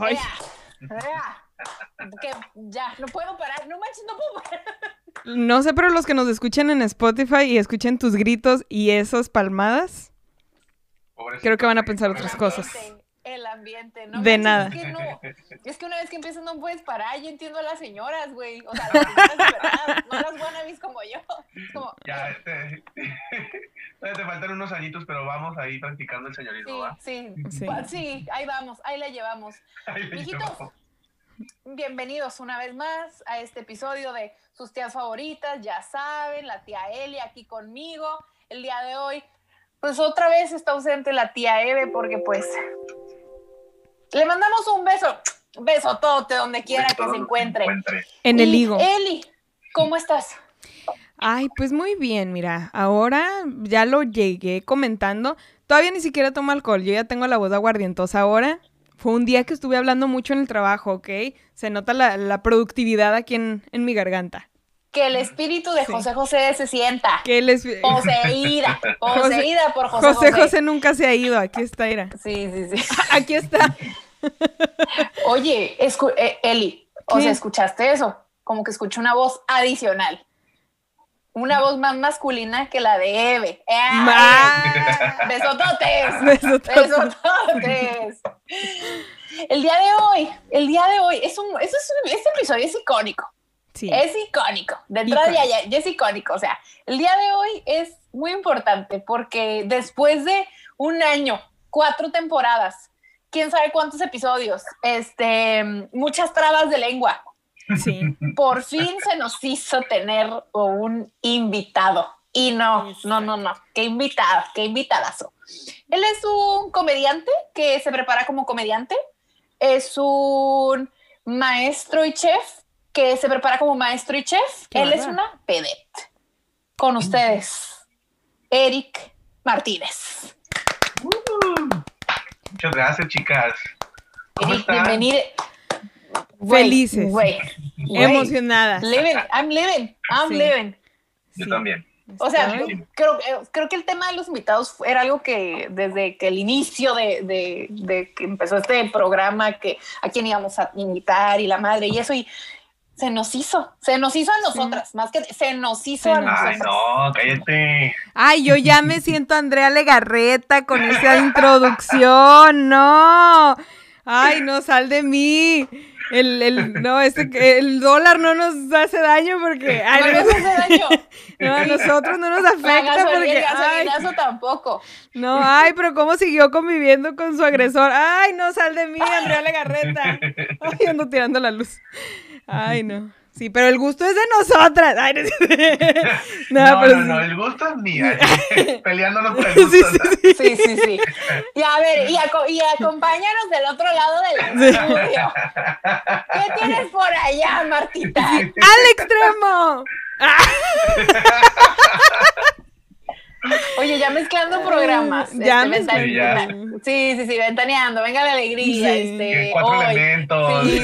Ay. Que ya, no puedo parar. No manches, no puedo parar. No sé, pero los que nos escuchan en Spotify y escuchen tus gritos y esas palmadas, Pobrecito. creo que van a pensar otras cosas. Ambiente, no De manches, nada. Es que, no, es que una vez que empiezas no puedes parar. Yo entiendo a las señoras, güey. O sea, las señoras de verdad, no las wannabes como yo. Como, Ya, este. te faltan unos añitos, pero vamos ahí practicando el señorismo, sí, ¿va? sí, Sí. ahí vamos, ahí la. Ahí llevamos. Bienvenidos una vez más a este episodio de sus tías favoritas, ya saben, la tía Eli aquí conmigo. El día de hoy, pues otra vez está ausente la tía Eve porque pues le mandamos un beso, un besotote donde quiera que se encuentre. En el higo. Eli, ¿cómo estás? Ay, pues muy bien, mira, ahora ya lo llegué comentando. Todavía ni siquiera tomo alcohol, yo ya tengo la voz aguardientosa ahora. Fue un día que estuve hablando mucho en el trabajo, ¿ok? Se nota la, la productividad aquí en, en mi garganta. Que el espíritu de Sí. José José se sienta. Que les... Poseída, poseída por José José José. José nunca se ha ido, aquí está, mira. Sí, sí, sí. Aquí está. Oye, eh, Eli, o ¿Qué? sea, ¿escuchaste eso? Como que escuché una voz adicional. Una voz más masculina que la de Eve. ¡Besototes! Besototes. ¡Besototes! El día de hoy, el día de hoy, es un, es un- este episodio es icónico. Sí. Es icónico. De ya, Icónico. ya, ya es icónico. O sea, el día de hoy es muy importante porque después de un año, cuatro temporadas, quién sabe cuántos episodios, este, muchas trabas de lengua, Sí. por fin se nos hizo tener un invitado. Y no, no, no, no. Qué invitado, qué invitadazo. Él es un comediante que se prepara como comediante. Es un maestro y chef que se prepara como maestro y chef. Él es una vedette. Con ustedes, Eric Martínez. Muchas gracias, chicas. ¿Cómo Eric, están? bienvenido. Güey, Felices. Emocionadas. Living, I'm living, I'm Sí. living. Yo Sí. también. O sea, creo, eh, creo que el tema de los invitados fue- era algo que desde que el inicio de, de- de que empezó este programa, que a quién íbamos a invitar y la madre y eso, y se nos hizo, se nos hizo a nosotras, más que se nos hizo Se a nos nosotras. Ay, no, cállate. Ay, yo ya me siento Andrea Legarreta con esa introducción. No. Ay, no, sal de mí. El, el, no, este, que- el dólar no nos hace daño porque. Ay, No no, nos hace daño. no, a nosotros no nos La afecta gasolina, el porque. Ay, gasolinazo tampoco. no, ay, pero cómo siguió conviviendo con su agresor. Ay, no, sal de mí, Andrea Legarreta. Ay, ando tirando la luz. Ay, no. Sí, pero el gusto es de nosotras. Ay, no, no, No, pero no, sí. no, el gusto es mío. Peleándonos por el Sí, gusto. sí, sí. Sí, sí, sí. Y a ver, y, aco- y acompáñanos del otro lado del estudio. ¿Qué tienes por allá, Martita? ¡Al extremo! Oye, ya mezclando programas. Ya este, mezclando. Sí, sí, sí, ventaneando. Venga la alegría. Sí. Este, cuatro hoy. elementos. Sí,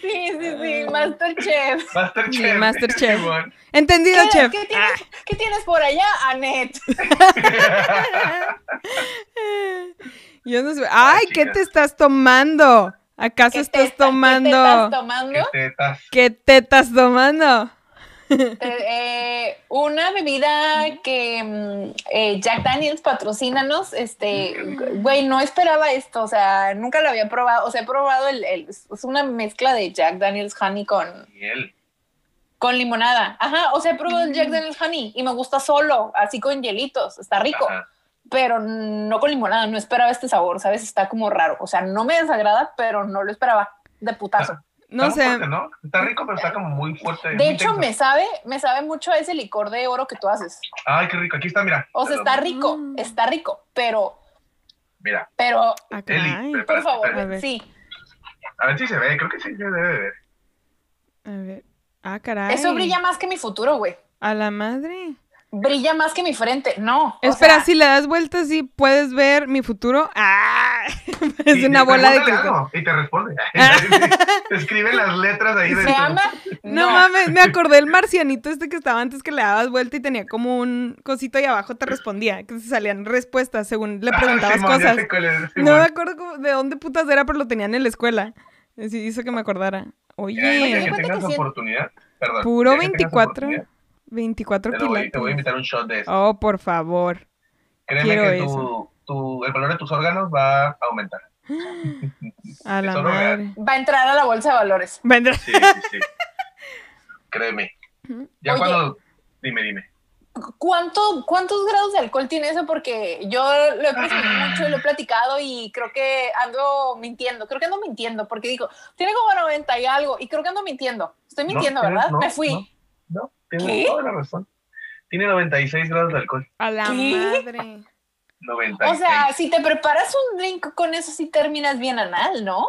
Sí, sí, sí, sí. Masterchef. Masterchef. Sí, Masterchef. Entendido, ¿Qué, chef. qué tienes, qué tienes por allá, Anet? Yo no sé. ¡Ay, qué te estás tomando! ¿Acaso ¿Qué estás teta- tomando? ¿Qué te estás tomando? Qué tetas. ¿Qué te estás tomando? Eh, eh, una bebida que mm, eh, Jack Daniels patrocínanos, este, güey, no esperaba esto, o sea, nunca lo había probado, o sea, he probado el, el- es una mezcla de Jack Daniels Honey con, Miel. con limonada, ajá, o sea, he probado el Jack Daniels Honey y me gusta solo, así con hielitos, está rico, Ajá. pero no con limonada, no esperaba este sabor, ¿sabes? Está como raro, o sea, no me desagrada, pero no lo esperaba, de putazo. No Está sé. fuerte, ¿no? Está rico, pero está como muy fuerte. De muy hecho, me sabe, me sabe mucho a ese licor de oro que tú haces. Ay, qué rico. Aquí está, mira. O sea, está rico, Mm. está rico, pero, Mira, pero, Ah, Eli, caray. por favor, A ver. sí. A ver si se ve. Creo que sí se debe de ver. A ver. Ah, caray. Eso brilla más que mi futuro, güey. A la madre. Brilla más que mi frente. No. o Espera, sea, si le das vuelta así, ¿puedes ver mi futuro? ¡Ah! es Y- una y bola de cristal. Y te responde. te escribe las letras ahí ¿Se dentro. ama? No, mames, me acordé del marcianito este que estaba antes que le dabas vuelta y tenía como un cosito y abajo te respondía, que se salían respuestas según le Ah, preguntabas Simón, ya cosas. No me acuerdo cómo- de dónde putas era, pero lo tenían en la escuela. Así hizo que me acordara. Ya, ya Oye, que cuenta tengas que sí. oportunidad. Perdón. puro ya que tengas 24, oportunidad, 24 Te, voy, te voy a invitar un shot de eso. Oh, por favor. Créeme quiero que tu, tu- el valor de tus órganos va a aumentar. A la madre. Va a entrar a la bolsa de valores. Vendrá. Sí, sí, sí. Créeme. Ya Oye. cuando. Dime, dime. ¿Cuánto, ¿Cuántos grados de alcohol tiene eso? Porque yo lo he presumido mucho y lo he platicado y creo que ando mintiendo. Creo que ando mintiendo porque digo, tiene como 90 y algo y creo que ando mintiendo. Estoy mintiendo, No, ¿verdad? no, Me fui. no. ¿Qué? toda la razón. Tiene 96 grados de alcohol. A la ¿Qué? madre. 96. O sea, si te preparas un drink con eso, sí terminas bien anal, ¿no?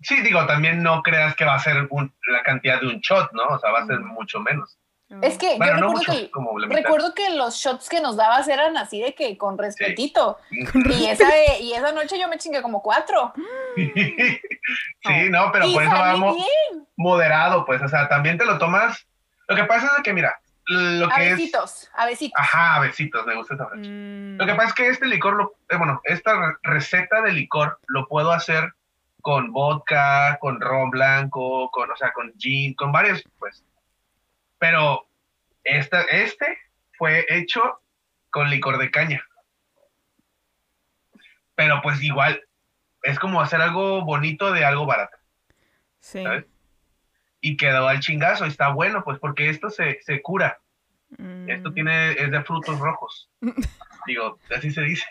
sí, digo, también no creas que va a ser un- la cantidad de un shot, ¿no? O sea, va a ser mucho menos. Es que Bueno, yo no recuerdo, mucho, que, como recuerdo que los shots que nos dabas eran así de que con respetito. Mm. Y, esa, y esa noche yo me chingué como cuatro. sí, no, pero y por eso vamos bien. moderado, pues, o sea, también te lo tomas. Lo que pasa es que, mira, lo que es. besitos, a besitos. Ajá, a besitos, me gusta esa frase. Mm. Lo que pasa es que este licor, lo, eh, bueno, esta re- receta de licor lo puedo hacer con vodka, con ron blanco, con, o sea, con gin, con varios, pues. Pero esta, este fue hecho con licor de caña. Pero pues igual, es como hacer algo bonito de algo barato. Sí. ¿sabes? Y quedó al chingazo, está bueno, pues porque esto se, se cura. Mm. Esto tiene, es de frutos rojos. Digo, así se dice.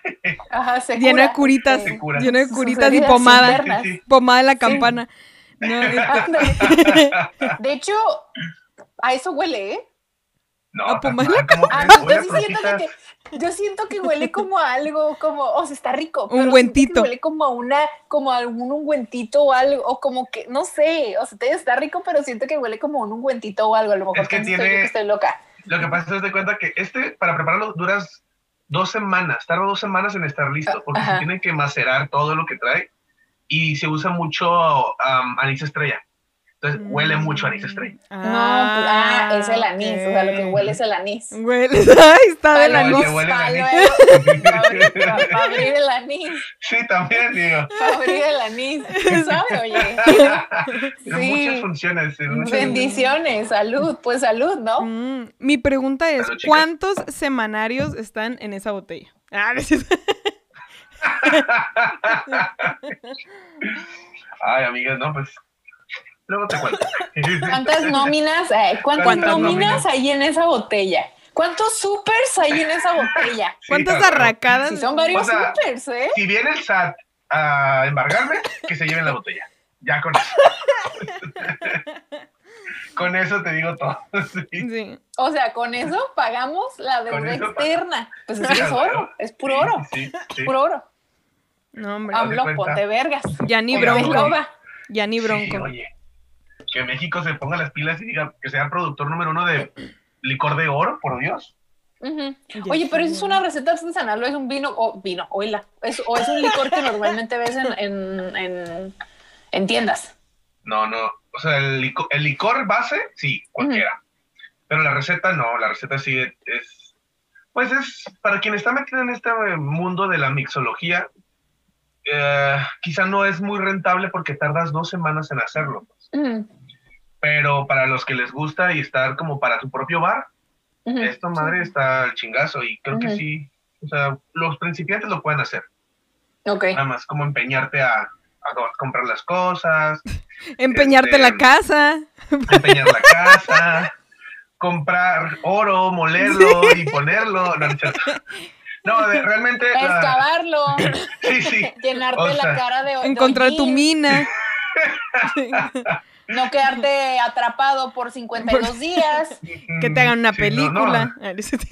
Ajá, se Lleno de cura. curitas. Se cura. Lleno de Sus curitas y pomada. internas. Sí, sí. Pomada de la campana. No. De hecho, a eso huele, ¿eh? No, Ah, pues, tan más mal, ¿cómo A mí Huele yo siento que, yo siento que huele como a algo, como, o sea, está rico. Un pero que Huele como a una, como a algún ungüentito o algo, o como que, no sé, o sea, te- está rico, pero siento que huele como a un ungüentito o algo. A lo mejor Es que yo tiene- que estoy loca. Lo que pasa es de cuenta que este, para prepararlo, duras dos semanas, tarda dos semanas en estar listo, porque Ajá. se tiene que macerar todo lo que trae y se usa mucho am, anís estrella. Entonces huele mucho a anís estrella. No, pues, ah, es el anís, o sea, lo que huele es el anís. Huele. Ay, está del anís. que huele para anís. para abrir, el anís, Sí, también, digo. para abrir el anís, ¿sabe? Oye, Sí. muchas funciones. muchas- bendiciones, salud, pues salud, ¿no? Mm, mi pregunta es, Salud. ¿cuántos semanarios están en esa botella? Ah, no es cierto. Ay, amigas, no, pues. Luego te cuento. ¿Cuántas nóminas, eh, ¿cuántas ¿Cuántas nóminas nóminas? hay en esa botella? ¿Cuántos supers hay en esa botella? Sí, ¿Cuántas claro. arracadas? Si son varios O sea, supers, ¿eh? Si viene el SAT a embargarme, que se lleven la botella. Ya con eso. con eso te digo todo. Sí. Sí. O sea, con eso pagamos la deuda externa. Pues es que es oro, es puro oro, Sí, sí. puro oro. No, hombre. Cuenta. ponte vergas. Ya ni bronco. Ya ni Sí, bronco. oye, que México se ponga las pilas y diga que sea el productor número uno de licor de oro, por Dios. Oye, pero eso es una receta artesanal o es un vino, o vino, oíla, es, o es un licor que normalmente ves en, en, en, en tiendas. No, no. O sea, el licor, el licor base, sí, cualquiera. Pero la receta no, la receta sí es. Pues es. Para quien está metido en este mundo de la mixología, eh, quizá no es muy rentable porque tardas dos semanas en hacerlo. pues. Pero para los que les gusta y estar como para tu propio bar, ujú. esto madre está al chingazo y creo que sí. O sea, los principiantes lo pueden hacer. Ok. Nada más como empeñarte a, a co- comprar las cosas, Empeñarte Este, la casa. empeñar la casa, comprar oro, molerlo y ponerlo. No, de- realmente. la- Excavarlo, sí, sí. llenarte O la cara de de Encontrar tu mina. No quedarte atrapado por 52 días. Que te hagan una Sí, no, no, película.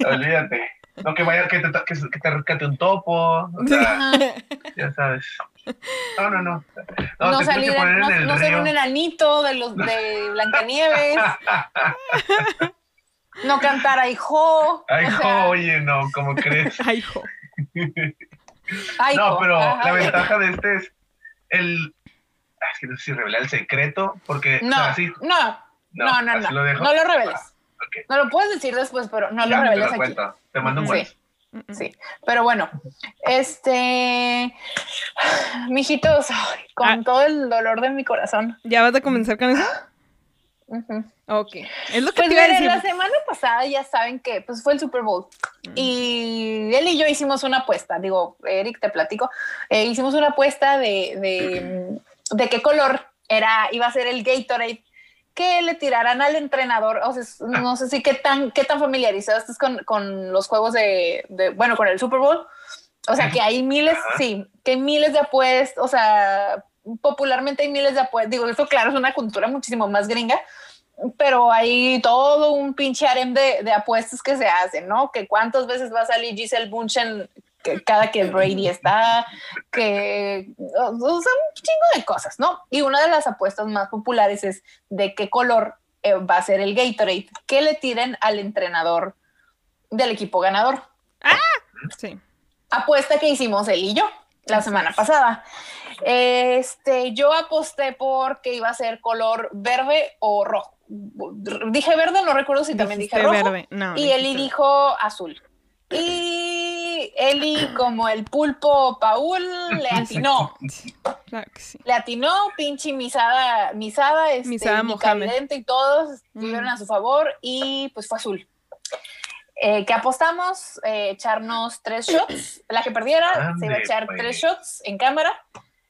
olvídate. No, que vaya, que te, que, te rescate un topo. O sea, Ajá. ya sabes. No, no, no. No, No, salir, no, en el no ser un enanito de los de Blancanieves. no cantar ay jo. Ay, o jo, sea, oye, no, ¿cómo crees? Ay, No, pero Ajá. la ventaja de este es el. Es que no sé si revelar el secreto, porque. o No, sea, sí, no, no, no, así no. lo dejo. No lo reveles. Ah. No lo puedes decir después, pero no lo te reveles lo aquí. cuento. Te mando un Sí. WhatsApp. Sí, pero bueno, este, mijitos, con Ah. todo el dolor de mi corazón. ¿Ya vas a comenzar con eso? Ujú. Ok. Es lo que Pues te iba a decir. la semana pasada ya saben que pues fue el Super Bowl y él y yo hicimos una apuesta, digo, Eric, te platico, eh, hicimos una apuesta de, de, de qué color era, iba a ser el Gatorade que le tiraran al entrenador, o sea, no sé si qué tan, qué tan familiarizado estás con, con los juegos de, de, bueno, con el Super Bowl, o sea, que hay miles, Ajá. sí, que hay miles de apuestas, o sea, popularmente hay miles de apuestas, digo, esto claro, es una cultura muchísimo más gringa, pero hay todo un pinche harem de, de apuestas que se hacen, ¿no? Que cuántas veces va a salir Giselle Bunchen que cada que Brady está, que, o sea, un chingo de cosas, ¿no? Y una de las apuestas más populares es de qué color eh, va a ser el Gatorade que le tiren al entrenador del equipo ganador. Sí. Apuesta que hicimos él y yo la semana pasada. Este, yo aposté porque iba a ser color verde o rojo. Dije verde, no recuerdo si también dije rojo. verde. No, Y Eli dijo azul. Y Eli, como el pulpo Paul, le atinó. Claro que sí. Le atinó, pinche misada, misada, este, Misada y todos estuvieron Mm. a su favor y pues fue azul. Eh, ¿Qué apostamos? Eh, echarnos tres shots. La que perdiera se iba a echar pues. tres shots en cámara.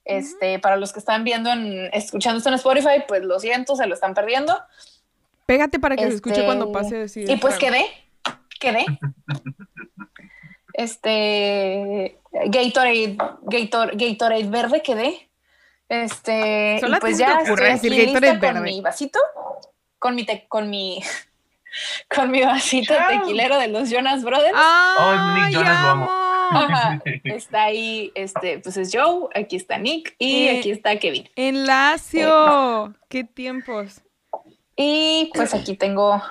Este, para los que están viendo, en, escuchando esto en Spotify, pues lo siento, se lo están perdiendo. Pégate para que se escuche Este, cuando pase a decir. Y pues quedé, quedé. Este Gatorade, Gator, Gatorade verde quedé. Este, Solo y pues ya estoy decir aquí Gatorade lista con verde. mi vasito, con mi te- con mi con mi vasito Chao. tequilero de los Jonas Brothers. ¡Ay, Nick Jonas lo amo. Ajá, está ahí, este, pues es Joe, aquí está Nick y Eh, aquí está Kevin. Enlacio. ¡Qué tiempos! Y pues aquí tengo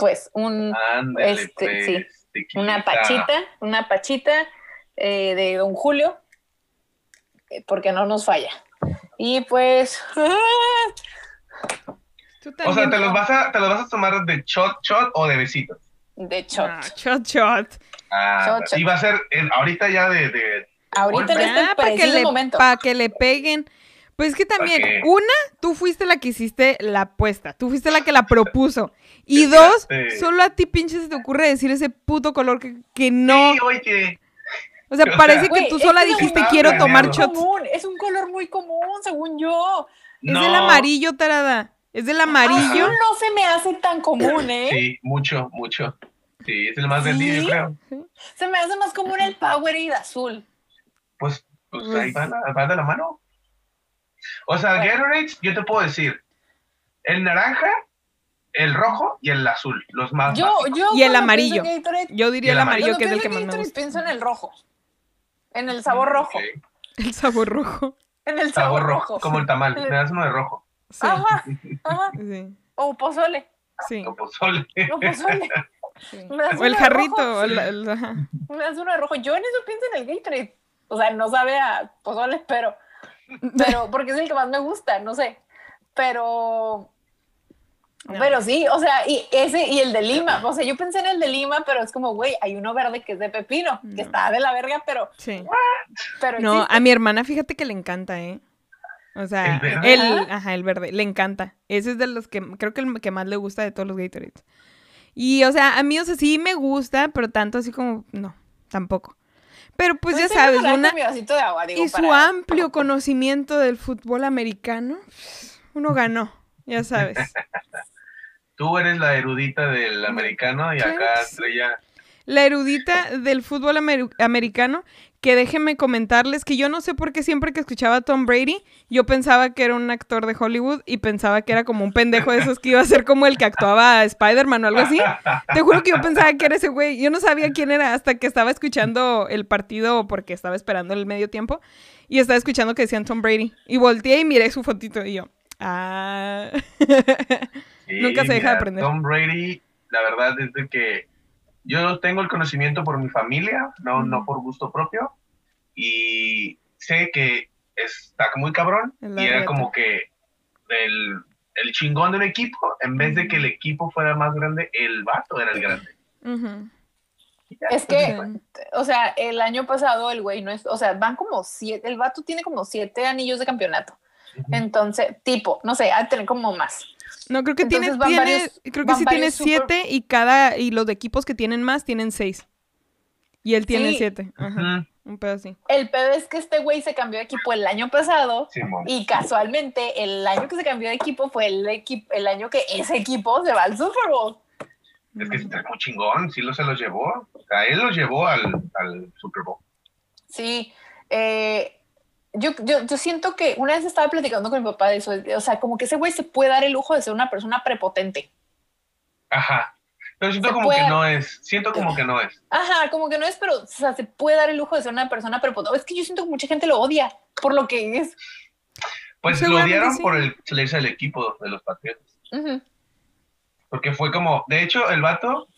pues un Ándale, Este, pues, sí. una pachita, una pachita eh, de Don Julio, eh, porque no nos falla. Y pues, Tú O sea. ¿te los, vas a, ¿te los vas a tomar de shot, shot o de besitos? de shot. Ah, shot, shot. Ah, Shot, shot. y va a ser en- ahorita ya de, de Ahorita en este para que, preciso le, momento. pa' que le peguen. Pues es que también, una, tú fuiste la que hiciste la apuesta, tú fuiste la que la propuso. Y dos, solo a ti pinche se te ocurre decir ese puto color que, que no. Sí, oye, O sea, o parece sea- que tú sola dijiste quiero tomar shots. común, es un color muy común, según yo. Es del amarillo, tarada. Es del amarillo. Azul no se me hace tan común, ¿eh? Sí, mucho, mucho. Sí, es el más vendido, ¿Sí? creo. Se me hace más común el Powerade azul. Pues, pues Pues- ahí van, van de la mano. O sea, Bueno. Gatorade, yo te puedo decir, el naranja, el rojo y el azul, los más Yo, yo Y el amarillo. Yo diría el el amarillo. que es el que más me gusta. pienso en el rojo. En el sabor rojo. Ok. El sabor rojo. En el Sabor sabor rojo, rojo. como el tamal, me das uno de rojo. Sí, Ajá, ajá. sí, O pozole. sí, O pozole. O pozole. sí. O el jarrito. el- el- ajá. Me das uno de rojo. Yo en eso pienso en el Gatorade. O sea, no sabe a pozole, pero, pero porque es el que más me gusta, no sé. Pero, No. pero sí, o sea, y ese y el de Lima. O sea, yo pensé en el de Lima, pero es como, güey, hay uno verde que es de pepino, que está de la verga, pero, Sí. pero No, existe. a mi hermana, fíjate que le encanta, ¿eh? O sea, ¿El verde? el, Ajá. ajá, el verde, le encanta. Ese es de los que, creo que el que más le gusta de todos los Gatorades. Y, o sea, a mí, o sea, sí me gusta, pero tanto así como, no, tampoco. Pero pues, ya Pues tengo sabes, una, con mi vasito de agua, digo, y su para- amplio conocimiento del fútbol americano, uno ganó, ya sabes. Tú eres la erudita del americano y acá. Estrella. La erudita del fútbol amer- americano, que déjenme comentarles que yo no sé por qué siempre que escuchaba a Tom Brady, yo pensaba que era un actor de Hollywood y pensaba que era como un pendejo de esos que iba a ser como el que actuaba a Spider-Man o algo así. Te juro que yo pensaba que era ese güey. Yo no sabía quién era hasta que estaba escuchando el partido porque estaba esperando el medio tiempo y estaba escuchando que decían Tom Brady. Y volteé y miré su fotito y yo, ah. Sí, Nunca se deja de aprender. Tom Brady la verdad es de que yo tengo el conocimiento por mi familia, no, no por gusto propio, y sé que está muy cabrón, y era como que el, el chingón del equipo, en vez de que el equipo fuera más grande, el vato era el grande. Es que, o sea, el año pasado el güey no es, o sea, van como siete, el vato tiene como siete anillos de campeonato. Entonces, tipo, no sé, a tener como más. No, creo que tiene, tiene creo que sí tiene siete y cada, y los equipos que tienen más tienen seis. Y él tiene siete. Ajá. Un pedo así. El pedo es que este güey se cambió de equipo el año pasado y casualmente el año que se cambió de equipo fue el, equipo, el año que ese equipo se va al Super Bowl. Es que está muy chingón, sí lo se los llevó. O sea, él los llevó al, al Super Bowl. Sí. Eh, yo, yo, yo, siento que una vez estaba platicando con mi papá de eso, o sea, como que ese güey se puede dar el lujo de ser una persona prepotente. Ajá. Pero siento como que no es, siento como que no es. Ajá, como que no es, pero o sea, se puede dar el lujo de ser una persona prepotente. Es que yo siento que mucha gente lo odia por lo que es. Pues lo odiaron por el salirse del equipo de los Patriotas. Porque fue como, de hecho, el vato,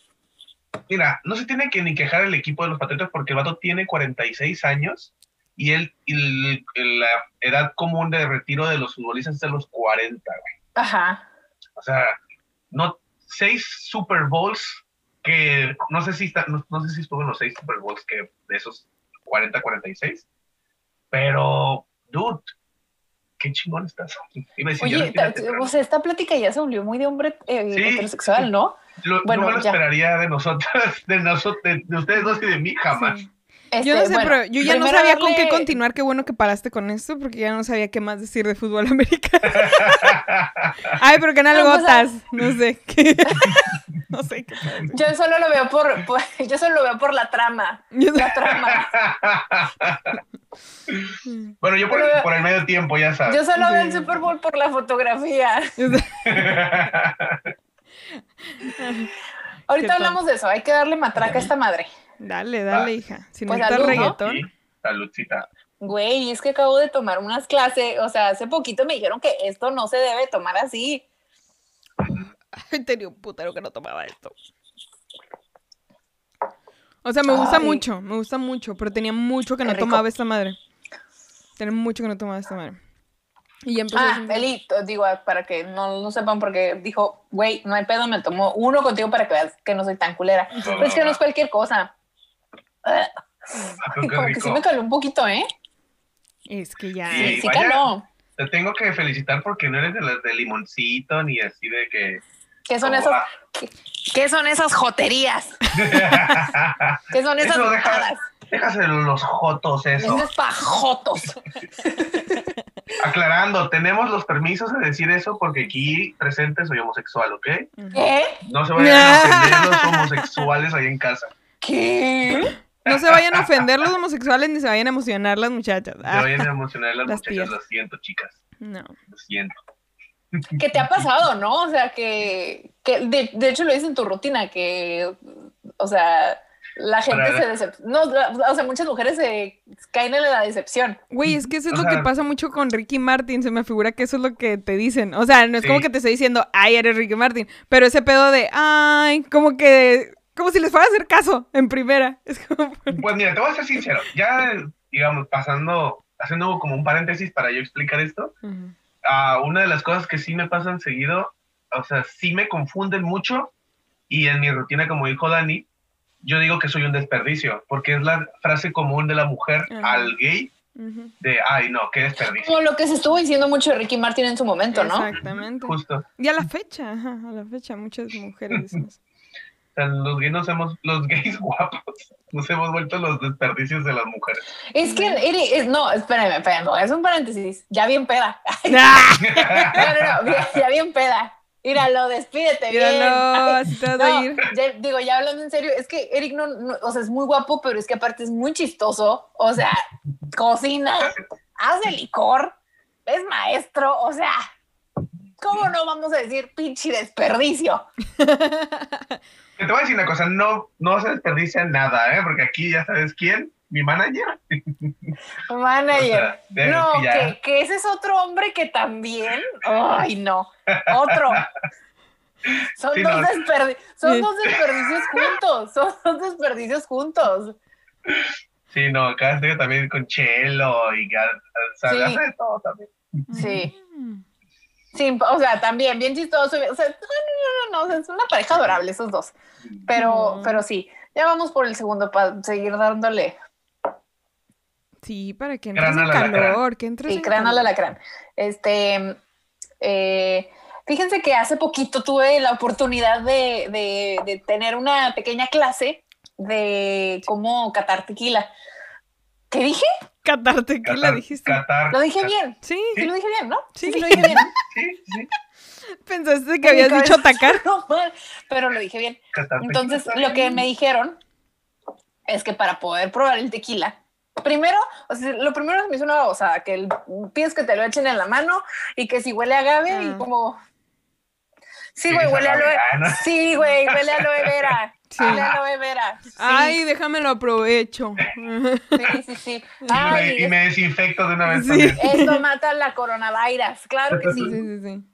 mira, no se tiene que ni quejar el equipo de los Patriotas porque el vato tiene 46 años y él, la edad común de retiro de los futbolistas es de los 40, güey. Ajá. O sea, no, seis Super Bowls que no sé si está, no, sé si estuvo en los seis Super Bowls que de esos 40, 46, pero, dude, qué chingón estás. Oye, o sea, esta plática ya se volvió muy de hombre eh, heterosexual, ¿no? bueno, no me lo esperaría de nosotras, de nosotros, de, ustedes dos y de mí jamás. Yo no este, sé, pero yo ya no sabía con qué continuar. Qué bueno que paraste con esto, porque ya no sabía qué más decir de fútbol americano. Ay, pero qué nalgotas. No sé. no sé qué. Yo solo lo veo por, yo solo lo veo por la trama. La trama. bueno, yo por, el, por, el, medio tiempo, ya sabes. Yo solo veo el Super Bowl por la fotografía. Ahorita hablamos de eso. Hay que darle matraca a esta madre. Dale, dale, hija. Si pues necesitas reggaetón. Sí, saludcita. Güey, es que acabo de tomar unas clases, o sea, hace poquito me dijeron que esto no se debe tomar así. Tenía un putero que no tomaba esto. O sea, me gusta mucho, me gusta mucho, pero tenía mucho que no tomaba esta madre. Tenía mucho que no tomaba esta madre. Y ya empezó ah, Eli, digo, para que no lo sepan, porque dijo, güey, no hay pedo, me tomó uno contigo para que veas que no soy tan culera. Pero es que no es cualquier cosa. Ah, como que sí me caló un poquito, ¿eh? Es que ya. Sí, sí caló. Te tengo que felicitar porque no eres de las de limoncito ni así de que. ¿Qué son esos? ¿qué, son esas joterías? ¿Qué son esas dejas, déjase los jotos eso. Esos pajotos. Aclarando, tenemos los permisos de decir eso porque aquí presente soy homosexual, ¿ok? ¿Qué? No se vayan a ofender los homosexuales ahí en casa. ¿Qué? No se vayan a ofender los homosexuales ni se vayan a emocionar las muchachas. Se vayan a emocionar las, muchachas, lo siento, chicas. No. Lo siento. ¿Qué te ha pasado, no? O sea, que, que de, de, hecho lo dices en tu rutina, que, o sea, la gente se decepciona. No, o sea, muchas mujeres se caen en la decepción. Güey, es que eso es lo que pasa mucho con Ricky Martin. Se me figura que eso es lo que te dicen. O sea, no es como que te estoy diciendo, ay, eres Ricky Martin. Pero ese pedo de, ay, como que como si les fuera a hacer caso en primera. Pues mira, te voy a ser sincero. Ya, digamos, pasando, haciendo como un paréntesis para yo explicar esto, una de las cosas que sí me pasan seguido, o sea, sí me confunden mucho y en mi rutina, como dijo Dani, yo digo que soy un desperdicio, porque es la frase común de la mujer al gay. De, ay, no, qué desperdicio. Como lo que se estuvo diciendo mucho de Ricky Martin en su momento, ¿no? Exactamente. Justo. Y a la fecha, ajá, a la fecha, muchas mujeres dicen los gays nos hemos, los gays guapos, nos hemos vuelto los desperdicios de las mujeres. Es que, Eri, no, espérame, espérame, es un paréntesis, ya bien peda. no, no, no, ya bien peda. Míralo, despídete Míralo, bien. no, ir. digo, ya hablando en serio, es que Eric no, o sea, es muy guapo, pero es que aparte es muy chistoso, o sea, cocina, hace licor, es maestro, o sea, ¿cómo no vamos a decir pinche desperdicio? te voy a decir una cosa, no, no se desperdicia nada, ¿eh? Porque aquí ya sabes quién, mi manager. Manager. no, que, ese es otro hombre que también. Ay, no. Otro. Son, Sí, dos, no. desperdi- son dos desperdicios juntos. Son dos desperdicios juntos. Sí, no, acá estoy también con Chelo y o sea, Sí. todo también. Sí. Sí, o sea, también bien chistoso. O sea, no, no, no, no, es una pareja adorable esos dos. Pero, pero sí, ya vamos por el segundo para seguir dándole. Sí, para que entres en calor, que entres Sí, en crán al alacrán. Este, eh, fíjense que hace poquito tuve la oportunidad de, de- de tener una pequeña clase de cómo catar tequila. ¿Qué dije? Catar tequila, Qatar- dijiste. Qatar- Lo dije bien. Sí, Sí, lo dije bien, ¿no? Sí. sí lo dije bien. Sí, sí. pensaste que habías dicho cabeza tacar. sonó mal, pero lo dije bien. Qatar Entonces, tequila lo que me dijeron es que para poder probar el tequila, primero, o sea, lo primero que me hizo una babosada, que el, pides que te lo echen en la mano y que si huele a agave y Ah. como... Sí, Sí, güey, huele a aloe. ah, ¿no? Sí, güey, huele a aloe vera. Sí. Huele a aloe vera. Sí, Ay, déjame lo aprovecho. sí, sí, sí. Y me- Ay, y me desinfecto de una vez también. esto mata la coronavirus. Claro que Sí, sí. sí, sí.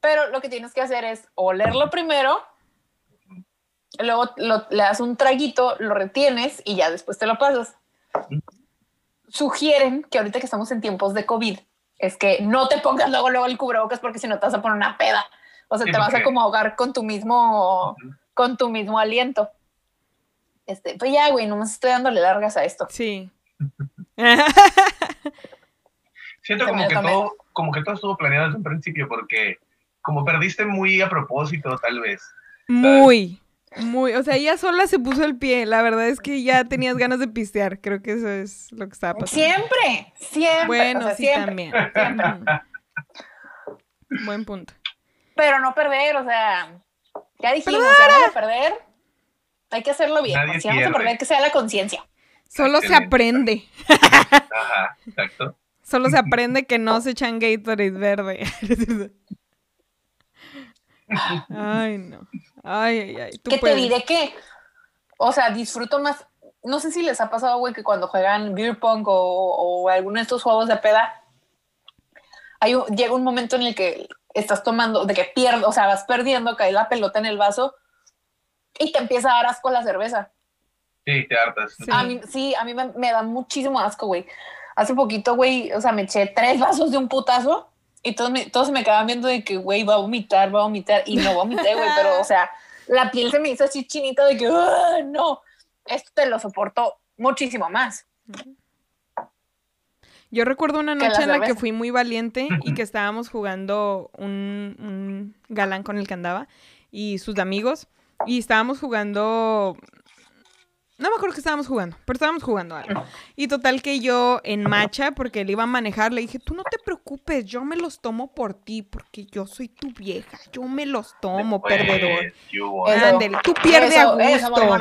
Pero lo que tienes que hacer es olerlo primero, luego lo- le das un traguito, lo retienes y ya después te lo pasas. Sugieren que ahorita que estamos en tiempos de COVID, es que no te pongas luego, luego el cubrebocas porque si no te vas a poner una peda. O sea, Sí, te vas a como ahogar con tu mismo, con tu mismo aliento. Este, pues ya, güey, nomás estoy dándole largas a esto. Sí. Siento como que todo, como que todo estuvo planeado desde un principio, porque como perdiste muy a propósito, tal vez. Muy, muy. O sea, ella sola se puso el pie. La verdad es que ya tenías ganas de pistear. Creo que eso es lo que estaba pasando. Siempre, siempre. Bueno, o sea, sí, siempre. también. siempre. Buen punto. pero no perder, o sea, ya dijimos, si vamos a perder, hay que hacerlo bien. Nadie Si vamos a perder, que sea la conciencia. Solo se aprende. Ajá, exacto. Solo se aprende que no se echan Gatorade verde. Ay, no. Ay, ay, ay. Que te diré que, o sea, disfruto más, no sé si les ha pasado, güey, que cuando juegan beer pong o, o alguno de estos juegos de peda, hay un- llega un momento en el que estás tomando, de que pierdes, o sea, vas perdiendo, cae la pelota en el vaso y te empieza a dar asco la cerveza. Sí, te hartas. Sí. A mí, sí, a mí me, me da muchísimo asco, güey. Hace poquito, güey, o sea, me eché tres vasos de un putazo y todos, me- todos se me acaban viendo de que, güey, va a vomitar, va a vomitar. Y no vomité, güey, pero, o sea, la piel se me hizo así chinita de que, "Ah, no, esto te lo soporto muchísimo más. Yo recuerdo una la noche en la que fui muy valiente y que estábamos jugando un, un galán con el que andaba y sus amigos. Y estábamos jugando. No me acuerdo que estábamos jugando, pero estábamos jugando algo. Y total que yo en macha, porque él iba a manejar, le dije, tú no te preocupes, yo me los tomo por ti, porque yo soy tu vieja, yo me los tomo, perdedor. Ándele, tú pierde a Eso, gusto.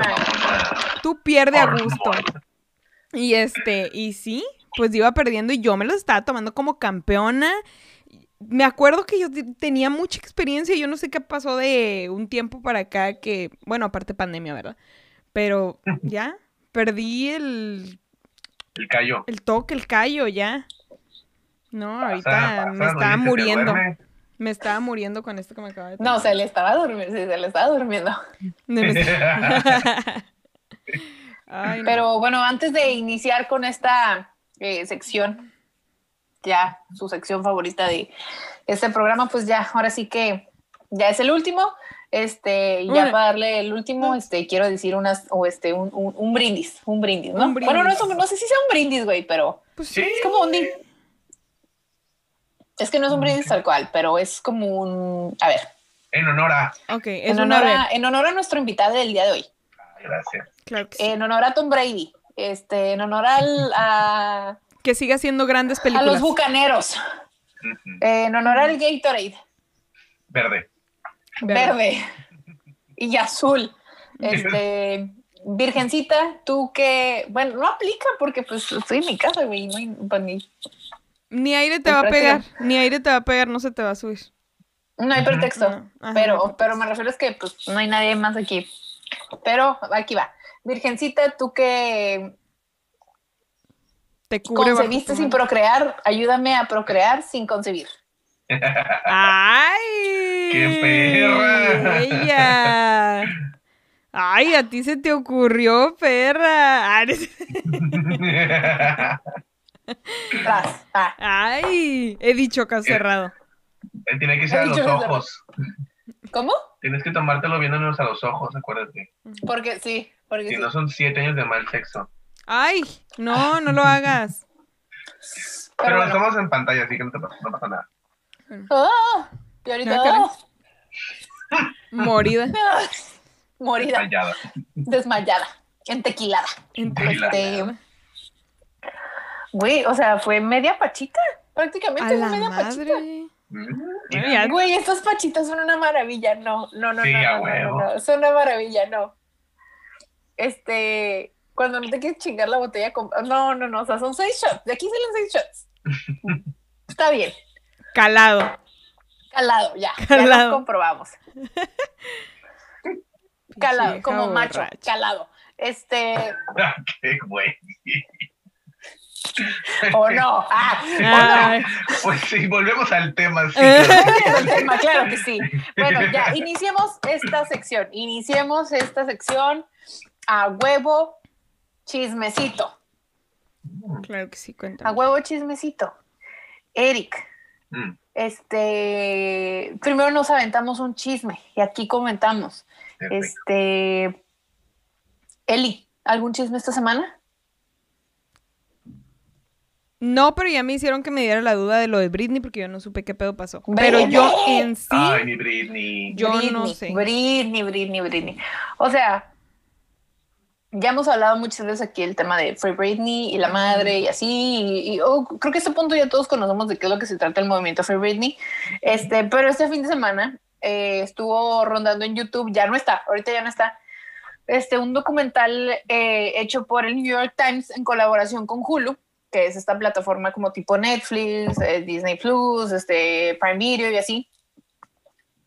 Tú pierde a gusto. Y este, y sí, pues iba perdiendo y yo me lo estaba tomando como campeona. Me acuerdo que yo te- tenía mucha experiencia, yo no sé qué pasó de un tiempo para acá que, bueno, aparte pandemia, ¿verdad? Pero ya, perdí el, El callo. el toque, el callo, ya. No, ahorita Pasa, me estaba muriendo. Me estaba muriendo con esto que me acaba de No, se le estaba durmiendo, sí, se le estaba durmiendo. Ay, no. Pero bueno, antes de iniciar con esta eh, sección, ya su sección favorita de este programa, pues ya, ahora sí que ya es el último. Este, y ya Bueno. para darle el último, este, quiero decir unas, o este, un, un- un brindis, un brindis, ¿no? Un brindis. Bueno, no, es un- no sé si sea un brindis, güey, pero Pues Sí. es como un Es que no es un brindis tal cual, pero es como un, a ver, En honor a. Ok, es en honor, a, en honor a nuestro invitado del día de hoy. Gracias. Claro que sí. En honor a Tom Brady. Este, en honor al, a, que siga haciendo grandes a películas. los bucaneros. En honor al Gatorade. Verde. Verde. Verde. Y azul. Este, Virgencita, tú que, bueno, no aplica porque pues estoy en mi casa, güey, no hay- pues, ni- Ni aire te va a pegar, ni aire te va a pegar, no se te va a subir. no hay pretexto. No, ajá, no hay pero, pretexto. pero me refiero es que pues no hay nadie más aquí. Pero aquí va. Virgencita, tú que Te cubre concebiste sin procrear, ayúdame a procrear sin concebir. ¡Ay! ¡Qué perra! ¡Ella! ¡Ay, a ti se te ocurrió, perra! Ah, ah. ¡Ay! He dicho caso cerrado. Él tiene que ser a los ojos. ¿Cómo? Tienes que tomártelo viéndonos a los ojos, acuérdate. Porque sí, porque Si sí. no son siete años de mal sexo. ¡Ay! No, no lo hagas. Pero Pero bueno. estamos en pantalla, así que no, te pasa, no pasa nada. Ah, y ahorita Ah, ah, Morida. morida, Callada. desmayada, entequilada. Entre- Este, güey, o sea, fue media pachita. Prácticamente A fue la media pachita. madre. Mm, Güey, estas pachitas son una maravilla. No, no, no, Sí, no, no, no, no, son una maravilla, no. Este, cuando no te quieres chingar la botella con... No, no, no, o sea, son seis shots. De aquí salen seis shots. Está bien. Calado. Calado, ya. Ya Calado. lo comprobamos. Calado, como macho, calado. Este, Qué güey. o no. Ah, Ay, Pues sí, volvemos al tema. Sí, tema, claro que sí. Bueno, ya, iniciemos esta sección. Iniciemos esta sección a huevo chismecito. claro que sí, A cuéntame. huevo chismecito. Eric, Mm, este, primero nos aventamos un chisme y aquí comentamos. perfecto. Este, Eli, ¿algún chisme esta semana? No, pero ya me hicieron que me diera la duda de lo de Britney porque yo no supe qué pedo pasó. Pero yo en sí, Ay, mi Britney. yo no sé. Britney, Britney, Britney. O sea, ya hemos hablado muchas veces aquí el tema de Free Britney y la madre y así. Y, y, oh, creo que a este punto ya todos conocemos de qué es lo que se trata el movimiento Free Britney. Este, pero este fin de semana eh, estuvo rondando en YouTube, ya no está, ahorita ya no está. Este, un documental eh, hecho por el New York Times en colaboración con Hulu, que es esta plataforma como tipo Netflix, eh, Disney Plus, este, Prime Video y así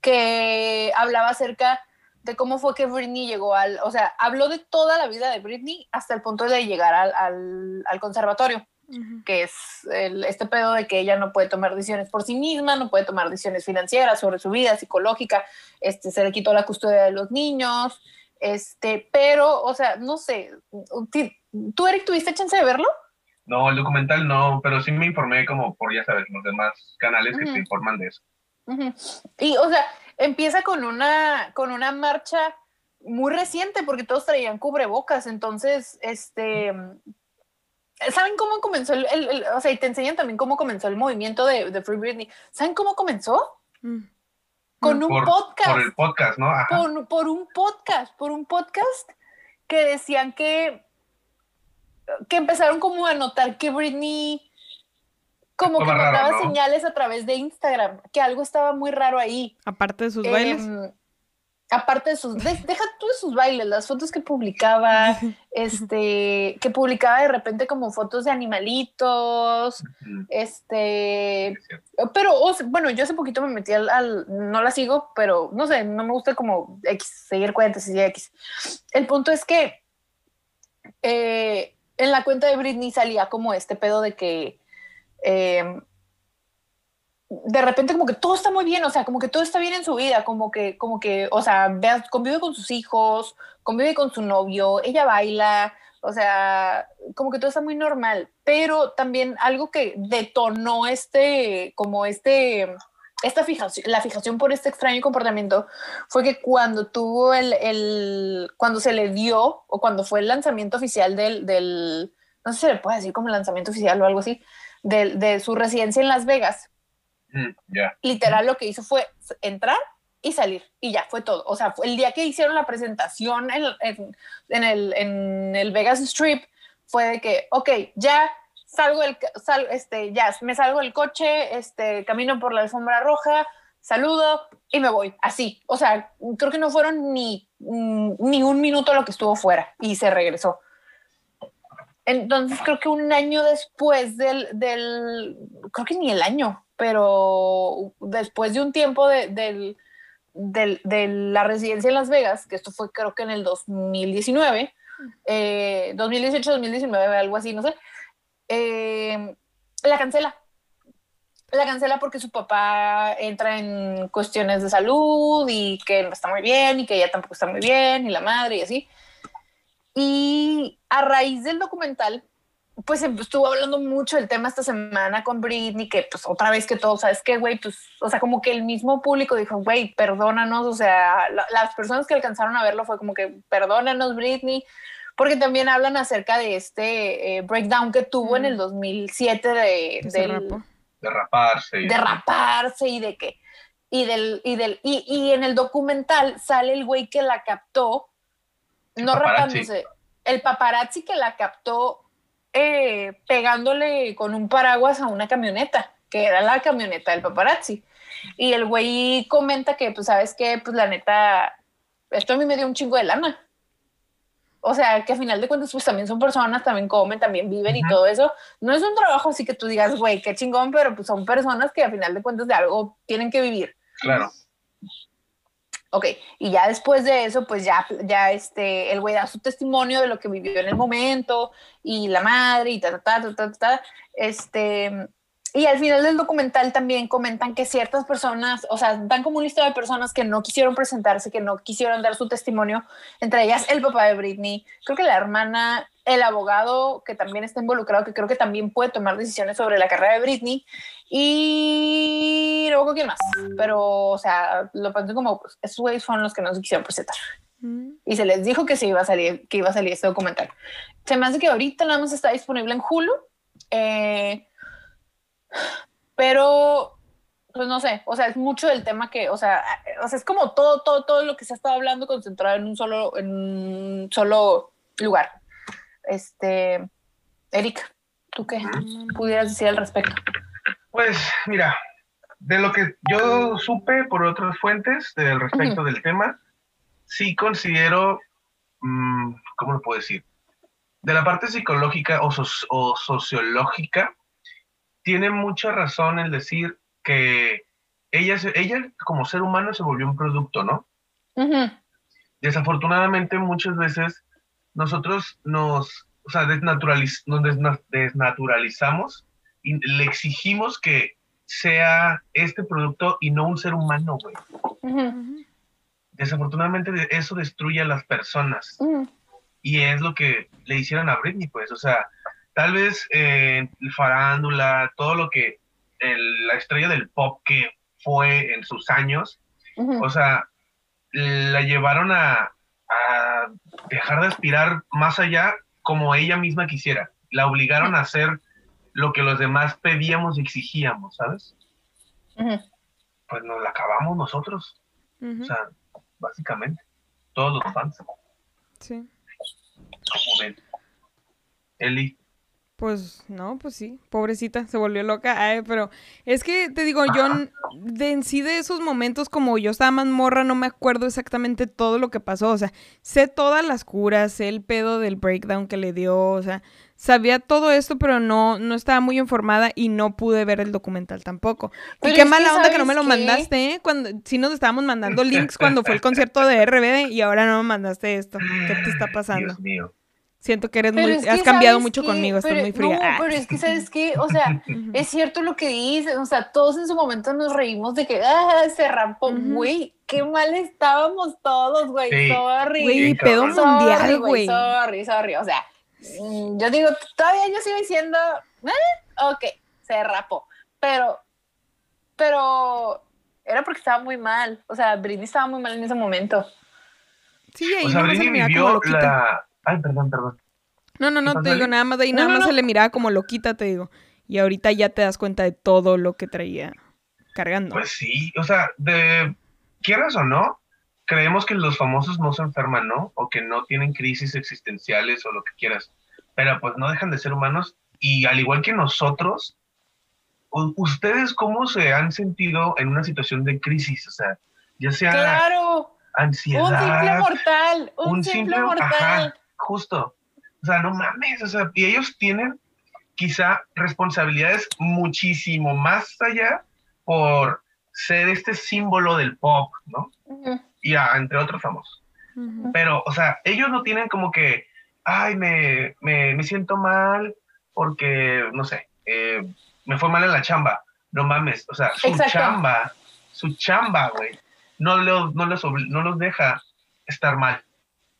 que hablaba acerca de cómo fue que Britney llegó al, o sea, habló de toda la vida de Britney hasta el punto de llegar al, al, al conservatorio, Ujú. que es el- este pedo de que ella no puede tomar decisiones por sí misma, no puede tomar decisiones financieras sobre su vida psicológica, este, se le quitó la custodia de los niños, este, pero, o sea, no sé, ¿tú, Eric, tuviste chance de verlo? No, el documental no, pero sí me informé como por, ya sabes, los demás canales que te informan de eso. Y, o sea, empieza con una, con una marcha muy reciente porque todos traían cubrebocas. Entonces, este. ¿Saben cómo comenzó el, el- el- O sea, y te enseñan también cómo comenzó el movimiento de, de Free Britney. ¿Saben cómo comenzó? Mm. Con un Por, podcast. por el podcast, ¿no? Ajá. por, por un podcast, por un podcast que decían que, que empezaron como a notar que Britney como que Estaba raro, notaba ¿no? señales a través de Instagram, que algo estaba muy raro ahí. Aparte de sus Em, bailes. aparte de sus, de- deja tú de sus bailes, las fotos que publicaba, este, que publicaba de repente como fotos de animalitos, este, pero, o sea, bueno, yo hace poquito me metí al, al- no la sigo, pero no sé, no me gusta como X, seguir cuentas y X. El punto es que eh, en la cuenta de Britney salía como este pedo de que eh, de repente como que todo está muy bien, o sea, como que todo está bien en su vida, como que, como que, o sea, convive con sus hijos, convive con su novio, ella baila, o sea, como que todo está muy normal, pero también algo que detonó este, como este, esta fijación, la fijación por este extraño comportamiento fue que cuando tuvo el, el cuando se le dio, o cuando fue el lanzamiento oficial del, del no sé si se le puede decir como lanzamiento oficial o algo así, de, de su residencia en Las Vegas, Mm, Ya. literal lo que hizo fue entrar y salir y ya fue todo. O sea, fue el día que hicieron la presentación en, en- en el, en el Vegas Strip fue de que, ok, ya salgo del, sal- este, ya me salgo del coche, este, camino por la alfombra roja, saludo y me voy. Así. O sea, creo que no fueron ni, mm, ni un minuto lo que estuvo fuera y se regresó. Entonces creo que un año después del, del creo que ni el año, pero después de un tiempo de, del, del- de la residencia en Las Vegas, que esto fue creo que en el 2019, eh, 2018, 2019, algo así, no sé, eh, la cancela. la cancela porque su papá entra en cuestiones de salud y que no está muy bien y que ella tampoco está muy bien y la madre y así. Y a raíz del documental, pues estuvo hablando mucho del tema esta semana con Britney, que pues otra vez que todo, ¿sabes qué, güey? Pues, o sea, como que el mismo público dijo, güey, perdónanos, o sea, las personas que alcanzaron a verlo fue como que, perdónanos, Britney, porque también hablan acerca de este eh, breakdown que tuvo en el 2007 de... de derraparse. Y derraparse y de qué. Y, del, y, del, y, y en el documental sale el güey que la captó, no rapándose, el paparazzi que la captó eh, pegándole con un paraguas a una camioneta, que era la camioneta del paparazzi. Y el güey comenta que, pues, ¿sabes qué? Pues la neta, esto a mí me dio un chingo de lana. O sea, que a final de cuentas, pues también son personas, también comen, también viven y todo eso. No es un trabajo así que tú digas, güey, qué chingón, pero pues son personas que a final de cuentas de algo tienen que vivir. Claro. Ok, y ya después de eso, pues ya, ya este, el güey da su testimonio de lo que vivió en el momento y la madre y ta, ta, ta, ta, ta, ta, este, y al final del documental también comentan que ciertas personas, o sea, dan como una lista de personas que no quisieron presentarse, que no quisieron dar su testimonio, entre ellas el papá de Britney, creo que la hermana, el abogado que también está involucrado, que creo que también puede tomar decisiones sobre la carrera de Britney, y luego quién más, pero, o sea, lo pensé como, pues, esos güeyes fueron los que no se quisieron presentar. Mm. Y se les dijo que se iba a salir, que iba a salir este documental. Se me hace que ahorita nada más está disponible en Hulu. Eh, pero, pues no sé, o sea, es mucho del tema que, o sea, o sea, es como todo, todo, todo lo que se ha estado hablando concentrado en un solo, en un solo lugar. Este, Erika, ¿tú qué pudieras decir al respecto? Pues, mira, de lo que yo supe por otras fuentes del respecto del tema, sí considero, mm, ¿cómo lo puedo decir? De la parte psicológica o, o sociológica, tiene mucha razón el decir que ella, ella como ser humano se volvió un producto, ¿no? Desafortunadamente muchas veces nosotros nos, o sea, nos desnaturalizamos y le exigimos que sea este producto y no un ser humano, güey. Desafortunadamente eso destruye a las personas. Y es lo que le hicieron a Britney, pues, o sea, tal vez eh, farándula, todo lo que la estrella del pop que fue en sus años, o sea, la llevaron a, dejar de aspirar más allá como ella misma quisiera. La obligaron a hacer lo que los demás pedíamos y exigíamos, ¿sabes? Pues nos la acabamos nosotros. O sea, básicamente, todos los fans. Sí. Eli. Pues no, pues sí, pobrecita, se volvió loca. Ay, pero es que te digo, yo de en sí de esos momentos, como yo estaba más morra, no me acuerdo exactamente todo lo que pasó. O sea, sé todas las curas, sé el pedo del breakdown que le dio, o sea, sabía todo esto, pero no, no estaba muy informada y no pude ver el documental tampoco. y qué mala onda que no me lo mandaste, ¿eh? Cuando sí nos estábamos mandando links cuando fue el concierto de RBD y ahora no me mandaste esto. ¿Qué te está pasando? Dios mío. Siento que eres muy, has cambiado mucho conmigo, estoy muy fría. No, ah. pero es que, ¿sabes qué? O sea, es cierto lo que dices, o sea, todos en su momento nos reímos de que, ah, se rampó, güey, qué mal estábamos todos, güey, sorry. Güey, pedo mundial, güey. Sorry, sorry, o sea, mm, yo digo, todavía yo sigo diciendo, eh, ok, se rapó, pero, pero, era porque estaba muy mal, o sea, Britney estaba muy mal en ese momento. Sí, ahí o sea, Britney vivió la Ay, perdón, perdón. No, no, no, te digo nada más de ahí, nada más se le miraba como loquita, te digo. Y ahorita ya te das cuenta de todo lo que traía cargando. Pues sí, o sea, de quieras o no, creemos que los famosos no se enferman, ¿no? O que no tienen crisis existenciales o lo que quieras. Pero pues no dejan de ser humanos y al igual que nosotros, ¿ustedes cómo se han sentido en una situación de crisis? O sea, ya sea claro. ansiedad. Un simple mortal, un, simple, mortal justo. O sea, no mames, o sea, y ellos tienen quizá responsabilidades muchísimo más allá por ser este símbolo del pop, ¿no? Y entre otros famosos. Pero, o sea, ellos no tienen como que, ay, me, me, me siento mal porque, no sé, eh, me fue mal en la chamba. no mames, o sea, su Exacto. chamba, su chamba, güey, no, los, no, los, no los deja estar mal.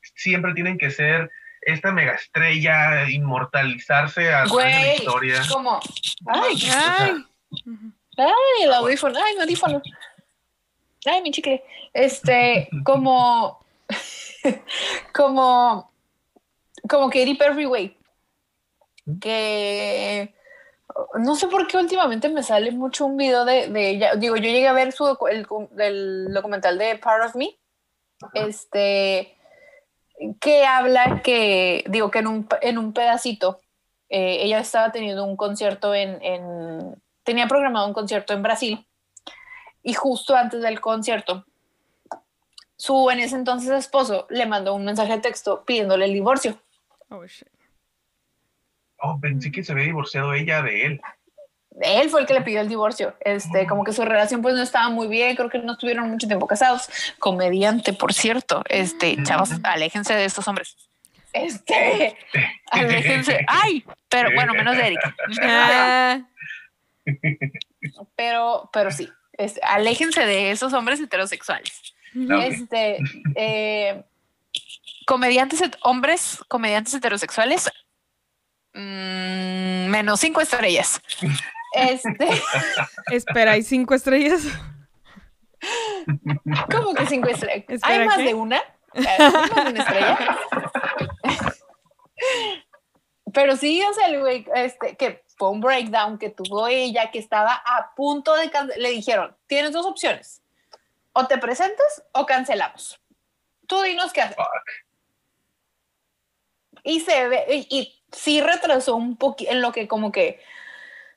Siempre tienen que ser esta mega estrella, inmortalizarse a través de la historia. como, ay, Ay. ay, el audífono, ay, mi audífono. Ay, mi chicle. Este, como, como, como Katy Perry, güey. Que no sé por qué últimamente me sale mucho un video de, de ella. Digo, yo llegué a ver su el documental de Part of Me. Este, que habla que, digo, que en un, en un pedacito, eh, ella estaba teniendo un concierto en, en, tenía programado un concierto en Brasil y justo antes del concierto, su en ese entonces esposo le mandó un mensaje de texto pidiéndole el divorcio. Oh, shit. Oh, pensé que se había divorciado ella de él. Él fue el que le pidió el divorcio. Este, como que su relación pues no estaba muy bien, creo que no estuvieron mucho tiempo casados. Comediante, por cierto. Este, chavos, aléjense de estos hombres. Este, aléjense. Ay, pero bueno, menos de. Ah, Pero, pero sí, este, aléjense de esos hombres heterosexuales. No. Este, eh, comediantes, hombres, comediantes heterosexuales, mm, menos cinco estrellas. Este, Espera, ¿hay cinco estrellas? ¿cómo que cinco estrellas? ¿Hay más ¿qué? de una? ¿Hay más de una estrella? Pero sí, o sea, el güey, este, que fue un breakdown que tuvo ella, que estaba a punto de cancelar. Le dijeron, tienes dos opciones. O te presentas o cancelamos. Tú dinos qué hacer. Fuck. Y se ve, y, y sí retrasó un poquito en lo que como que,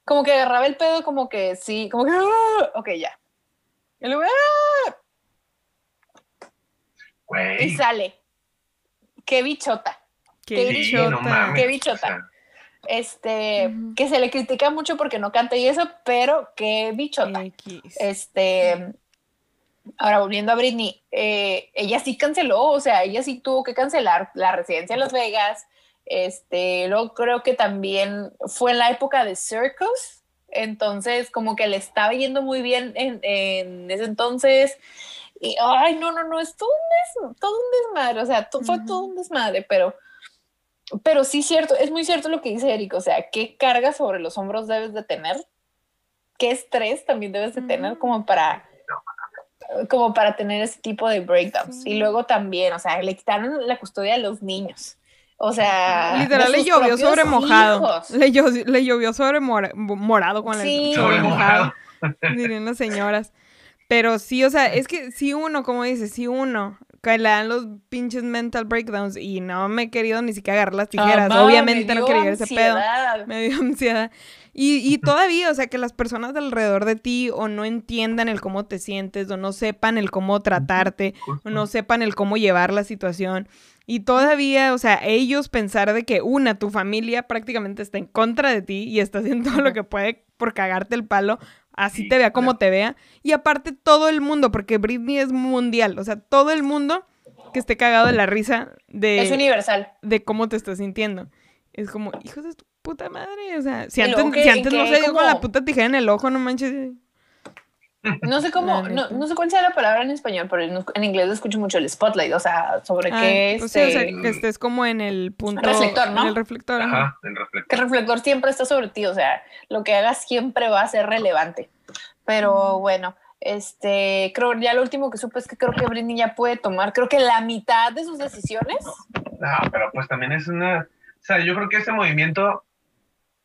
como que agarraba el pedo, como que sí, como que, ¡ah! ok, ya. Y, luego, ¡ah! y sale. Qué bichota. Qué bichota. no mames, Qué o bichota. sea, Este, que se le critica mucho porque no canta y eso, pero qué bichota. X. Este, ahora volviendo a Britney, eh, ella sí canceló, o sea, ella sí tuvo que cancelar la residencia en Las Vegas. Este, luego creo que también fue en la época de Circus, entonces como que le estaba yendo muy bien en, en ese entonces. Y, ay, no, no, no, es todo un, des- todo un desmadre, o sea, to- fue todo un desmadre, pero, pero sí cierto, es muy cierto lo que dice Eric, o sea, qué carga sobre los hombros debes de tener, qué estrés también debes de tener como para como para tener ese tipo de breakdowns. Sí. Y luego también, o sea, le quitaron la custodia a los niños. O sea, Literal de le llovió sobre mojado. Le, llo- le llovió sobre mora- morado con Sí. el Sobre mojado. dirían las señoras. Pero sí, o sea, es que si uno, como dices, si uno que le dan los pinches mental breakdowns y no me he querido ni siquiera agarrar las tijeras, obviamente me no quería ese pedo. Me dio ansiedad. Y, y todavía, o sea, que las personas alrededor de ti o no entiendan el cómo te sientes, o no sepan el cómo tratarte, o no sepan el cómo llevar la situación. Y todavía, o sea, ellos pensar de que una, tu familia prácticamente está en contra de ti y está haciendo todo lo que puede por cagarte el palo, así Sí, te vea como claro. te vea. Y aparte todo el mundo, porque Britney es mundial, o sea, todo el mundo que esté cagado de la risa de Es universal. de cómo te estás sintiendo. Es como, hijos de tu puta madre. O sea, si antes, que- si antes no se dio con la puta tijera en el ojo, no manches. No sé cómo, no, no sé cuál sea la palabra en español, pero en, en inglés escucho mucho el spotlight, o sea, sobre Ah, qué pues sí, o sea, este, que estés como en el punto. Reflector, ¿no? En el reflector. ajá. El que reflector. el reflector siempre está sobre ti, o sea, lo que hagas siempre va a ser relevante. Pero bueno, este, creo, ya lo último que supe es que creo que Britney ya puede tomar, creo que la mitad de sus decisiones. No, pero pues también es una. O sea, yo creo que ese movimiento,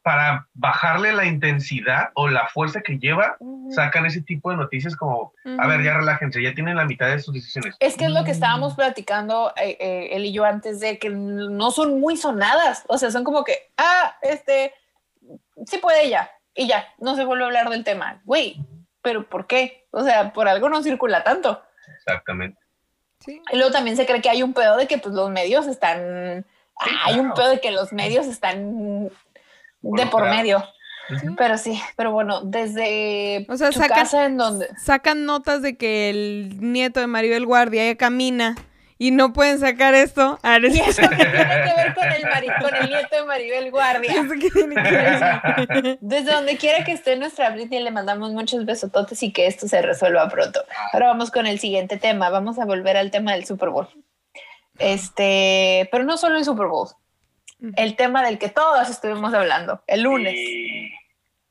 para bajarle la intensidad o la fuerza que lleva, sacan ese tipo de noticias como, a ver, ya relájense, ya tienen la mitad de sus decisiones. Es que es lo que estábamos platicando eh, eh, él y yo antes de que no son muy sonadas, o sea, son como que, ah, este, sí puede ya, y ya, no se vuelve a hablar del tema. Güey, pero ¿por qué? O sea, por algo no circula tanto. Exactamente. Sí. Y luego también se cree que hay un pedo de que pues los medios están, Sí, hay un pedo de que los medios están de por medio. Pero sí, pero bueno, desde O sea, tu sacan- casa en donde... Sacan notas de que el nieto de Maribel Guardia ya camina y no pueden sacar esto. Ah, y eso que tiene que ver con el, mari con el nieto de Maribel Guardia. ¿Eso qué tiene que ver? Desde donde quiera que esté nuestra Britney, le mandamos muchos besototes y que esto se resuelva pronto. Ahora vamos con el siguiente tema. Vamos a volver al tema del Super Bowl. Este, pero no solo el Super Bowl. El tema del que todos estuvimos hablando el lunes. Y-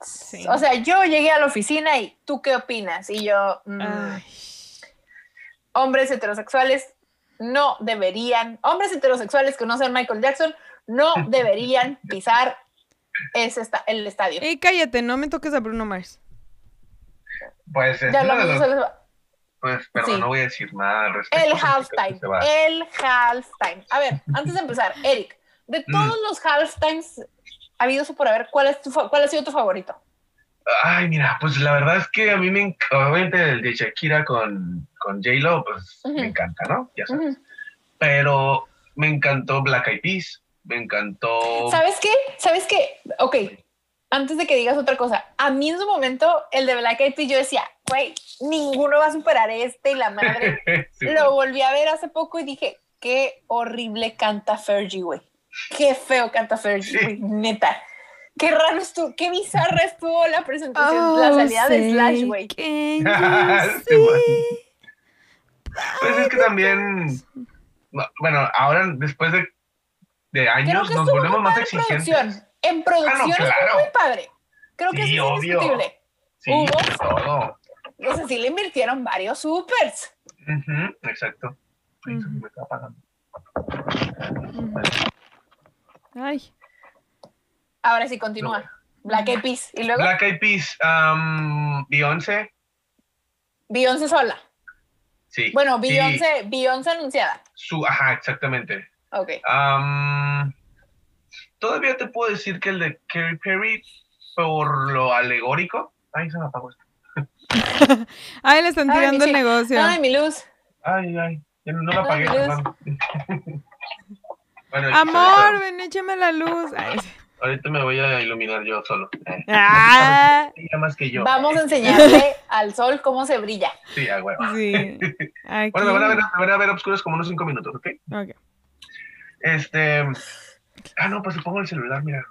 Sí. O sea, yo llegué a la oficina y ¿tú qué opinas? Y yo, mm, hombres heterosexuales no deberían, hombres heterosexuales que no sean Michael Jackson, no deberían pisar ese esta- el estadio. Ey, cállate, no me toques a Bruno Mars. Pues es Ya de hablamos los- los- Pues, pero Sí. no voy a decir nada al respecto. El halftime. El halftime. A ver, antes de empezar, Eric, de Mm. todos los halftimes habidos por haber, ¿cuál, es tu, ¿cuál ha sido tu favorito? Ay, mira, pues la verdad es que a mí me encanta, obviamente el de Shakira con, con J-Lo, pues me encanta, ¿no? Ya sabes. Pero me encantó Black Eyed Peas, me encantó... ¿Sabes qué? ¿Sabes qué? Ok, antes de que digas otra cosa, a mí en su momento, el de Black Eyed Peas, yo decía, güey, ninguno va a superar este y la madre. Sí, Lo volví a ver hace poco y dije, qué horrible canta Fergie, güey. Qué feo canta Fergie, Sí. neta. Qué raro estuvo, qué bizarra estuvo la presentación, la Oh, salida de Slash, güey. see? Pues es que también, no, bueno, ahora después de, de años nos volvemos más exigentes. producción. En producción claro. estuvo muy padre. Creo que Sí, eso es obvio. indiscutible. Sí, Hubo- todo. O sea, sí le invirtieron varios supers. Ujú, exacto. Se Ujú. me está apagando. Ay, Ahora sí, continúa. Black Eyed Peas. Y luego Black Eyed Peas, um, Beyoncé, Beyoncé sola. sí. Bueno, Sí, Beyoncé, Beyoncé anunciada. su, ajá, exactamente. Ok. Am, todavía te puedo decir que el de Katy Perry, por lo alegórico. Ay, se me apagó esto. ay, le están tirando el negocio. Ay, mi luz. Ay, ay, no la apagué. Ay. Bueno, Amor, ven, échame la luz. Ay, sí. Ahorita me voy a iluminar yo solo. Eh, Ah, más que yo. Vamos a enseñarle al sol cómo se brilla. Sí, a huevo. sí. Bueno, me van, a ver, me van a ver obscuros como unos cinco minutos, ¿ok? Ok. Este. Ah, no, pues le pongo el celular, mira.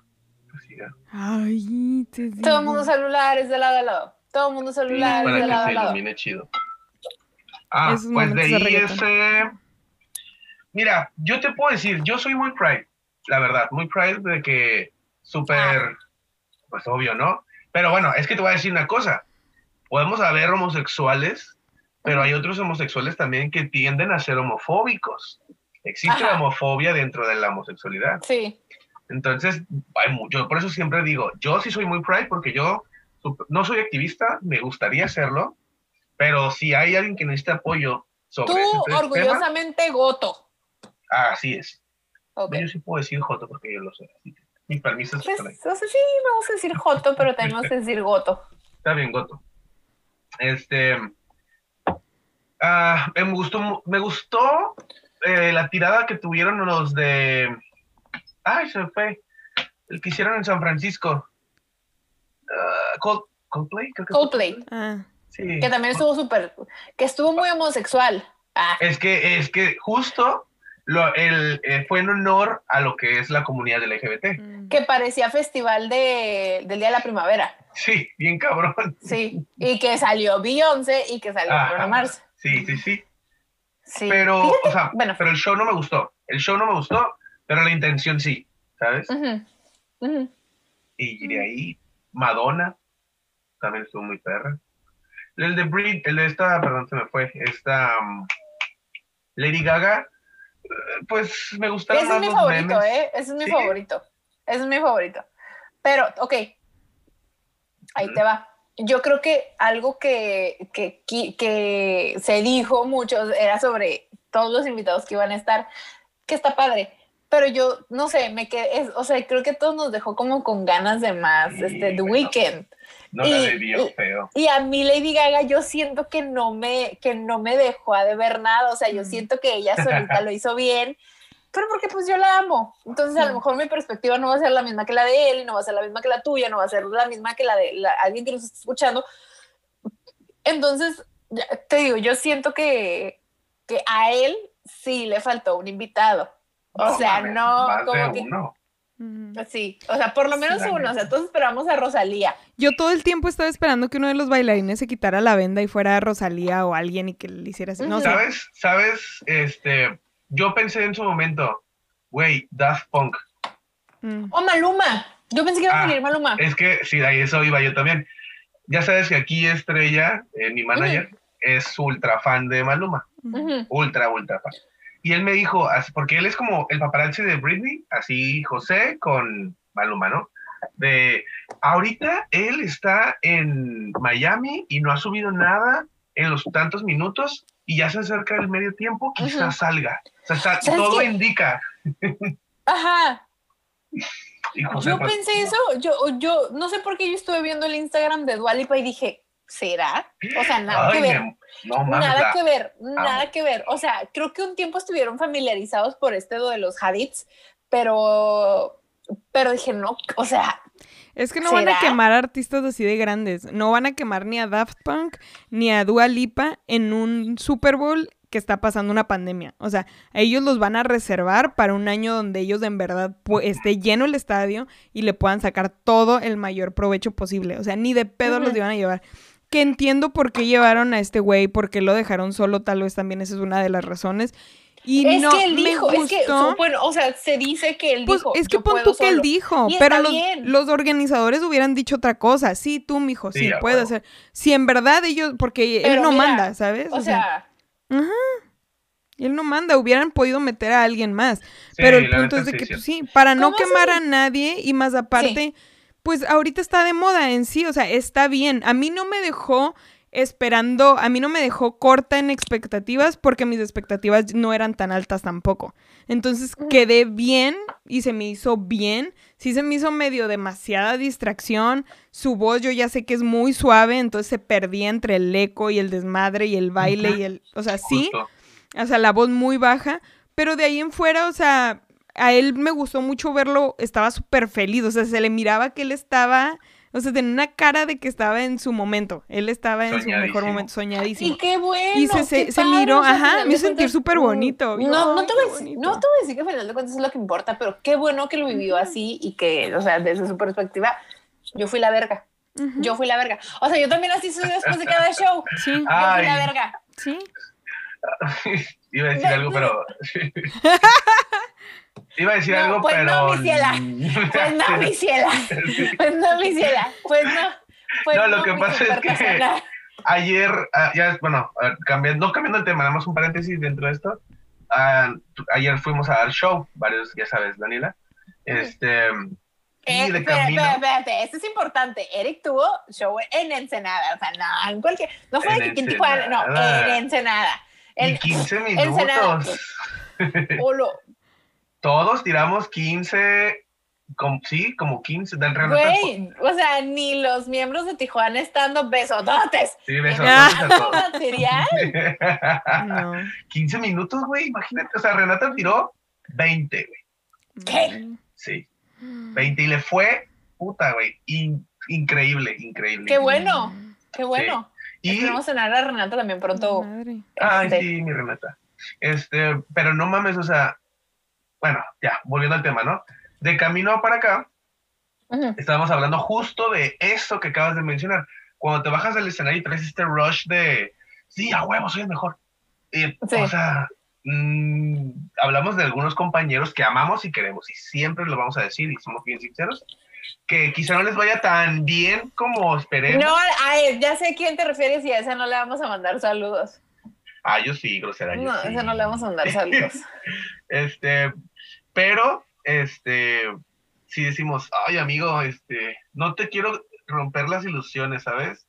Pues sí, ya. Ay, te digo. Todo el mundo celulares de lado a lado. Todo el mundo Sí, celulares para de que lado a se lado. ilumine chido. Ah, Esos pues de ahí reggaetón. ese. Mira, yo te puedo decir, yo soy muy pride, la verdad, muy pride de que súper, Ah. pues obvio, ¿no? Pero bueno, es que te voy a decir una cosa. Podemos haber homosexuales, pero hay otros homosexuales también que tienden a ser homofóbicos. Existe la homofobia dentro de la homosexualidad. Sí. Entonces, hay mucho, por eso siempre digo, yo sí soy muy pride porque yo no soy activista, me gustaría serlo, pero si hay alguien que necesita apoyo sobre Tú ese tema, orgullosamente goto. Ah, así es. Yo sí puedo decir Joto porque yo lo sé. Mi permiso es Pues, por ahí. o sea, sí, vamos a decir joto, pero tenemos que decir goto. Está bien, Goto. Este. ah, me gustó, me gustó eh, la tirada que tuvieron los de. Ay, se me fue. El que hicieron en San Francisco. Ah, Cold- Coldplay, creo que fue Coldplay, Ah, Sí. que también estuvo súper, que estuvo muy homosexual. Ah, Es que, es que justo lo, el, eh, fue en honor a lo que es la comunidad LGBT. mm. que parecía festival de, del Día de la Primavera. Sí, bien cabrón. Sí. Y que salió Beyoncé y que salió Ajá. Bruno Mars. Sí, sí, sí. Sí. Pero, Fíjate, o sea, bueno. pero el show no me gustó. El show no me gustó, pero la intención sí, ¿sabes? Y de ahí, Madonna también estuvo muy perra. El de Brit, el de esta, perdón, se me fue, esta um, Lady Gaga, pues me gustaron Ese es mi favorito, memes. ¿eh? Ese es mi Sí. favorito. Ese es mi favorito. Pero, ok. Ahí te va. Yo creo que algo que, que, que- que se dijo mucho era sobre todos los invitados que iban a estar, que está padre. Pero yo, no sé, me quedé, es- o sea, creo que todos nos dejó como con ganas de más, Sí, este, The. Weeknd. No la y- debió y- feo. Y a mí Lady Gaga yo siento que no me, que no me dejó a de ver nada, o sea, yo Mm. siento que ella solita lo hizo bien, pero porque pues yo la amo. Entonces a lo Mm. mejor mi perspectiva no va a ser la misma que la de él, y no va a ser la misma que la tuya, no va a ser la misma que la de la- alguien que nos está escuchando. Entonces, te digo, yo siento que, que a él sí le faltó un invitado. O sea, mames, no, más de como que. uno. Sí, o sea, por lo menos Sí, uno. O sea, todos esperamos a Rosalía. Yo todo el tiempo estaba esperando que uno de los bailarines se quitara la venda y fuera Rosalía o alguien y que le hiciera así. No sé. ¿Sabes? ¿Sabes? Este, yo pensé en su momento, güey, Daft Punk. Mm. ¡Oh, Maluma! Yo pensé que iba a Ah, venir Maluma. Es que sí, a eso iba yo también. Ya sabes que aquí Estrella, eh, mi manager, es ultra fan de Maluma. Ultra, ultra fan. Y él me dijo, porque él es como el paparazzi de Britney, así José con Maluma, ¿no? De ahorita él está en Miami y no ha subido nada en los tantos minutos y ya se acerca el medio tiempo, quizás salga. O sea, está- ¿Sabes todo qué? indica. Ajá. José, Yo pues, pensé eso. Yo, yo no sé por qué yo estuve viendo el Instagram de Dualipa y dije, ¿será? O sea, nada ay, que ver. No mames, Nada la- que ver, nada que ver. O sea, creo que un tiempo estuvieron familiarizados por este de los hadiths, pero, pero dije, no, o sea, Es que no van a quemar artistas así de grandes. No van a quemar ni a Daft Punk ni a Dua Lipa en un Super Bowl que está pasando una pandemia. O sea, a ellos los van a reservar para un año donde ellos en verdad esté lleno el estadio y le puedan sacar todo el mayor provecho posible. O sea, ni de pedo los iban a llevar. Que entiendo por qué llevaron a este güey, por qué lo dejaron solo, tal vez también esa es una de las razones. Y es no que él me dijo, es que, gustó. bueno, o sea, se dice que él Pues dijo, es que "Yo pon tú que él solo". dijo, pero los, organizadores hubieran dicho otra cosa. Sí, tú, mijo, sí, Sí, a puede huevo. ser. Si en verdad ellos, porque él no mira, manda, ¿sabes? O sea, él no manda, hubieran podido meter a alguien más. Sí, pero el punto es de que, sí. pues, sí, para no ¿Cómo se- quemar a nadie y más aparte, pues ahorita está de moda en sí, o sea, está bien. A mí no me dejó esperando, a mí no me dejó corta en expectativas porque mis expectativas no eran tan altas tampoco. Entonces quedé bien y se me hizo bien. Sí se me hizo medio demasiada distracción. Su voz yo ya sé que es muy suave, entonces se perdía entre el eco y el desmadre y el baile y el, o sea, sí, Justo. o sea, la voz muy baja, pero de ahí en fuera, o sea, a él me gustó mucho verlo, estaba súper feliz, o sea, se le miraba que él estaba, o sea, tenía una cara de que estaba en su momento, él estaba en su mejor momento, soñadísimo. y qué bueno. Y se- miró, o sea, al ajá, me hizo sentir súper mm, bonito. No, no te voy decir, bonito. no te voy a decir que al final de cuentas es lo que importa, pero qué bueno que lo vivió así y que, o sea, desde su perspectiva, yo fui la verga. Yo fui la verga. O sea, yo también así soy después de cada show. Sí, Yo fui la verga. sí. Iba a decir algo, pero. Iba a decir No, algo, pues pero. no, mi ciela. Pues no, mi ciela. Pues no, mi ciela. Pues no. Pues No, lo que mi pasa es que-. Ayer, ah, ya, bueno, a ver, cambiando, no cambiando el tema, nada más un paréntesis dentro de esto. Ah, tu- ayer fuimos a dar show, varios, ya sabes, Daniela. Este. Eh, de espera, camino. espérate, esto es importante. Eric tuvo show en Ensenada, o sea, no, en cualquier, no fue En aquí en Tijuana, no, Ensenada. en Ensenada. En, 15 Ensenada. minutos. o lo- Todos tiramos 15, como, sí, como 15 del güey, o sea, ni los miembros de Tijuana estando besototes. Sí, besos Ah. a todos. material. No. 15 minutos, güey, imagínate. O sea, Renata tiró 20, güey. ¿Qué? Sí, 20 y le fue, puta, güey, in- increíble, increíble. Qué bueno, qué bueno. Y, Esperemos cenar a Renata también pronto. Madre. ay, este, sí, mi Renata. Este, pero no mames, o sea, bueno, ya, volviendo al tema, ¿no? De camino para acá, ujú. estábamos hablando justo de eso que acabas de mencionar. Cuando te bajas del escenario y traes este rush de, sí, a huevo, soy el mejor. Y, Sí. O sea, mm, hablamos de algunos compañeros que amamos y queremos, y siempre lo vamos a decir, y somos bien sinceros, que quizá no les vaya tan bien como esperemos. No, ay, ya sé a quién te refieres y a esa no le vamos a mandar saludos. Ah, yo sí, grosera. yo No, sí. esa no le vamos a mandar saludos. Este, pero, este, si decimos, ay, amigo, este, no te quiero romper las ilusiones, ¿sabes?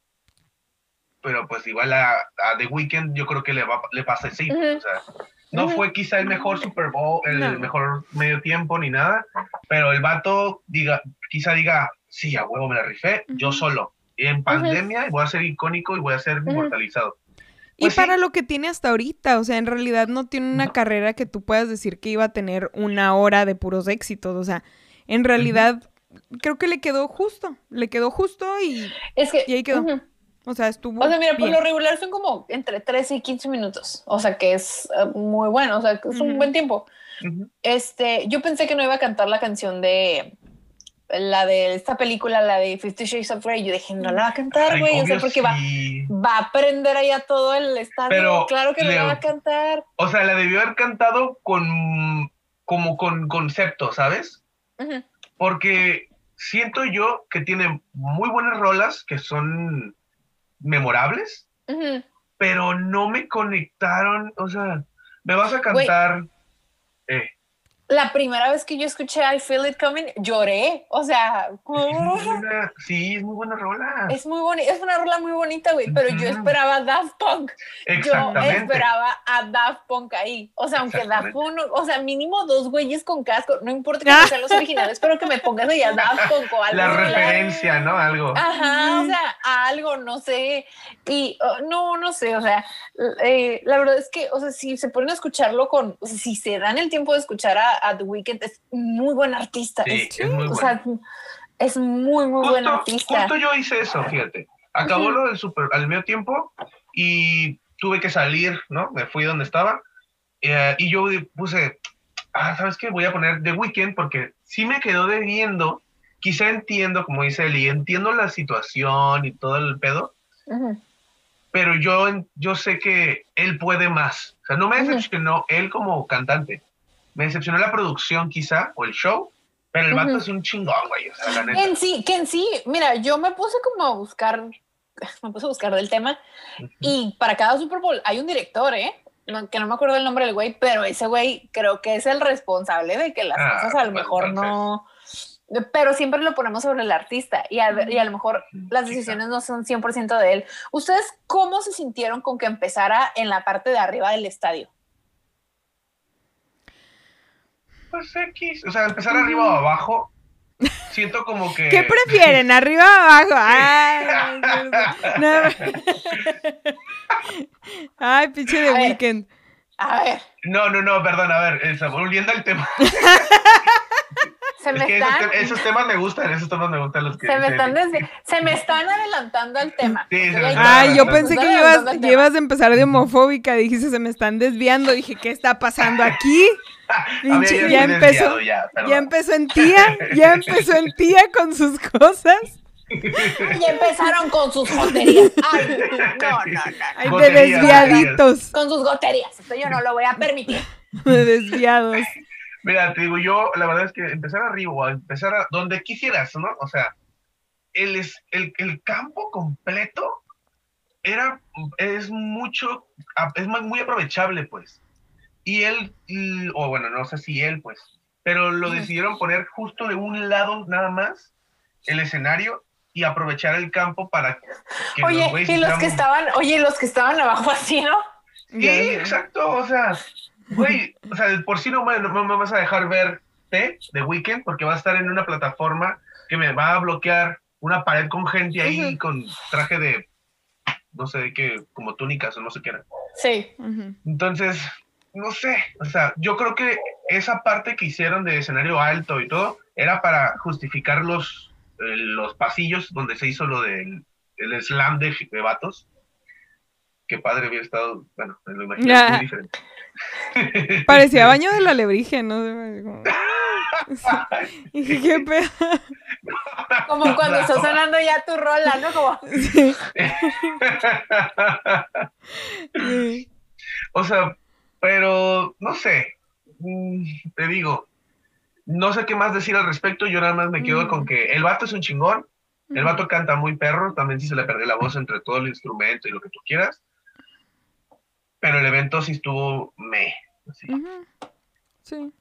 Pero pues igual a, a The Weeknd yo creo que le, va, le pasa así. Ujú. O sea, no fue quizá el mejor Super Bowl, el No. mejor medio tiempo ni nada, pero el vato diga, quizá diga, sí, a huevo me la rifé, yo solo. En pandemia voy a ser icónico y voy a ser Ujú. Y Pues sí. para lo que tiene hasta ahorita, o sea, en realidad no tiene una No. carrera que tú puedas decir que iba a tener una hora de puros éxitos, o sea, en realidad creo que le quedó justo, le quedó justo y, Es que. Y ahí quedó. O sea, estuvo. O sea, mira, por bien. lo regular son como entre 13 y 15 minutos. O sea, que es eh, muy bueno, o sea, que es un buen tiempo. Este, yo pensé que no iba a cantar la canción de la de esta película, la de Fifty Shades of Grey. Yo dije, no la va a cantar, güey. O sea, porque va, sí. va a prender allá todo el estadio. Pero, claro que no la va a cantar. O sea, la debió haber cantado con como con concepto, ¿sabes? Porque siento yo que tiene muy buenas rolas que son memorables, pero no me conectaron. O sea, me vas a cantar. Eh, La primera vez que yo escuché I Feel It Coming, lloré. O sea, es muy buena- sí, es muy buena rola. es muy bonita, es una rola muy bonita, güey. Pero yo Ujú. esperaba Daft Punk. Yo esperaba a Daft Punk ahí. O sea, aunque Daft. Punk, o sea, mínimo dos güeyes con casco. No importa que Ah. no sean los originales, pero que me pongas ahí a Daft Punk o algo. La referencia, ¿no? Algo. Ajá, o sea, a algo, no sé. Y oh, no, no sé, o sea, eh, la verdad es que, o sea, si se ponen a escucharlo con, o sea, si se dan el tiempo de escuchar a, a The Weeknd, es muy buen artista. Sí, es, es muy o bueno. sea, es muy, muy buen Justo, artista. justo yo hice eso, fíjate. Acabó Ujú. lo del super al medio tiempo y tuve que salir, ¿no? Me fui donde estaba eh, y yo puse, ah, ¿sabes qué? Voy a poner The Weeknd porque sí me quedó debiendo. Quizá entiendo, como dice Eli, entiendo la situación y todo el pedo, Ujú. pero yo, yo sé que él puede más. O sea, no me decepcionó él como cantante. Me decepcionó la producción quizá, o el show, pero el vato Ujú. es un chingón, güey. O sea, la neta. En sí, que en sí, mira, yo me puse como a buscar, me puse a buscar del tema y para cada Super Bowl hay un director, ¿eh? No- que no me acuerdo el nombre del güey, pero ese güey creo que es el responsable de que las Ah, cosas a lo pues, mejor no... Pero siempre lo ponemos sobre el artista y a, y a lo mejor las decisiones no son 100% de él. ¿Ustedes cómo se sintieron con que empezara en la parte de arriba del estadio? Pues X, o sea, empezar arriba o abajo, siento como que... ¿Qué prefieren? ¿Arriba o abajo? Ay, no. Ay, pinche de A ver. weekend. A ver, No, no, no, perdón, a ver, volviendo al tema. se Es me que esos, están... te- esos temas me gustan, esos temas me gustan los que... Se me, están desvi- se me están adelantando al tema. Sí, se me Oye, están Ay, yo pensé que ibas, ibas a empezar de homofóbica. Dijiste, se me están desviando. Dije, ¿qué está pasando aquí? Pinche- ya empezó. ya, empezó en tía, ya empezó en tía con sus cosas. Ya empezaron con sus joterías. Ay, no, no, no. Ay, de Goterías, desviaditos. Con sus goterías. Esto yo no lo voy a permitir. De desviados. Mira, te digo, yo la verdad es que empezar arriba, o empezar a donde quisieras, ¿no? O sea, el, es, el, el campo completo era, es mucho, es muy aprovechable, pues. Y él, o bueno, no sé si él, pues, pero lo decidieron poner justo de un lado nada más el escenario y aprovechar el campo para que Oye, güeyes y los que estaban, oye, los que estaban abajo así, ¿no? Sí, exacto, o sea, güey, o sea, por si no me, no me vas a dejar ver T de Weekend porque va a estar en una plataforma que me va a bloquear una pared con gente ahí con traje de, no sé, qué, como túnicas o no sé qué era. Sí. Entonces, no sé, o sea, yo creo que esa parte que hicieron de escenario alto y todo era para justificar los, eh, los pasillos donde se hizo lo del el slam de, de vatos. Qué padre hubiera estado, bueno, me lo imagino muy diferente. Parecía baño de la lebrige, ¿no? Y dije, ¿qué pedo? Como cuando está sonando ya tu rola, ¿no? Como, Sí. Sí. o sea, pero no sé, mm, te digo, no sé qué más decir al respecto, yo nada más me quedo Mm. con que el vato es un chingón, el vato canta muy perro, también sí se le perdió la voz entre todo el instrumento y lo que tú quieras, pero el evento sí estuvo me. Sí.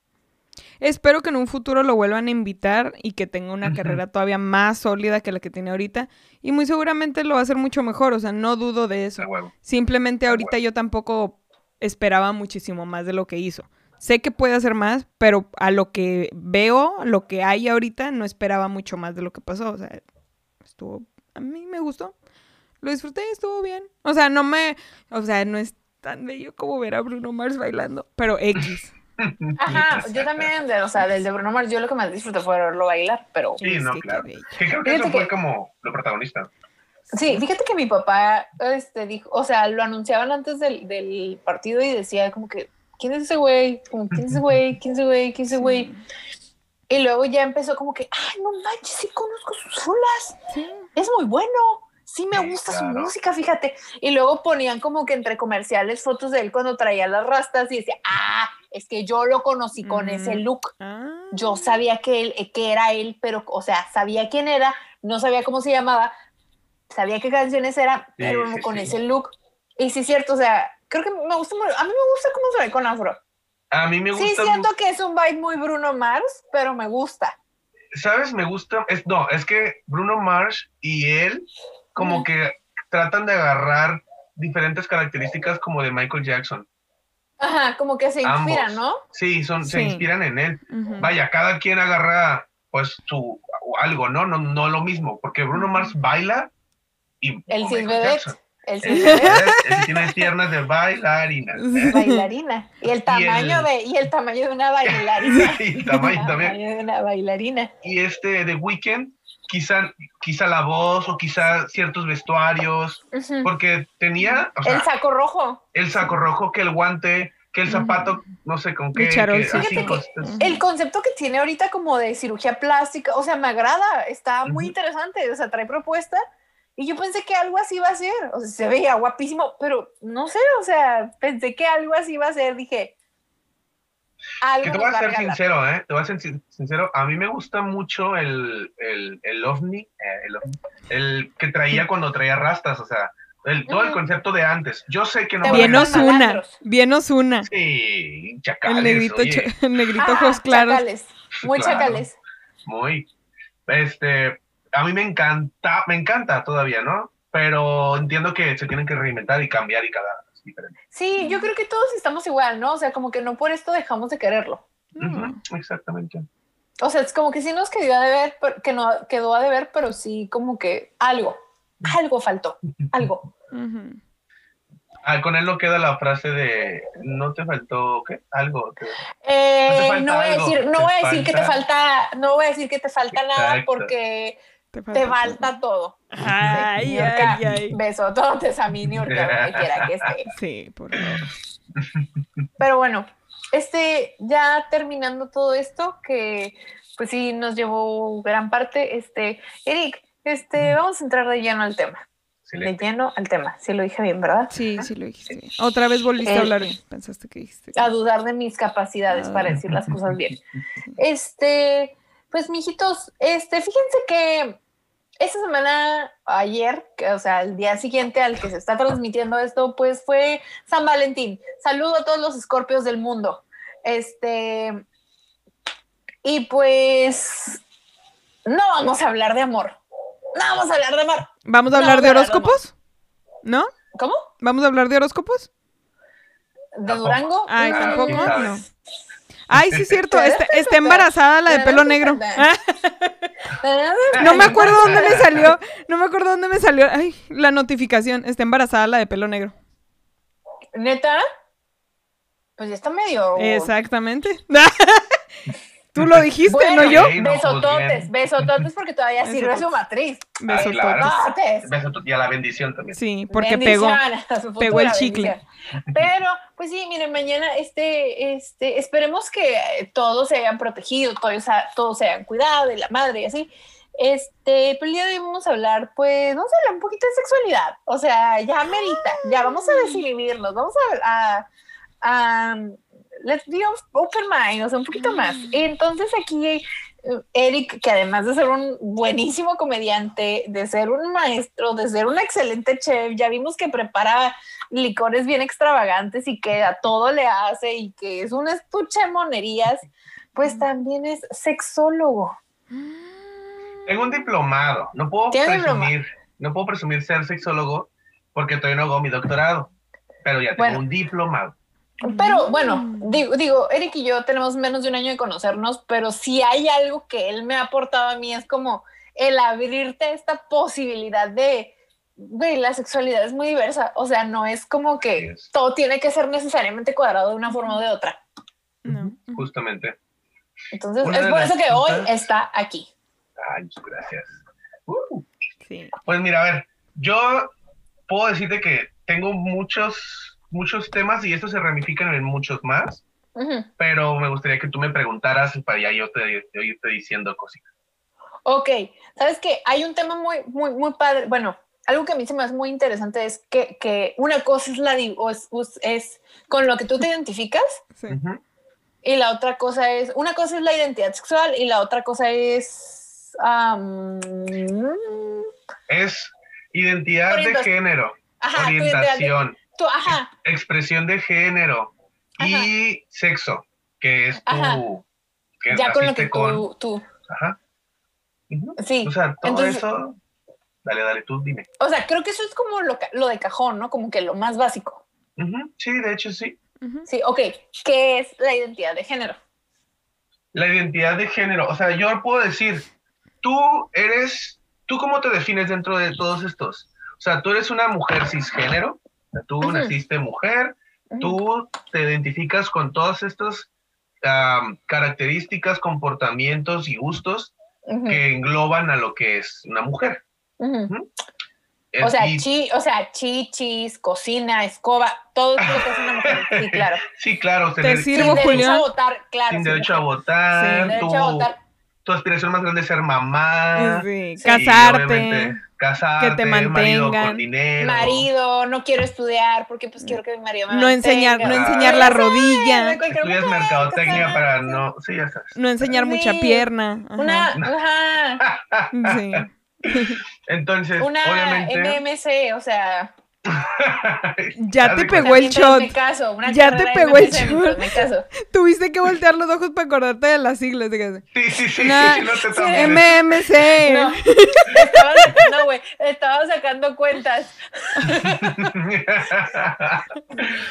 Espero que en un futuro lo vuelvan a invitar y que tenga una carrera todavía más sólida que la que tiene ahorita. Y muy seguramente lo va a hacer mucho mejor, o sea, no dudo de eso. Simplemente ahorita yo tampoco esperaba muchísimo más de lo que hizo. Sé que puede hacer más, pero a lo que veo, lo que hay ahorita, no esperaba mucho más de lo que pasó. O sea, estuvo, a mí me gustó. Lo disfruté, estuvo bien. O sea, no me, o sea, no es tan bello como ver a Bruno Mars bailando, pero X. ajá, yo también, de- o sea, del de Bruno Mars, yo lo que más disfruté fue verlo bailar, pero Sí, no, que claro. Que creo que Fíjate eso fue que- como lo protagonista. Sí, fíjate que mi papá este, dijo, o sea, lo anunciaban antes del, del partido y decía como que, ¿quién es ese güey? Como, ¿quién es ese güey? ¿Quién es ese güey? ¿Quién es ese güey? Y luego ya empezó como que, ay, no manches, sí conozco sus rolas. Sí. Es muy bueno. Sí me Sí, gusta claro. su música, fíjate. Y luego ponían como que entre comerciales fotos de él cuando traía las rastas y decía, ah, es que yo lo conocí con ese look. Ah. Yo sabía que él, eh, que era él, pero, o sea, sabía quién era, no sabía cómo se llamaba, sabía qué canciones eran, Sí, pero no sí, con sí. ese look. Y sí, es cierto, o sea, creo que me gusta, a mí me gusta cómo se ve con afro. A mí me Sí, gusta. siento que es un vibe muy Bruno Mars, pero me gusta. ¿Sabes? Me gusta. Es, no, es que Bruno Mars y él, como que tratan de agarrar diferentes características como de Michael Jackson. Ajá, como que se inspira, Ambos. ¿no? Sí, son, se inspiran en él. Vaya, cada quien agarra pues su o algo, ¿no? No, no lo mismo, porque Bruno Mars baila y El. Jackson. El tiene piernas de bailarina. bailarina. Y el tamaño el- de, y el tamaño de una bailarina. Y el tamaño El también. tamaño de una bailarina. Y este de Weekend, quizá, quizá la voz o quizá ciertos vestuarios, porque tenía, o sea, el saco rojo. el saco rojo, que el guante, que el zapato, no sé con qué, charol, que así. El concepto que tiene ahorita como de cirugía plástica, o sea, me agrada, está muy interesante, o sea, trae propuesta. Y yo pensé que algo así iba a ser, o sea, se veía guapísimo, pero no sé, o sea, pensé que algo así iba a ser, dije. Algo Que te voy a ser sincero, ¿eh? Te voy a ser sin- sincero. A mí me gusta mucho el, el, el ovni, eh, el, ovni, el que traía cuando traía rastas, o sea, el, todo el concepto de antes. Yo sé que no Te va a Bien Osuna, bien Osuna. Sí, chacales, El negrito, oye, el negrito Ah, ojos claros. Chacales, muy Claro. chacales. muy. Este, a mí me encanta, me encanta todavía, ¿no? Pero entiendo que se tienen que reinventar y cambiar y cada diferente. Sí, yo creo que todos estamos igual, ¿no? O sea, como que no por esto dejamos de quererlo. Ujú, exactamente. O sea, es como que sí nos quedó a deber, pero- que no quedó a deber, pero sí como que algo, algo faltó, algo. Ah, con él no queda la frase de no te faltó ¿qué? algo. Eh, No te falta no voy a algo, decir, no voy a decir que te falta- no voy a decir que te falta nada porque Te falta todo. Ay, Niurka, ay, ay. Besototes a mi Niurka, donde quiera que esté. Sí, por favor. Pero bueno, este, ya terminando todo esto, que pues sí nos llevó gran parte, este, Eric, este, vamos a entrar de lleno al tema. De lleno al tema. Sí lo dije bien, ¿verdad? Sí, sí lo dijiste bien. Otra vez volviste Eh, a hablar bien. Pensaste que dijiste. A dudar de mis capacidades para Ah. decir las cosas bien. Este, pues, mijitos, este, fíjense que esta semana, ayer, que, o sea, el día siguiente al que se está transmitiendo esto, pues fue San Valentín. Saludo a todos los escorpios del mundo. Este, y pues, no vamos a hablar de amor. No vamos a hablar de amor. ¿Vamos a hablar de no, horóscopos? ¿No? ¿Cómo? ¿Vamos a hablar de horóscopos? ¿De. Durango? Ay, tampoco. No. Ay, sí, es cierto. Está, está embarazada la de pelo negro. No me acuerdo dónde me salió. No me acuerdo dónde me salió. Ay, la notificación. Está embarazada la de pelo negro. ¿Neta? Pues ya está medio... Exactamente. Tú lo dijiste, Bueno, ¿no yo? Pues besototes, besototes porque todavía sirve Besototes. su matriz. Besototes. claro. Besototes. Beso y a la bendición también. Sí, porque pegó. Pegó el chicle. bendición. Pero, pues sí, miren, mañana este, este, esperemos que todos se hayan protegido, todos, todos se hayan cuidado de la madre y así. Este, pero el día de hoy vamos a hablar, pues, vamos a hablar un poquito de sexualidad. O sea, ya merita, ya vamos a desinhibirnos, vamos a, a, a let's be open mind, o sea, un poquito más. Entonces aquí eh, Eric, que además de ser un buenísimo comediante, de ser un maestro, de ser un excelente chef, ya vimos que prepara licores bien extravagantes y que a todo le hace y que es un estuche de monerías, pues también es sexólogo. Tengo un diplomado. No puedo presumir, no puedo presumir ser sexólogo porque todavía no hago mi doctorado. Pero ya tengo Bueno. un diplomado. Pero bueno, Mm. digo, digo, Eric y yo tenemos menos de un año de conocernos, pero si hay algo que él me ha aportado a mí es como el abrirte esta posibilidad de, güey, la sexualidad es muy diversa, o sea, no es como que todo tiene que ser necesariamente cuadrado de una forma o de otra. No. Justamente. Entonces, Una es por eso que hoy está aquí. Ay, gracias. Uh, Sí. pues mira, a ver, yo puedo decirte que tengo muchos, muchos temas y estos se ramifican en muchos más, pero me gustaría que tú me preguntaras para ya yo te, yo irte diciendo cositas. Ok, sabes que hay un tema muy, muy, muy padre. Bueno, algo que a mí se me hace muy interesante es que, que una cosa es la es, es- con lo que tú te identificas Sí. Ujú. y la otra cosa es una cosa es la identidad sexual y la otra cosa es am, Es identidad de género, ajá, tu identidad de- orientación, tu- ajá, expresión de género y sexo, que es tu... Ajá. que ya con lo que con- tú, tú Ajá. Sí. O sea, todo Entonces- eso... Dale, dale, tú dime. O sea, creo que eso es como lo, lo de cajón, ¿no? Como que lo más básico. Ujú, Sí, de hecho sí. Sí, ok. ¿Qué es la identidad de género? La identidad de género, o sea, yo puedo decir, tú eres, ¿tú cómo te defines dentro de todos estos? O sea, tú eres una mujer cisgénero, tú Ujú. naciste mujer, tú te identificas con todas estas características, comportamientos y gustos que engloban a lo que es una mujer. O sea, y- chi, o sea, chichis, cocina, escoba, todo lo que es una mujer. Sí, claro. sí, claro, Te sin derecho a votar, claro. sin derecho a votar, Sin derecho a votar. Tu aspiración más grande es ser mamá, Sí, Sí, Casarte. casarte, que te marido mantengan. con dinero. Marido, no quiero estudiar porque pues quiero que mi marido me No enseñar, no mantenga. enseñar la rodilla. Estudias mercadotecnia casarse. para no. Sí, ya sabes. No enseñar mucha Sí. pierna. Ajá. Una, ajá, Sí. Entonces, una obviamente. MMC, o sea. Ya te pegó el shot. Me caso, una Ya te pegó el shot. Me caso. Tuviste que voltear los ojos para acordarte de las siglas. de Sí, sí, sí. Una- sí, no te sí. MMC. No, estaba, no, güey, estaba sacando cuentas.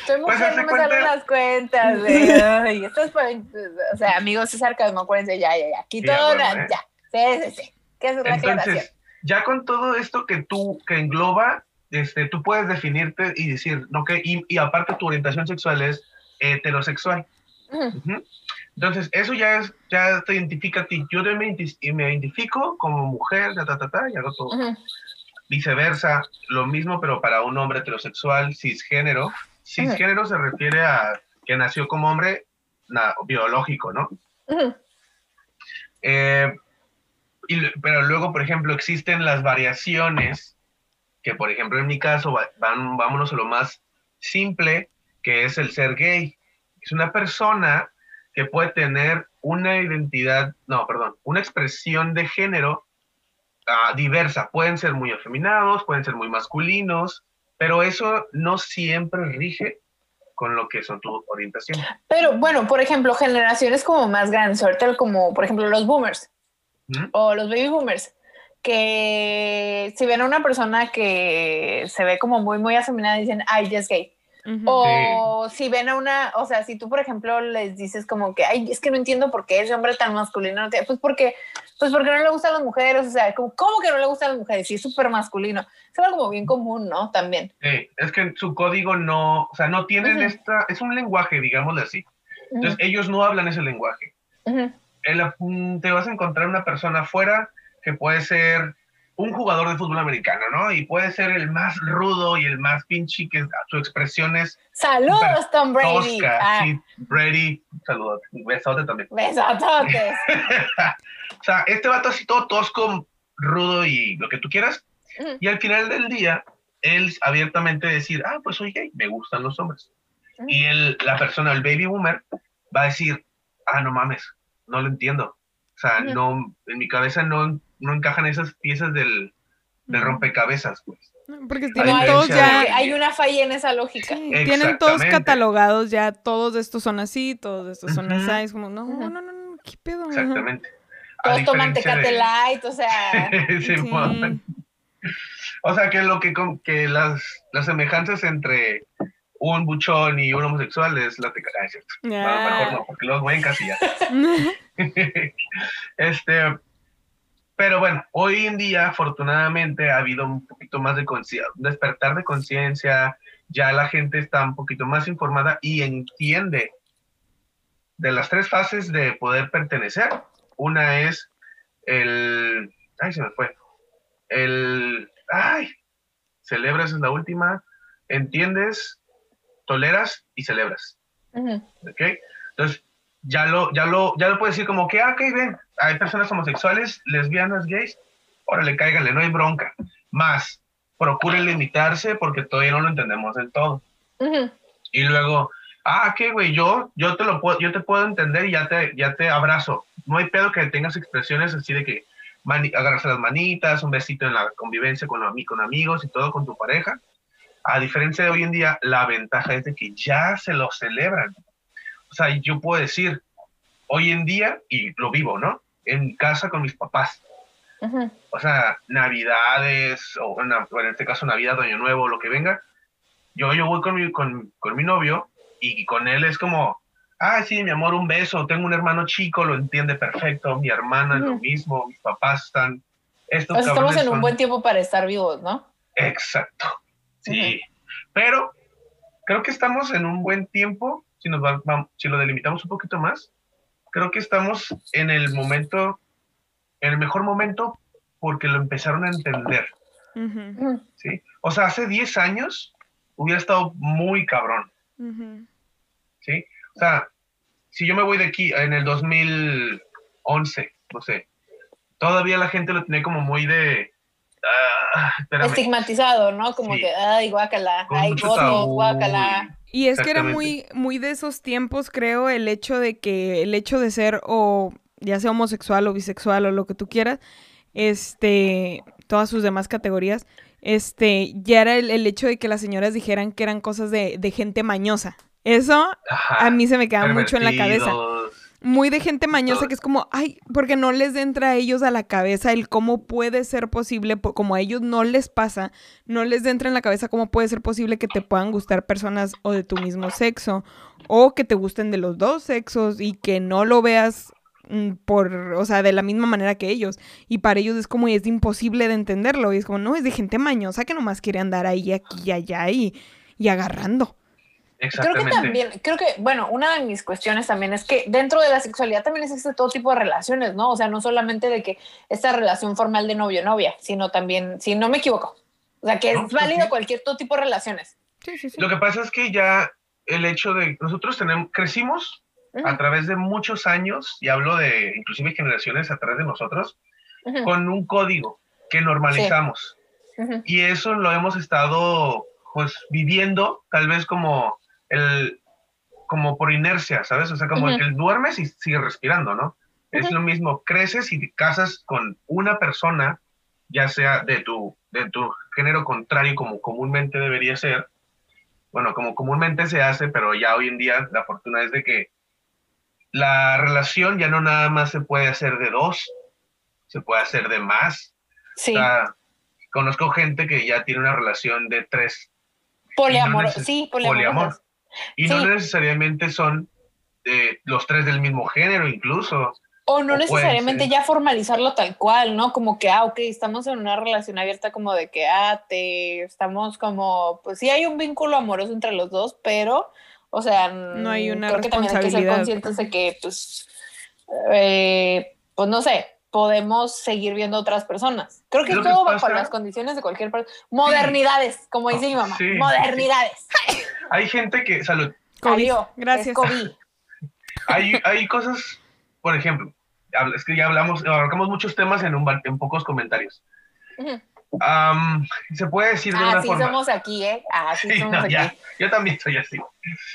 Soy Pues, mujer, no me salen las cuentas, güey. Ay, esto es para, o sea, amigos, es sarcasmo, acuérdense, ya, ya, ya. Aquí Ya, todo, bueno, eh. ya. Sí, sí, sí. ¿Qué es aclaración? Entonces, ya con todo esto que tú, que engloba, este, tú puedes definirte y decir, ¿no? Que, y, y aparte tu orientación sexual es heterosexual. Ujú, Ujú. Entonces, eso ya es, ya te identifica a ti. Yo me, me identifico como mujer, ta, ta, ta, ta, y hago todo. Viceversa, lo mismo, pero para un hombre heterosexual, cisgénero. Cisgénero se refiere a que nació como hombre na- biológico, ¿no? Eh, y pero luego, por ejemplo, existen las variaciones, que por ejemplo en mi caso, va- van, vámonos a lo más simple, que es el ser gay. Es una persona que puede tener una identidad, no, perdón, una expresión de género ah, diversa. Pueden ser muy afeminados, pueden ser muy masculinos, pero eso no siempre rige con lo que son tu orientación. Pero bueno, por ejemplo, generaciones como más grandes, ahorita como por ejemplo los boomers ¿Mm? o los baby boomers, que si ven a una persona que se ve como muy, muy afeminada, dicen, ay, ya es gay. O si ven a una, o sea, si tú, por ejemplo, les dices como que, ay, es que no entiendo por qué ese hombre tan masculino, no te-". pues porque, pues porque no le gustan las mujeres, o sea, como, ¿cómo que no le gustan las mujeres? Sí, es súper masculino. Es algo como bien común, ¿no? También. Sí, es que su código no, o sea, no tienen esta, es un lenguaje, digámosle así. Entonces, ellos no hablan ese lenguaje. El- mm, te vas a encontrar una persona afuera que puede ser un jugador de fútbol americano, ¿no? Y puede ser el más rudo y el más pinche, que su expresión es Saludos, Tom Brady. tosca. Ah, Sí, Brady, saludos, besote también. besototes. o sea, este vato así todo tosco, rudo y lo que tú quieras. Ujú. Y al final del día, él abiertamente decir, ah, pues soy gay, me gustan los hombres. Ujú. Y él, la persona, el baby boomer, va a decir, ah, no mames, no lo entiendo. O sea, Ujú. no, en mi cabeza no, no encajan esas piezas del, del rompecabezas, pues. Porque tienen todos ya. de- hay una falla en esa lógica. Sí, tienen todos catalogados ya, todos estos son así, todos estos son así. Es como, no, no, no, no, ¿qué pedo? Exactamente. A Todos toman Tecate de- Light, o sea. Simón. O sea, que lo que, con- que las, las semejanzas entre un buchón y un homosexual es la tecate. Ah, cierto. No, mejor no, porque luego voy a encasillar. este, pero bueno, hoy en día afortunadamente ha habido un poquito más de conciencia, despertar de conciencia, ya la gente está un poquito más informada y entiende de las tres fases de poder pertenecer. Una es el, ay, se me fue, el, ay, celebras es la última, entiendes, toleras y celebras. ¿Ok? Entonces, ya lo, ya lo, ya lo puedes decir como que, ah, ok, ven, hay personas homosexuales, lesbianas, gays, órale, cáiganle, no hay bronca. Más, procuren limitarse porque todavía no lo entendemos del todo. Y luego, ah, qué güey, yo, yo te lo puedo, yo te puedo entender y ya te, ya te abrazo. No hay pedo que tengas expresiones así de que agarrarse las manitas, un besito en la convivencia con, con amigos y todo con tu pareja. A diferencia de hoy en día, la ventaja es de que ya se lo celebran. O sea, yo puedo decir, hoy en día, y lo vivo, ¿no? En casa con mis papás. O sea, navidades, o en, este caso Navidad, Año Nuevo, lo que venga. Yo, yo voy con mi, con, con mi novio y con él es como, ah, sí, mi amor, un beso, tengo un hermano chico, lo entiende perfecto, mi hermana lo mismo, mis papás están... Estos estamos en un buen tiempo para estar vivos, ¿no? Exacto, sí. Pero creo que estamos en un buen tiempo, si, nos si lo delimitamos un poquito más, creo que estamos en el momento, en el mejor momento porque lo empezaron a entender. ¿sí? O sea, hace 10 años hubiera estado muy cabrón. ¿Sí? O sea, si yo me voy de aquí en el 2011, no sé, todavía la gente lo tiene como muy de... Ah, Estigmatizado, ¿no? Como que, ay, guácala, ay, gozo, guácala. Y es que era muy, muy de esos tiempos, creo, el hecho de que, el hecho de ser o ya sea homosexual o bisexual o lo que tú quieras, este, todas sus demás categorías, este, ya era el, hecho de que las señoras dijeran que eran cosas de, de gente mañosa. Eso a mí se me queda mucho en la cabeza. Muy de gente mañosa que es como, ay, porque no les entra a ellos a la cabeza el cómo puede ser posible, como a ellos no les pasa, no les entra en la cabeza cómo puede ser posible que te puedan gustar personas o de tu mismo sexo, o que te gusten de los dos sexos y que no lo veas mm, por, o sea, de la misma manera que ellos. Y para ellos es como, es imposible de entenderlo. Y es como, no, es de gente mañosa que nomás quiere andar ahí, aquí y allá y, y agarrando. Creo que también, creo que, bueno, una de mis cuestiones también es que dentro de la sexualidad también existe todo tipo de relaciones, ¿no? O sea, no solamente de que esta relación formal de novio-novia, sino también, si no me equivoco, o sea, que es válido cualquier todo tipo de relaciones. Sí, sí, sí. Lo que pasa es que ya el hecho de, nosotros tenemos, crecimos a través de muchos años, y hablo de inclusive generaciones a través de nosotros, con un código que normalizamos. Y eso lo hemos estado pues viviendo tal vez como el, como por inercia, ¿sabes? O sea, como el que duermes y sigue respirando, ¿no? Es lo mismo, creces y te casas con una persona, ya sea de tu, de tu género contrario, como comúnmente debería ser, bueno, como comúnmente se hace, pero ya hoy en día la fortuna es de que la relación ya no nada más se puede hacer de dos, se puede hacer de más. Sí. conozco gente que ya tiene una relación de tres. Poliamor, sí, poliamor. Y no necesariamente son eh, los tres del mismo género, incluso. O no necesariamente ya formalizarlo tal cual, ¿no? Como que, ah, ok, estamos en una relación abierta como de que, ah, te, estamos como, pues sí hay un vínculo amoroso entre los dos, pero, o sea, no hay una creo que también hay que ser conscientes de que, pues, eh, pues no sé, podemos seguir viendo otras personas. Creo que todo bajo las condiciones de cualquier persona. Modernidades, como dice mi mamá. modernidades. Hay gente que, salud. Gracias. hay, hay cosas, por ejemplo, es que ya hablamos, abarcamos muchos temas en, un, en pocos comentarios. se puede decir de una forma. Así somos aquí, ¿eh? Así somos aquí. yo también soy así.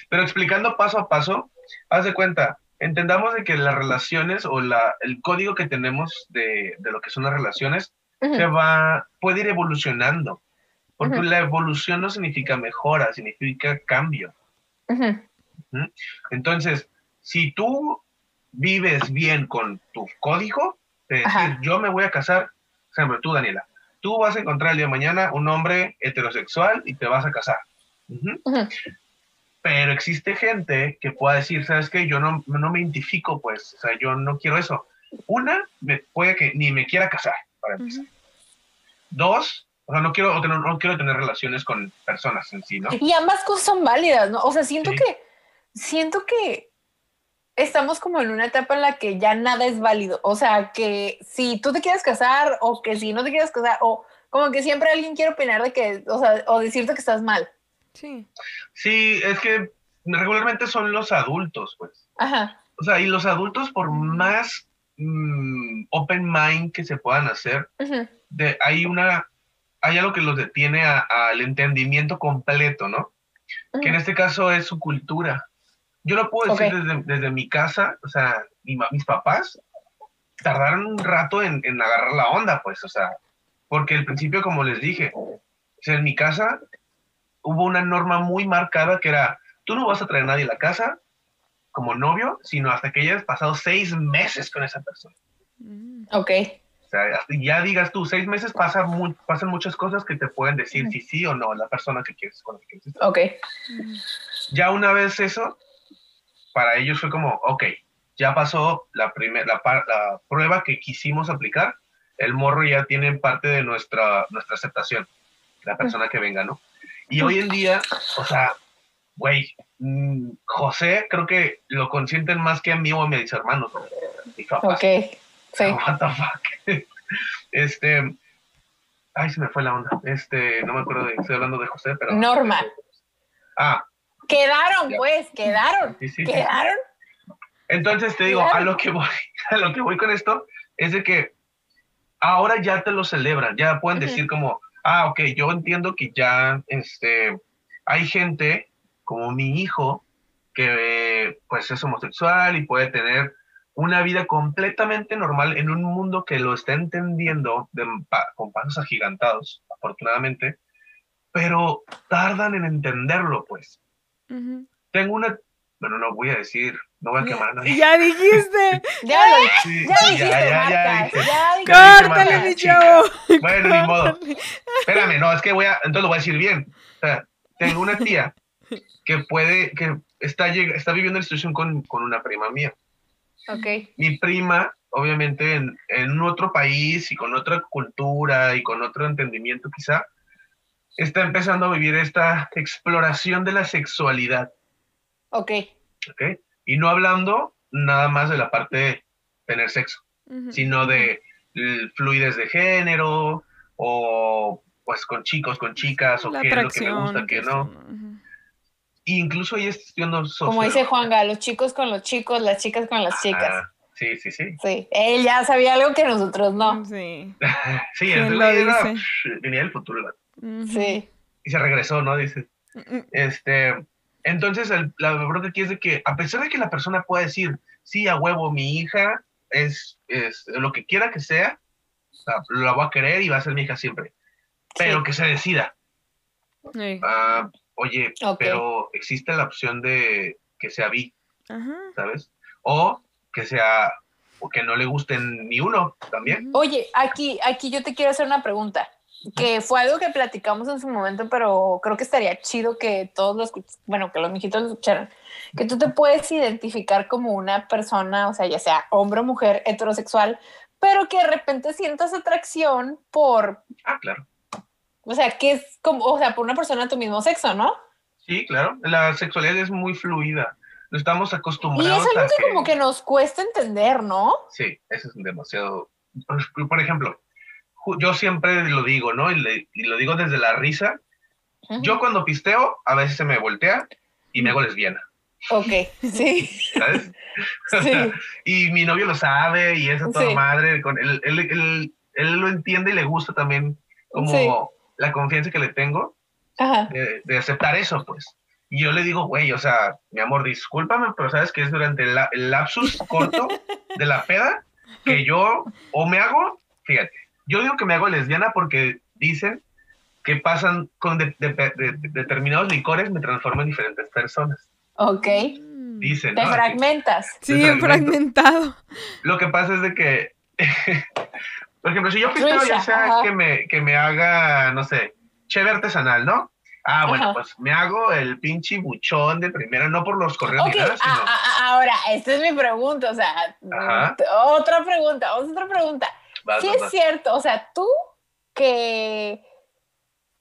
Pero explicando paso a paso, haz de cuenta, entendamos de que las relaciones o la, el código que tenemos de, de lo que son las relaciones se va, puede ir evolucionando, porque la evolución no significa mejora, significa cambio. Entonces, si tú vives bien con tu código, de decir, yo me voy a casar, por ejemplo, tú, Daniela, tú vas a encontrar el día de mañana un hombre heterosexual y te vas a casar. Pero existe gente que pueda decir, ¿sabes qué? Yo no, no me identifico, pues, o sea, yo no quiero eso. Una, me, puede que ni me quiera casar, para empezar. Dos, o sea, no quiero, no, quiero tener relaciones con personas en sí, ¿no? Y ambas cosas son válidas, ¿no? O sea, siento que, siento que estamos como en una etapa en la que ya nada es válido. O sea, que si tú te quieres casar o que si no te quieres casar o como que siempre alguien quiere opinar de que, o sea, o decirte que estás mal. Sí. Sí, es que regularmente son los adultos, pues. Ajá. O sea, y los adultos, por más mm, open mind que se puedan hacer, de, hay una, hay algo que los detiene al entendimiento completo, ¿no? Que en este caso es su cultura. Yo lo puedo decir desde, desde mi casa, o sea, mi mis papás tardaron un rato en, en agarrar la onda, pues, o sea, porque al principio, como les dije, o sea, en mi casa hubo una norma muy marcada que era, tú no vas a traer a nadie a la casa como novio, sino hasta que hayas pasado seis meses con esa persona. Mm. Ok. O sea, ya digas tú, seis meses pasa mu- pasan muchas cosas que te pueden decir Ujú. si sí o no la persona que quieres con la que quieres estar. Ok. Ya una vez eso, para ellos fue como, ok, ya pasó la, primer, la, la prueba que quisimos aplicar, el morro ya tiene parte de nuestra, nuestra aceptación, la persona que venga, ¿no? Y hoy en día, o sea, güey, mm, José creo que lo consienten más que a mí o a mis hermanos, ¿no? mis papás. Ok. Sí. What the fuck. Este, ay, se me fue la onda. Este, no me acuerdo de, estoy hablando de José, pero. Norma. Ah, Quedaron, Ya. pues, quedaron. sí, sí. Quedaron. Entonces te digo, a lo que voy, a lo que voy con esto es de que ahora ya te lo celebran, ya pueden decir como, ah, ok, yo entiendo que ya, este, hay gente como mi hijo que pues es homosexual y puede tener una vida completamente normal en un mundo que lo está entendiendo de con pasos agigantados, afortunadamente, pero tardan en entenderlo, pues. Tengo una, bueno, no voy a decir, no voy a quemar a nadie. Ya dijiste. Ya lo Sí, ya dijiste. Ya dijiste. Ya dije, Córtale, mi chavo. Bueno, ni modo. Espérame, no, es que voy a, entonces lo voy a decir bien. O sea, tengo una tía que puede, que está, está viviendo la situación con, con una prima mía. Ok. Mi prima, obviamente, en, en otro país y con otra cultura y con otro entendimiento quizá, está empezando a vivir esta exploración de la sexualidad, Ok. ¿ok? Y no hablando nada más de la parte de tener sexo. Sino de fluidez de género o pues con chicos, con chicas o La qué es lo que me gusta, qué no. incluso está estudiando Como socio- dice Juanga, los chicos con los chicos, las chicas con las chicas. Ah, sí, sí, sí. Sí. Él ya sabía algo que nosotros no. Sí. Sí, ¿Quién el lo güey era, venía del futuro. Sí. Y se regresó, ¿no? Dice. Mm, Este, entonces, el- la verdad aquí es de que, a pesar de que la persona pueda decir, sí, a huevo, mi hija es, es lo que quiera que sea, sea, la voy a querer y va a ser mi hija siempre, pero Sí. que se decida. Sí. Ah, oye, pero existe la opción de que sea bi, Ajá. ¿sabes? O que sea, o que no le gusten ni uno también. Oye, aquí, aquí yo te quiero hacer una pregunta, que fue algo que platicamos en su momento, pero creo que estaría chido que todos los, bueno, que los mijitos lo escucharan, que tú te puedes identificar como una persona, o sea, ya sea hombre o mujer heterosexual, pero que de repente sientas atracción por, Ah, claro. o sea, que es como, o sea, por una persona de tu mismo sexo, ¿no? Sí, claro. La sexualidad es muy fluida. No estamos Y acostumbrados es algo a que como que nos cuesta entender, ¿no? Sí, eso es demasiado. Por- ejemplo, yo siempre lo digo, ¿no? Y, le- y lo digo desde la risa. Yo cuando pisteo, a veces se me voltea y me hago lesbiana, Ok, sí, ¿sabes? sí. y mi novio lo sabe y es a toda Sí. madre. Con él, él, él- él lo entiende y le gusta también como Sí. la confianza que le tengo Ajá. de, de aceptar eso, pues. Y yo le digo, güey, o sea, mi amor, discúlpame, pero sabes que es durante el, la- el lapsus corto de la peda que yo o me hago, fíjate, yo digo que me hago lesbiana porque dicen que pasan con de- de- de- de- determinados licores me transformo en diferentes personas. Ok. Mm. Dicen, Te ¿no? Así. fragmentas. Sí, en fragmento. fragmentado. Lo que pasa es de que, por ejemplo, si yo pisteo, ya sea ajá. que me, que me haga, no sé, cheve artesanal, ¿no? Ah, bueno, Ajá. pues me hago el pinche buchón de primera, no por los correos Ok, ni nada, sino... a- a- ahora, esta es mi pregunta, o sea, Ajá. otra pregunta, otra pregunta. Vas, es vas. cierto, o sea, tú que,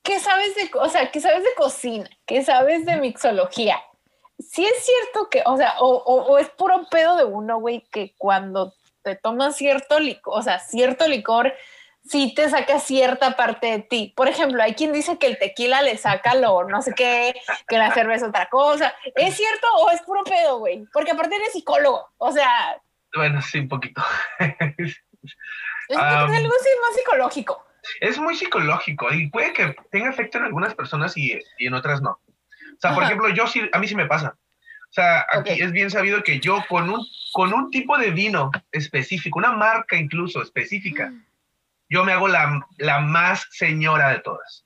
que sabes de, o sea, que sabes de cocina, que sabes de mixología, sí es cierto que, o sea, o, o- o es puro pedo de uno, güey, que cuando te tomas cierto licor, o sea, cierto licor, sí te saca cierta parte de ti. Por ejemplo, hay quien dice que el tequila le saca lo no sé qué, que la cerveza es otra cosa. ¿Es cierto o es puro pedo, güey? Porque aparte eres psicólogo, o sea... Bueno, sí, un poquito. es algo así más psicológico. Es muy psicológico y puede que tenga efecto en algunas personas y, y en otras no. O sea, por ejemplo, yo sí, a mí sí me pasa. O sea, aquí es bien sabido que yo con un, con un tipo de vino específico, una marca incluso específica, mm. yo me hago la, la más señora de todas.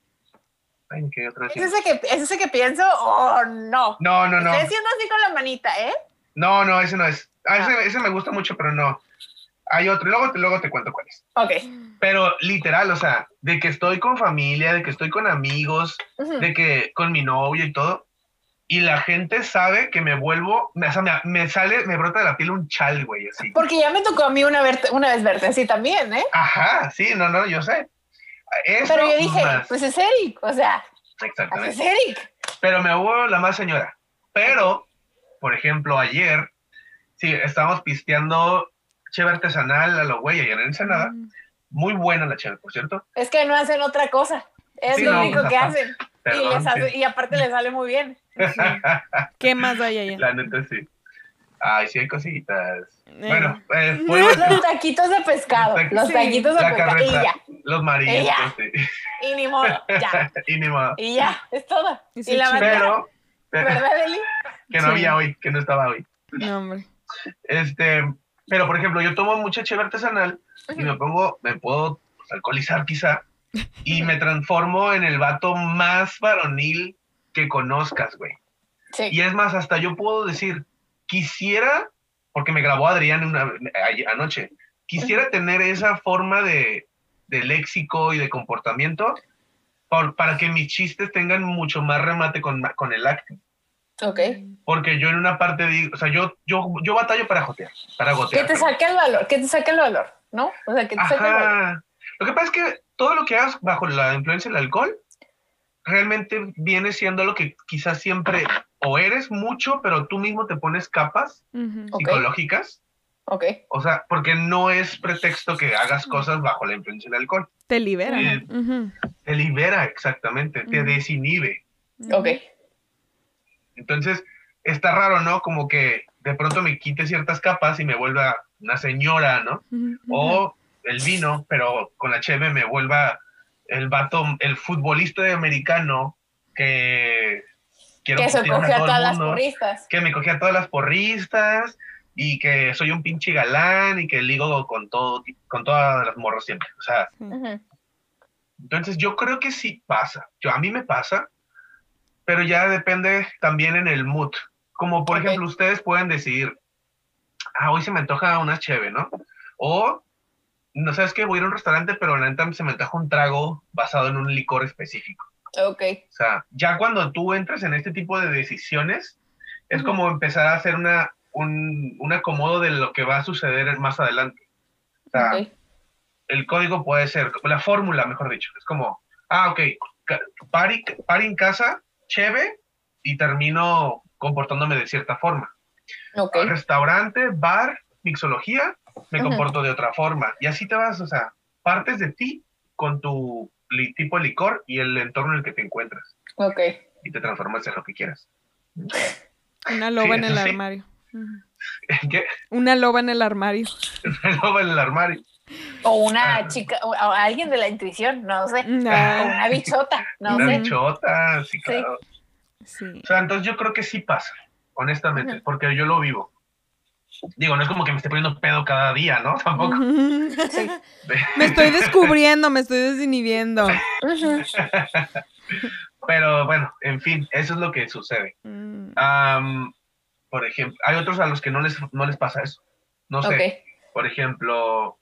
Ay, ¿qué otra ¿Es, ese que, ¿Es ese que pienso o no? No, no, no. Estoy haciendo así con la manita, ¿eh? No, no, ese no es. Ah, ese, ah. ese, me gusta mucho, pero no. Hay otro, luego, luego te cuento cuál es. Ok. Pero literal, o sea, de que estoy con familia, de que estoy con amigos, de que con mi novio y todo, y la gente sabe que me vuelvo, o sea, me, me, sale, me brota de la piel un chal, güey, así. Porque ya me tocó a mí una, una vez verte así también, ¿eh? Ajá, sí, no, no, yo sé. Pero yo dije, pues es Eric, o sea, Exactamente. es Eric. Pero me hubo la más señora. Pero, por ejemplo, ayer, sí, estábamos pisteando cheve artesanal a lo güey allá en Ensenada. Mm. Muy buena la cheve, por cierto. Es que no hacen otra cosa. Es lo único que hacen. y, aparte les sale muy bien. ¿Qué más hay allá? La neta sí. Ay, sí hay cositas. Eh. Bueno, pues, los taquitos de pescado. Los, taquitos de pescado. y ya. Los mariscos, sí. Y ni modo, ya. y ni modo. Y ya, es todo. Y, la pero, ¿Verdad, Eli? Que no había hoy, que no estaba hoy. No, hombre. Este, pero, por ejemplo, yo tomo mucha cheve artesanal y me pongo, me puedo alcoholizar quizá, y me transformo en el vato más varonil que conozcas, güey. Sí. Y es más, hasta yo puedo decir, quisiera, porque me grabó Adrián una, anoche, quisiera tener esa forma de, de léxico y de comportamiento para que mis chistes tengan mucho más remate con, con el acto. Ok. Porque yo en una parte digo, o sea, yo, yo, yo batallo para jotear, para gotear. Que te saque el valor, que te saque el valor, ¿no? O sea, que te saque el valor. Lo que pasa es que todo lo que hagas bajo la influencia del alcohol realmente viene siendo lo que quizás siempre o eres mucho, pero tú mismo te pones capas psicológicas. Ok. O sea, porque no es pretexto que hagas cosas bajo la influencia del alcohol. Te libera. Eh, te libera, exactamente, te desinhibe. Ok. Entonces, está raro, ¿no? Como que de pronto me quite ciertas capas y me vuelva una señora, ¿no? O el vino, pero con la cheve me vuelva el vato, el futbolista de americano que quiero que se cogía a, todas las porristas. Que me cogía a todas las porristas y que soy un pinche galán y que ligo con todo, con todas las morras siempre. O sea, entonces yo creo que sí pasa. Yo, a mí me pasa, pero ya depende también en el mood. Como por ejemplo, ustedes pueden decir, ah, hoy se me antoja una cheve, ¿no? O, no sabes qué, voy a ir a un restaurante, pero la neta se me antoja un trago basado en un licor específico. Ok. O sea, ya cuando tú entras en este tipo de decisiones, es como empezar a hacer una, un, un, acomodo de lo que va a suceder más adelante. O sea, el código puede ser, la fórmula, mejor dicho, es como, ah, ok, pari en casa, cheve, y termino comportándome de cierta forma. Okay. Restaurante, bar, mixología, me comporto de otra forma. Y así te vas, o sea, partes de ti con tu tipo de licor y el entorno en el que te encuentras. Ok. Y te transformas en lo que quieras. Una loba en el armario. ¿Qué? Una loba en el armario. Una loba en el armario. O una ah. chica, o alguien de la intuición, no sé. O una bichota, no una bichota, sí, claro. Sí. O sea, entonces yo creo que sí pasa, honestamente, porque yo lo vivo. Digo, no es como que me esté poniendo pedo cada día, ¿no? Tampoco. me estoy descubriendo, me estoy desinhibiendo. Pero bueno, en fin, eso es lo que sucede. Mm. por ejemplo, hay otros a los que no les, no les pasa eso. No sé. Por ejemplo,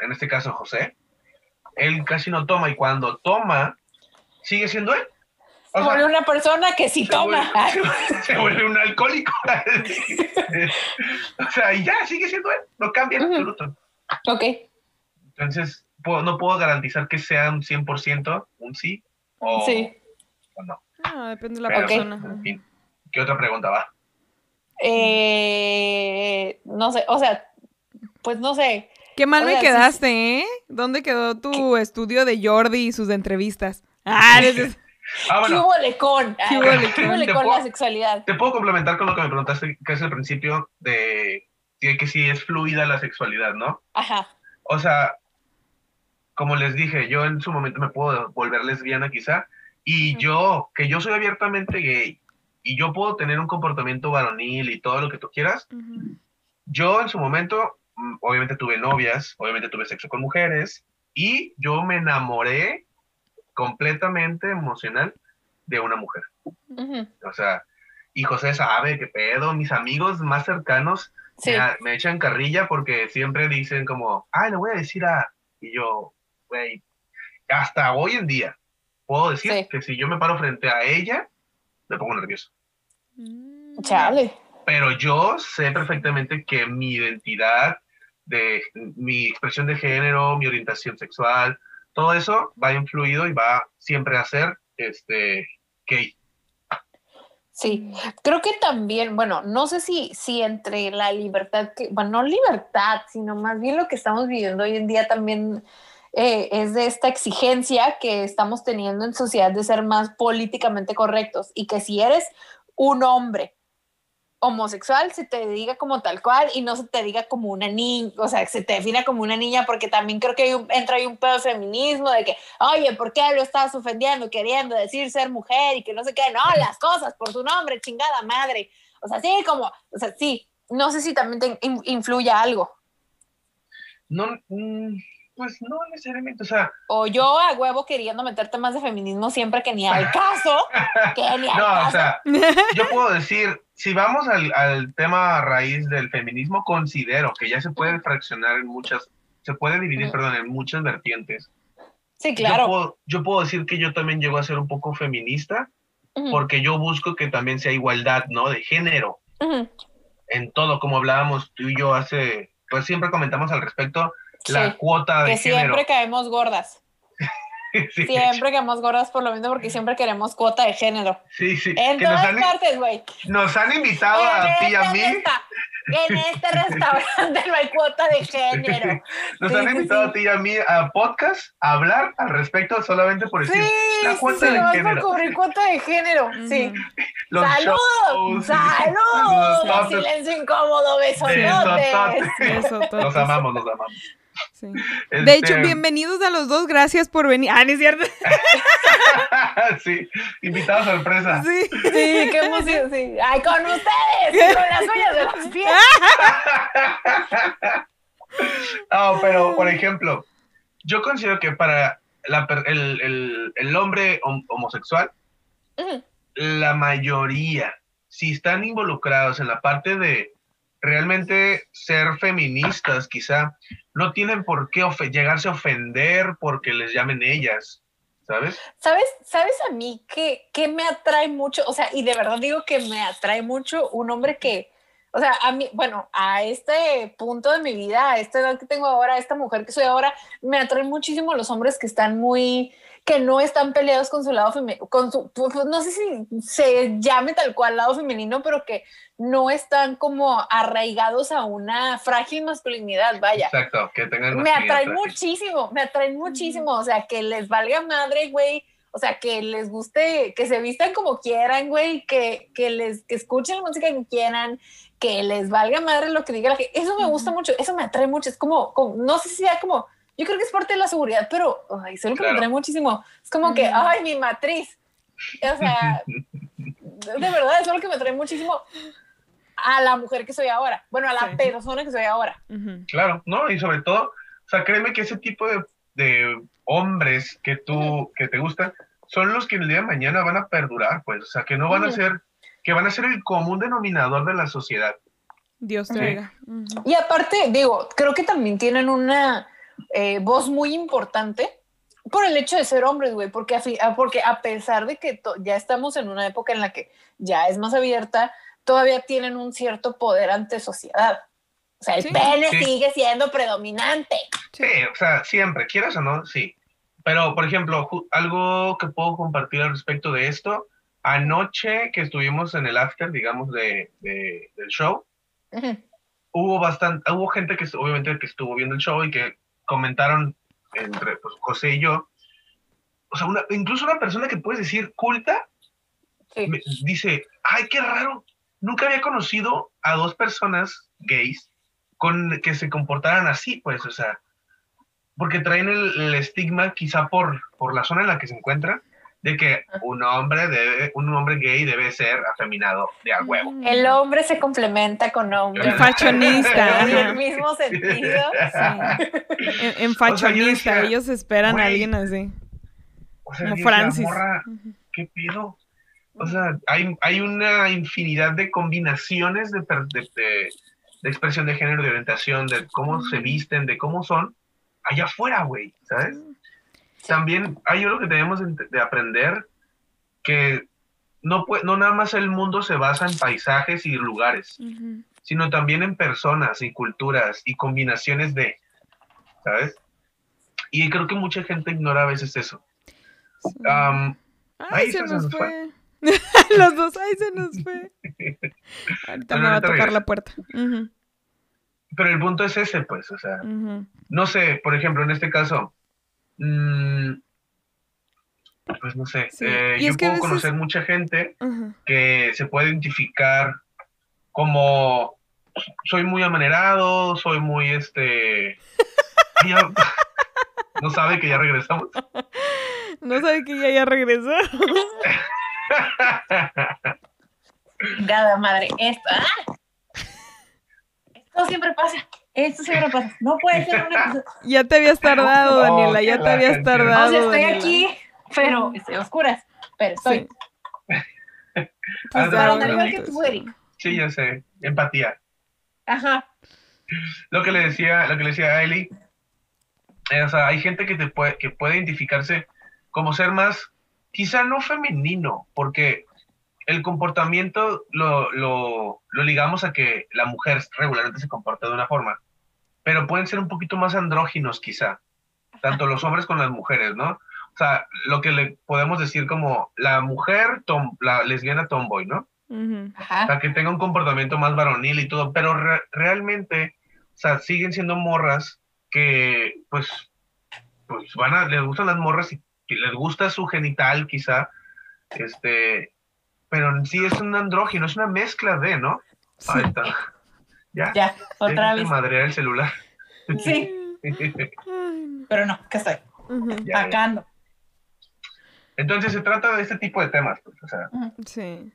en este caso José, él casi no toma y cuando toma, sigue siendo él. se vuelve una persona que sí toma. se vuelve un alcohólico. o sea, y ya, sigue siendo él. No cambia en absoluto. Ok. Entonces, no puedo garantizar que sea un 100% un sí o, sí. no. Ah, depende de la persona. ¿Qué otra pregunta va? Eh, no sé, o sea, pues no sé Qué mal me sí, quedaste, ¿eh? ¿Dónde quedó tu estudio de Jordi y sus entrevistas? Ah, eres- Ah, ¿Qué hubo? ¿Qué Ay, hubo le ¿Qué hubo le Te con puedo- la sexualidad? te puedo complementar con lo que me preguntaste casi al principio de, de que si es fluida la sexualidad, ¿no? Ajá. O sea, como les dije, yo en su momento me puedo volver lesbiana quizá, y yo, que yo soy abiertamente gay, y yo puedo tener un comportamiento varonil y todo lo que tú quieras, yo en su momento, obviamente tuve novias, obviamente tuve sexo con mujeres, y yo me enamoré completamente emocional de una mujer. O sea, y José sabe qué pedo, mis amigos más cercanos Sí. me, me echan carrilla porque siempre dicen como, ay, le voy a decir a... Y yo, güey, hasta hoy en día puedo decir Sí. que si yo me paro frente a ella, me pongo nervioso. Mm. Chale. Pero yo sé perfectamente que mi identidad, de mi expresión de género, mi orientación sexual, todo eso va influido y va siempre a ser este, gay. Sí, creo que también, bueno, no sé si, si entre la libertad, que, bueno, no libertad, sino más bien lo que estamos viviendo hoy en día también eh, es de esta exigencia que estamos teniendo en sociedad de ser más políticamente correctos y que si eres un hombre homosexual se te diga como tal cual y no se te diga como una niña, o sea, se te defina como una niña porque también creo que hay un- entra ahí un pedo de feminismo de que, oye, ¿por qué lo estás ofendiendo queriendo decir ser mujer y que no sé qué? No, las cosas por su nombre, chingada madre. O sea, sí, como, o sea, sí, no sé si también te in- influya algo. No, mm, pues no necesariamente, o sea, O yo a huevo queriendo meter temas de feminismo siempre que ni al caso, que ni al no, o sea, yo puedo decir, si vamos al, al tema raíz del feminismo, considero que ya se puede fraccionar en muchas, se puede dividir, perdón, en muchas vertientes. sí, Yo claro. puedo, yo puedo decir que yo también llego a ser un poco feminista, porque yo busco que también sea igualdad, ¿no? De género, en todo, como hablábamos tú y yo hace, pues siempre comentamos al respecto, la sí. cuota de Que género. siempre caemos gordas. sí, Siempre caemos gordas por lo mismo porque siempre queremos cuota de género. sí, sí, En que nos todas han, partes, güey. nos han invitado a ti y a mí, en este restaurante no hay cuota de género. nos Sí, han sí, invitado sí. a ti y a mí a podcast a hablar al respecto solamente por decir Sí, la sí, cuota sí, de género. cubrir cuota de género. Sí. Los ¡Salud! shows, ¡Salud! los. Silencio incómodo, besototes. Besototes. Eso, todo. Nos amamos, nos amamos. Sí. De hecho, Este, bienvenidos a los dos, gracias por venir. Ah, ¿no es cierto? sí, invitada sorpresa. Sí. Sí, qué emoción, sí. ¡Ay, con ustedes! ¡Con las uñas de los pies! No, pero por ejemplo, yo considero que para la el, el- el hombre hom- homosexual, la mayoría, si están involucrados en la parte de realmente ser feministas, quizá, no tienen por qué llegarse a ofender porque les llamen ellas, ¿sabes? ¿Sabes, ¿Sabes a mí que, que me atrae mucho? O sea, y de verdad digo que me atrae mucho un hombre que, o sea, a mí, bueno, a este punto de mi vida, a esta edad que tengo ahora, a esta mujer que soy ahora, me atraen muchísimo los hombres que están muy, que no están peleados con su lado femenino, con su, pues, no sé si se llame tal cual lado femenino, pero que no están como arraigados a una frágil masculinidad, vaya. Exacto, que tengan... me atraen muchísimo, me atraen muchísimo, o sea, que les valga madre, güey, o sea, que les guste, que se vistan como quieran, güey, que, que les que escuchen la música que quieran, que les valga madre lo que diga la gente. Eso me gusta mucho, eso me atrae mucho, es como, como- no sé si sea como, yo creo que es parte de la seguridad, pero, ay, eso es lo que Claro. me atrae muchísimo. Es como que, ay, mi matriz. O sea, de verdad, eso es lo que me atrae muchísimo a la mujer que soy ahora. Bueno, a la Sí. persona que soy ahora. Claro, ¿no? Y sobre todo, o sea, créeme que ese tipo de, de hombres que tú, que te gustan, son los que el día de mañana van a perdurar, pues, o sea, que no van a ser, que van a ser el común denominador de la sociedad. Dios te Sí. Y aparte, digo, creo que también tienen una eh, voz muy importante por el hecho de ser hombres, güey, porque, a porque a pesar de que ya estamos en una época en la que ya es más abierta, todavía tienen un cierto poder ante sociedad. O sea, el Sí. pene Sí. sigue siendo predominante. Sí, o sea, siempre, quieras o no, sí. Pero, por ejemplo, algo que puedo compartir al respecto de esto, anoche que estuvimos en el after, digamos, de, de- del show, Ujú. hubo bastante, hubo gente que obviamente que estuvo viendo el show y que comentaron entre pues, José y yo, o sea, incluso una persona que puedes decir culta, dice, ay, qué raro, nunca había conocido a dos personas gays con que se comportaran así, pues, o sea, porque traen el, estigma quizá por, por la zona en la que se encuentra, de que un hombre debe, un hombre gay debe ser afeminado de a huevo. Mm. El hombre se complementa con hombre. El fashionista. en el mismo sentido. En, fashionista, ellos esperan a alguien así. Como Francis. ¿Qué pido? O sea, hay, hay una infinidad de combinaciones de, de, expresión de género, de orientación, de cómo se visten, de cómo son, allá afuera, güey, ¿sabes? También hay algo que tenemos de aprender, que no, no nada más el mundo se basa en paisajes y lugares, sino también en personas y culturas y combinaciones de, ¿sabes? Y creo que mucha gente ignora a veces eso. ahí se, nos, fue. Los dos, ahí se nos fue. Ahorita me va a tocar la puerta. Pero el punto es ese, pues, o sea, no sé, por ejemplo, en este caso, mm, pues no sé, eh, yo puedo conocer mucha gente que se puede identificar como soy muy amanerado, soy muy este. no sabe que ya regresamos. No sabe que ya ya regresó. Gada madre, esto. ¡ah! Esto siempre pasa. Esto siempre pasa. No puede ser una cosa. Ya te habías tardado, Daniela, ya te habías tardado. O sea, estoy aquí, pero estoy oscuras. Pero estoy. Pues que Sí, yo sé. Empatía. Ajá. Lo que le decía, lo que le decía a Eli, eh, o sea, hay gente que te puede, que puede identificarse como ser más quizá no femenino, porque el comportamiento lo, lo, ligamos a que la mujer regularmente se comporta de una forma, pero pueden ser un poquito más andróginos quizá, tanto los hombres como las mujeres, ¿no? O sea, lo que le podemos decir como la mujer, tom, la lesbiana tomboy, ¿no? O sea, que tenga un comportamiento más varonil y todo, pero realmente, o sea, siguen siendo morras que, pues, pues van a, les gustan las morras y les gusta su genital quizá, este, pero en sí es un andrógino, es una mezcla de, ¿no? Ahí está. Ya, ya otra vez. Madre el celular. Sí. pero no, ¿qué estoy? Acá Entonces se trata de este tipo de temas, pues, o sea. Sí.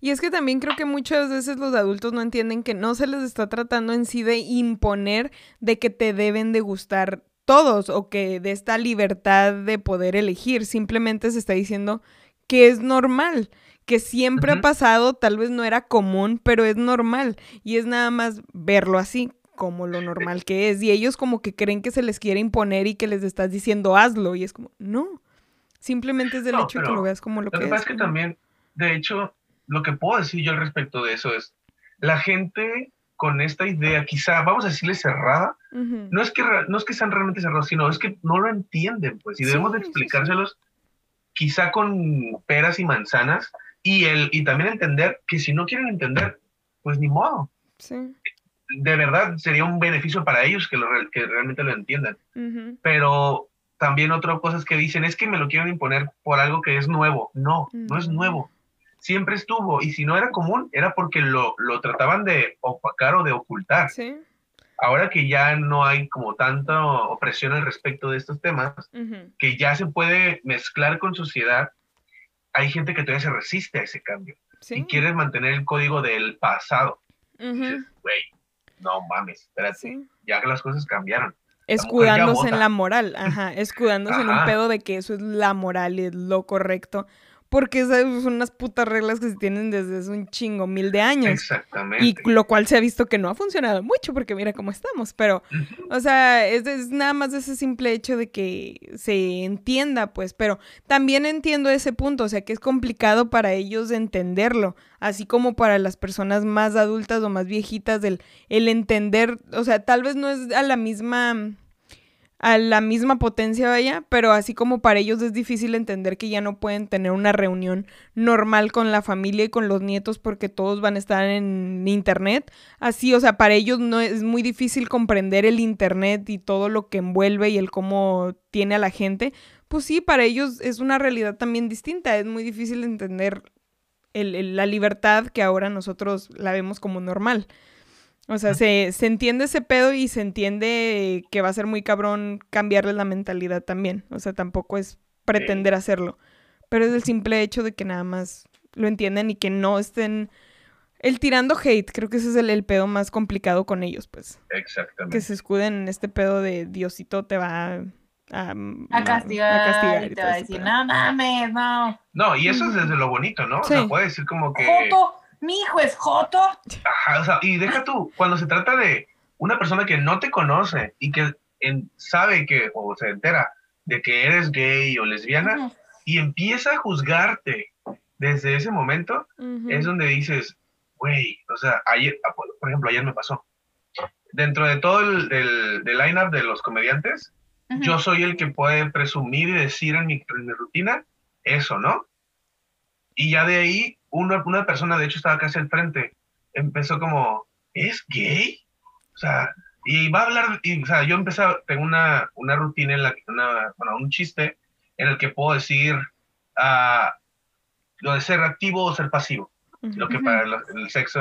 Y es que también creo que muchas veces los adultos no entienden que no se les está tratando en sí de imponer de que te deben de gustar todos o que de esta libertad de poder elegir. Simplemente se está diciendo que es normal, que siempre ha pasado, tal vez no era común, pero es normal y es nada más verlo así como lo normal que es. Y ellos como que creen que se les quiere imponer y que les estás diciendo hazlo y es como, no, simplemente es del hecho de que lo veas como lo, que, es. Lo que pasa es que también, de hecho, lo que puedo decir yo al respecto de eso es, la gente con esta idea, quizá, vamos a decirle cerrada, no, es que, no es que sean realmente cerrados, sino es que no lo entienden, pues, y debemos de explicárselos quizá con peras y manzanas, y, el, y también entender que si no quieren entender, pues ni modo. De verdad sería un beneficio para ellos que, lo, que realmente lo entiendan. Pero también otra cosa es que dicen, es que me lo quieren imponer por algo que es nuevo. No, no es nuevo siempre estuvo, y si no era común, era porque lo, lo trataban de opacar o de ocultar. Sí. Ahora que ya no hay como tanta opresión al respecto de estos temas, que ya se puede mezclar con sociedad, hay gente que todavía se resiste a ese cambio y quiere mantener el código del pasado. Güey, no mames, espérate, ya que las cosas cambiaron. Escudándose en la moral, ajá, escudándose en un pedo de que eso es la moral y es lo correcto porque esas son unas putas reglas que se tienen desde hace un chingo, mil de años. Exactamente. Y lo cual se ha visto que no ha funcionado mucho, porque mira cómo estamos. Pero, o sea, es, es, nada más ese simple hecho de que se entienda, pues. Pero también entiendo ese punto, o sea, que es complicado para ellos entenderlo, así como para las personas más adultas o más viejitas, el, el entender, o sea, tal vez no es a la misma a la misma potencia, vaya, pero así como para ellos es difícil entender que ya no pueden tener una reunión normal con la familia y con los nietos porque todos van a estar en internet, así, o sea, para ellos no es muy difícil comprender el internet y todo lo que envuelve y el cómo tiene a la gente, pues sí, para ellos es una realidad también distinta, es muy difícil entender la libertad que ahora nosotros la vemos como normal. O sea, se, se, entiende ese pedo y se entiende que va a ser muy cabrón cambiarle la mentalidad también. O sea, tampoco es pretender hacerlo. Pero es el simple hecho de que nada más lo entiendan y que no estén... El tirando hate, creo que ese es el, pedo más complicado con ellos, pues. Exactamente. Que se escuden en este pedo de Diosito te va a, a, castigar, a castigar. Y te va a decir, no mames, no. No, y eso es desde lo bonito, ¿no? Sí. O sea, puede decir como que mi hijo es Joto. Ajá, o sea, y deja tú, cuando se trata de una persona que no te conoce y que sabe que, o se entera de que eres gay o lesbiana, y empieza a juzgarte desde ese momento, es donde dices, güey, o sea, ayer, ah, por ejemplo, ayer me pasó. Dentro de todo el line-up de los comediantes, yo soy el que puede presumir y decir en mi, en mi rutina eso, ¿no? Y ya de ahí una, una persona, de hecho estaba casi al frente, empezó como, ¿es gay? O sea, y va a hablar, y, o sea, yo empecé, tengo una, una rutina en la que, una, bueno, un chiste en el que puedo decir uh, lo de ser activo o ser pasivo, lo que para el, sexo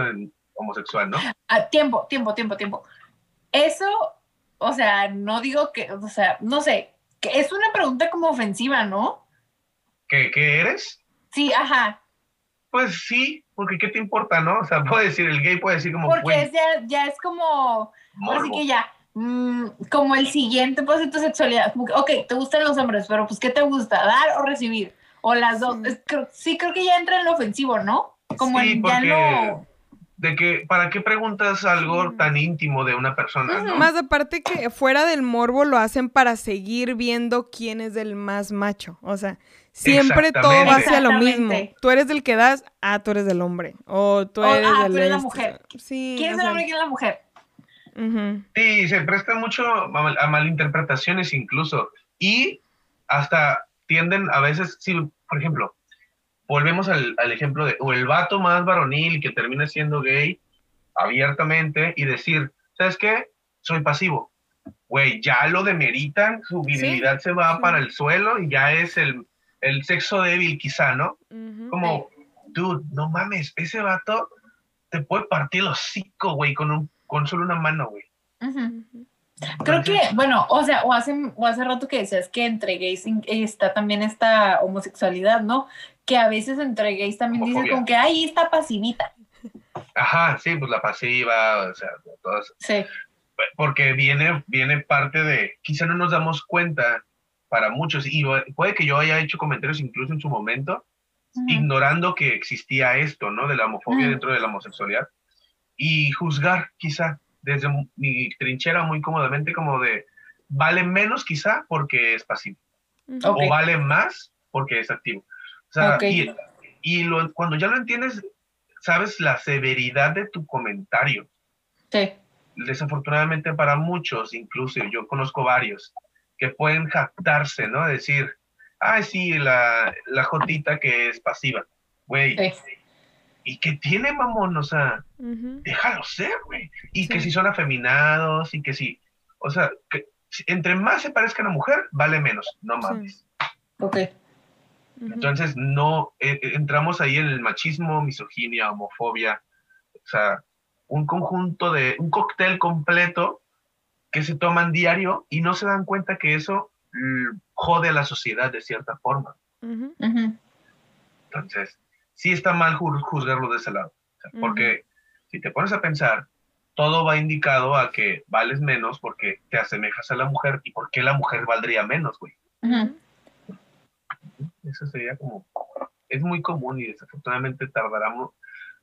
homosexual, ¿no? Ah, tiempo, tiempo, tiempo, tiempo. Eso, o sea, no digo que, o sea, no sé, que es una pregunta como ofensiva, ¿no? ¿Qué, qué eres? Sí, ajá. Pues sí, porque ¿qué te importa, no? O sea, puede decir, el gay puede decir como... Porque ya, ya, es como... Así que ya, mm, como el siguiente pues de tu sexualidad. ok, te gustan los hombres, pero pues ¿qué te gusta? ¿Dar o recibir? O las dos. sí, creo que ya entra en lo ofensivo, ¿no? Como sí, ya no de que, ¿para qué preguntas algo tan íntimo de una persona? ¿no? Más aparte que fuera del morbo lo hacen para seguir viendo quién es el más macho. O sea, siempre todo va hacia lo mismo. Tú eres del que das, ah, tú eres del hombre. O tú eres ah, del tú eres la mujer. Sí, ¿Quién es el hombre y quién es la mujer? Sí, se presta mucho a malinterpretaciones incluso. Y hasta tienden a veces, sí, por ejemplo, volvemos al, ejemplo de, o el vato más varonil que termina siendo gay abiertamente y decir, ¿sabes qué? Soy pasivo. Güey, ya lo demeritan, su virilidad se va para el suelo y ya es el, el sexo débil quizá, ¿no? Como, dude, no mames, ese vato te puede partir los hocico, güey, con, un, con solo una mano, güey. Creo que, bueno, o sea, o hace, o hace rato que decías que entre gays está también esta homosexualidad, ¿no? Que a veces entre gays también dicen como que, ahí está pasivita. Ajá, sí, pues la pasiva, o sea, todas. Sí. Porque viene, viene parte de, quizá no nos damos cuenta para muchos, y puede que yo haya hecho comentarios incluso en su momento, ignorando que existía esto, ¿no? De la homofobia dentro de la homosexualidad, y juzgar quizá desde mi trinchera muy cómodamente como de, vale menos quizá porque es pasivo, o vale más porque es activo. O sea, y, y lo, cuando ya lo entiendes, sabes la severidad de tu comentario. Sí. Desafortunadamente para muchos, incluso yo conozco varios, que pueden jactarse, ¿no? Decir, ay, sí, la, la jotita que es pasiva. Güey, ¿Y que tiene, mamón? O sea, déjalo ser, güey. Y que si son afeminados y que si, o sea, que entre más se parezca a una mujer, vale menos, no mames. Ok. Entonces, no, e, e, entramos ahí en el machismo, misoginia, homofobia, o sea, un conjunto de, un cóctel completo que se toman diario y no se dan cuenta que eso mm, jode a la sociedad de cierta forma. Entonces, sí está mal juzgarlo de ese lado. porque si te pones a pensar, todo va indicado a que vales menos porque te asemejas a la mujer y por qué la mujer valdría menos, güey. Eso sería como, es muy común y desafortunadamente tardaremos,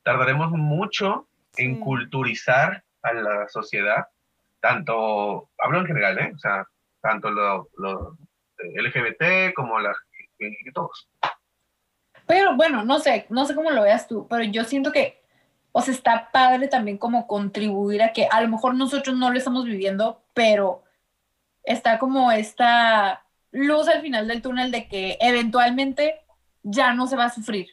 tardaremos mucho en culturizar a la sociedad, tanto, hablo en general, ¿eh? O sea, tanto los lo LGBT como la, todos. Pero bueno, no sé, no sé cómo lo veas tú, pero yo siento que, o está padre también como contribuir a que a lo mejor nosotros no lo estamos viviendo, pero está como esta luz al final del túnel de que eventualmente ya no se va a sufrir.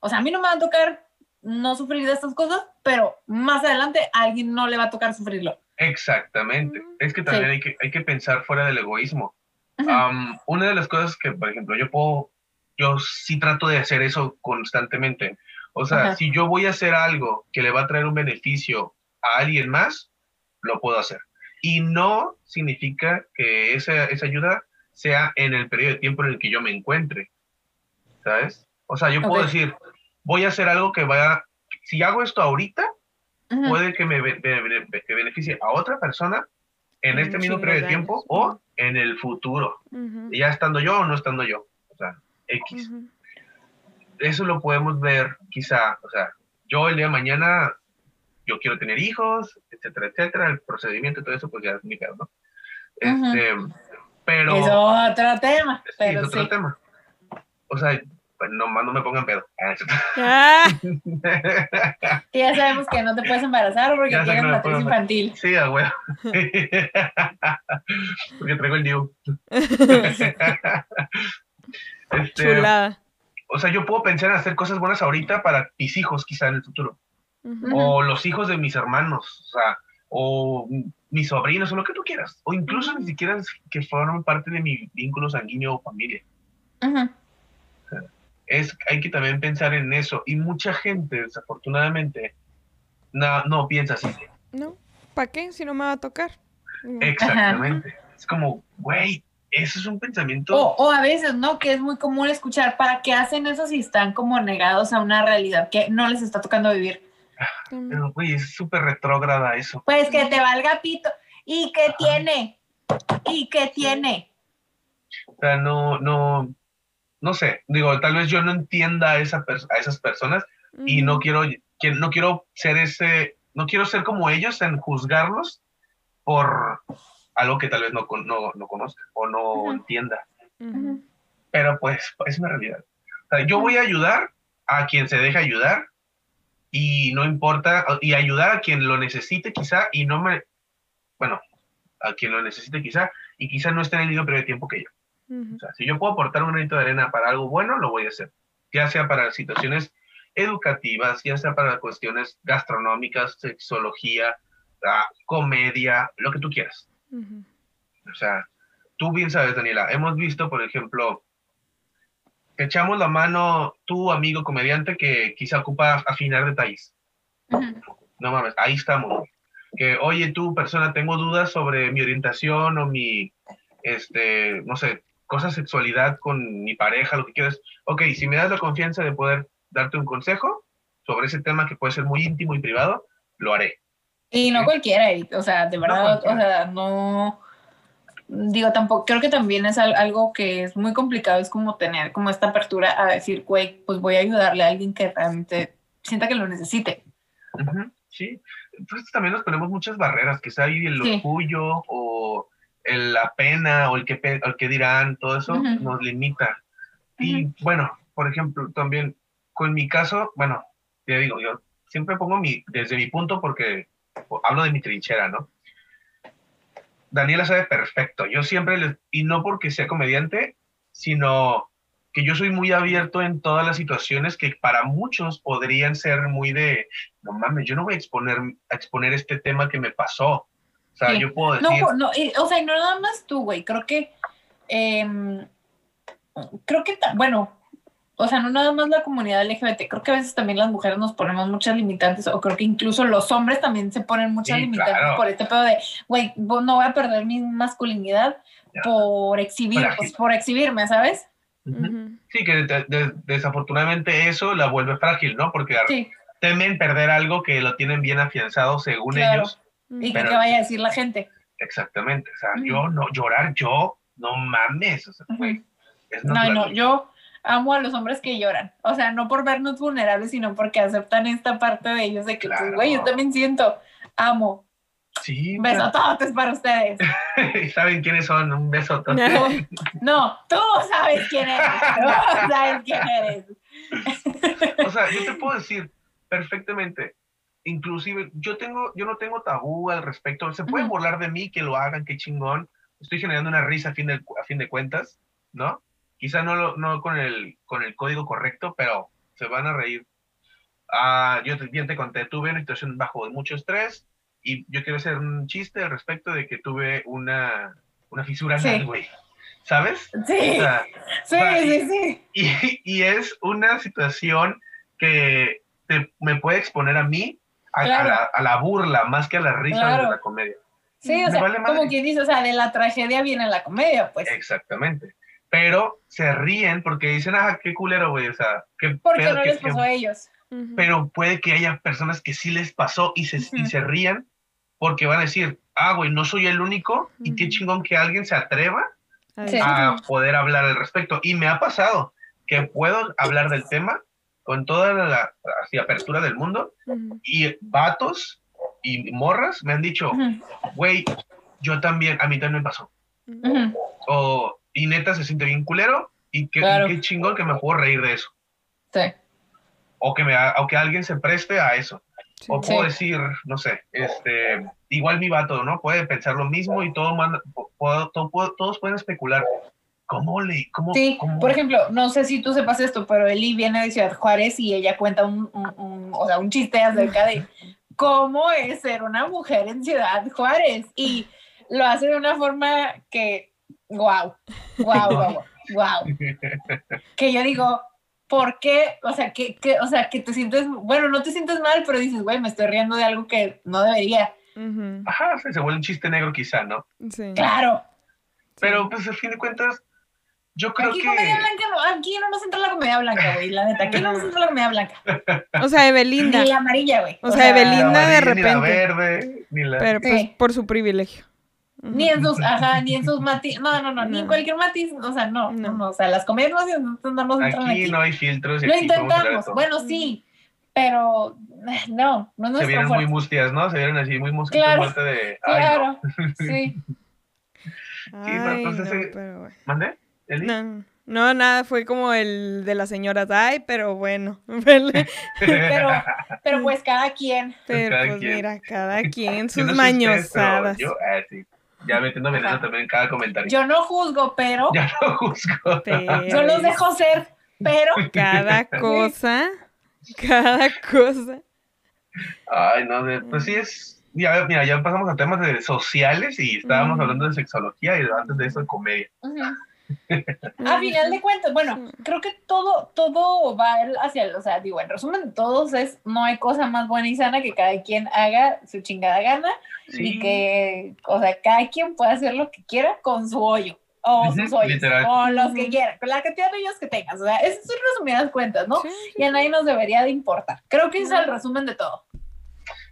O sea, a mí no me va a tocar no sufrir de estas cosas, pero más adelante a alguien no le va a tocar sufrirlo. Exactamente. Es que también hay, que, hay que pensar fuera del egoísmo. una de las cosas que, por ejemplo, yo puedo, yo sí trato de hacer eso constantemente. O sea, si yo voy a hacer algo que le va a traer un beneficio a alguien más, lo puedo hacer. Y no significa que esa, esa ayuda sea en el periodo de tiempo en el que yo me encuentre. ¿Sabes? O sea, yo puedo decir, voy a hacer algo que vaya, si hago esto ahorita, puede que me, beneficie a otra persona en este mismo periodo de tiempo o en el futuro, ya estando yo o no estando yo, o sea, X. Eso lo podemos ver quizá, o sea, yo el día de mañana, yo quiero tener hijos, etcétera, etcétera, el procedimiento y todo eso, pues ya es mi caso, ¿no? Este, pero... Es otro tema. es otro tema. O sea, pues no, no me pongan pedo. Ah. ya sabemos que no te puedes embarazar porque tienes matriz infantil. Sí, a huevo. porque traigo el DIU. este, Chulada. O sea, yo puedo pensar en hacer cosas buenas ahorita para mis hijos, quizá en el futuro. O los hijos de mis hermanos, o sea, o mis sobrinos, o lo que tú quieras. O incluso ni siquiera que formen parte de mi vínculo sanguíneo o familia. Ajá es, hay que también pensar en eso. Y mucha gente, desafortunadamente, no, no piensa así. No, ¿para qué? Si no me va a tocar. Exactamente. Es como, güey, eso es un pensamiento. O, a veces, ¿no? Que es muy común escuchar, ¿para qué hacen eso si están como negados a una realidad que no les está tocando vivir? Pero, güey, es súper retrógrada eso. Pues que te valga pito. ¿Y qué tiene? ¿Y qué tiene? O sea, no, no, no sé, digo, tal vez yo no entienda a, esa a esas personas y no quiero, que, no quiero ser ese, no quiero ser como ellos en juzgarlos por algo que tal vez no, no, no conozca o no entienda. Pero pues es una realidad. yo voy a ayudar a quien se deja ayudar y no importa, y ayudar a quien lo necesite quizá y no me, bueno, a quien lo necesite quizá y quizá no esté en el mismo periodo de tiempo que yo. O sea, si yo puedo aportar un granito de arena para algo bueno, lo voy a hacer. Ya sea para situaciones educativas, ya sea para cuestiones gastronómicas, sexología, ah, comedia, lo que tú quieras. O sea, tú bien sabes, Daniela, hemos visto, por ejemplo, que echamos la mano, tu amigo comediante que quizá ocupa afinar detalles. No mames, ahí estamos. Que, oye, tú, persona, tengo dudas sobre mi orientación o mi, este, no sé, cosa sexualidad con mi pareja, lo que quieras, ok, si me das la confianza de poder darte un consejo sobre ese tema que puede ser muy íntimo y privado, lo haré. Y no cualquiera, o sea, de verdad, o sea, no, digo, tampoco, creo que también es algo que es muy complicado, es como tener como esta apertura a decir, güey, pues voy a ayudarle a alguien que realmente sienta que lo necesite. sí, entonces también nos ponemos muchas barreras, que sea ahí el orgullo o la pena o el que, el que dirán, todo eso nos limita. Y bueno, por ejemplo, también con mi caso, bueno, te digo, yo siempre pongo mi, desde mi punto porque hablo de mi trinchera, ¿no? Daniela sabe perfecto. Yo siempre, les, y no porque sea comediante, sino que yo soy muy abierto en todas las situaciones que para muchos podrían ser muy de, no mames, yo no voy a exponer, a exponer este tema que me pasó. O sea, yo puedo decir... No, no, o sea, no nada más tú, güey. Creo que... Em, creo que, bueno, o sea, no nada más la comunidad LGBT, creo que a veces también las mujeres nos ponemos muchas limitantes, o creo que incluso los hombres también se ponen muchas limitantes por este pedo de, güey, no voy a perder mi masculinidad por exhibir, pues, por exhibirme, ¿sabes? Sí, que desafortunadamente eso la vuelve frágil, ¿no? Porque temen perder algo que lo tienen bien afianzado según ellos ¿Y qué vaya a decir la gente? Exactamente, o sea, yo no, llorar yo, no mames, o sea, no, no, yo amo a los hombres que lloran, o sea, no por vernos vulnerables, sino porque aceptan esta parte de ellos de que, pues, güey, yo también siento, amo. Sí. Besototes para ustedes. ¿Saben quiénes son? Un besotote. No, no, tú sabes quién eres. Tú sabes quién eres. o sea, yo te puedo decir perfectamente, inclusive yo tengo, yo no tengo tabú al respecto, se pueden burlar de mí, que lo hagan, qué chingón, estoy generando una risa a fin de, a fin de cuentas, ¿no? Quizá no, lo- no con, el, con el código correcto, pero se van a reír. Ah, yo te, bien te conté, tuve una situación bajo mucho estrés y yo quiero hacer un chiste al respecto de que tuve una, una fisura Sí. anal, güey. ¿Sabes? O Sí, sea, sí, va, sí, sí. y, y es una situación que te- me puede exponer a mí a, la, a la burla más que a la risa Claro. de la comedia. Sí, o Me sea, vale como quien dice, o sea, de la tragedia viene la comedia, pues. Exactamente. Pero se ríen porque dicen, ah, qué culero, güey. O sea, qué Porque pedo, no qué- les qué- pasó a ellos. Pero puede que haya personas que sí les pasó y se, y Ujú. se rían porque van a decir, ah, güey, no soy el único y qué chingón que alguien se atreva A Sí. a decirlo. poder hablar al respecto. Y me ha pasado que puedo hablar del tema con toda la así, apertura del mundo y vatos y morras me han dicho, güey, yo también, a mí también me pasó. ujú. O, y neta se siente bien culero y qué, Claro. qué chingón que me puedo reír de eso. Sí. O que, me, o que alguien se preste a eso. Sí. O puedo Sí. decir, no sé, este, igual mi vato, ¿no? Puede pensar lo mismo y todo manda- po- puedo- todo- puedo- todos pueden especular. ¿Cómo le, cómo, Sí, cómo- por ejemplo, no sé si tú sepas esto, pero Eli viene de Ciudad Juárez y ella cuenta un, un- un- o sea, un chiste acerca de cómo es ser una mujer en Ciudad Juárez y lo hace de una forma que, wow, wow, wow, wow, que yo digo, ¿por qué? O sea, que, que, o sea, que te sientes, bueno, no te sientes mal, pero dices, güey, me estoy riendo de algo que no debería. Ajá, se, se vuelve un chiste negro quizá, ¿no? Sí. Claro, Pero pues a fin de cuentas, yo creo aquí que... comedia blanca, no, aquí no nos entra la comedia blanca, güey, la neta, aquí no nos entra la comedia blanca. O sea, Evelinda. Ni la amarilla, güey. O sea, Evelinda- de amarilla, Ni la repente. verde, ni la... Pero pues Sí. por su privilegio. Ni en sus, ajá, ni en sus matices, no, no, no, ni en No. cualquier matiz, o sea, no, no, No. no, o sea, las comedias no, no, no nos entran Aquí aquí. no hay filtros. y Lo aquí intentamos, bueno, sí, pero no, no es Se vieron muy mustias, ¿no? Se vieron así muy mosquitos Claro. muerte de... Ay, no. Claro, sí. pero Ay, entonces, no, eh, pero bueno. ¿Mande? ¿Eli? No, no, nada, fue como el de las señoras. Ay, pero bueno. pero Pero, pero pues cada quien, cada pues quien. mira, cada quien Yo sus no pero mañosadas. Yo, sí. Ya metiendo veneno Ajá. también en cada comentario. yo no juzgo, pero Ya no juzgo. Pero yo los dejo ser, pero Cada cosa, cada cosa. Ay, no, pues sí es. Ya, mira, ya pasamos a temas de sociales y estábamos hablando de sexología y antes de eso de comedia. ujú. A final de cuentas, bueno, creo que todo, todo va hacia, el- o sea, digo, en resumen, todos es, no hay cosa más buena y sana que cada quien haga su chingada gana Sí. y que, o sea, cada quien puede hacer lo que quiera con su hoyo o sus hoyos, literal. con los que Ujú. quiera, con la cantidad de hoyos que tengas, o sea, esas son resumidas cuentas, ¿no? Sí. Y a nadie nos debería de importar. Creo que ese es el resumen de todo.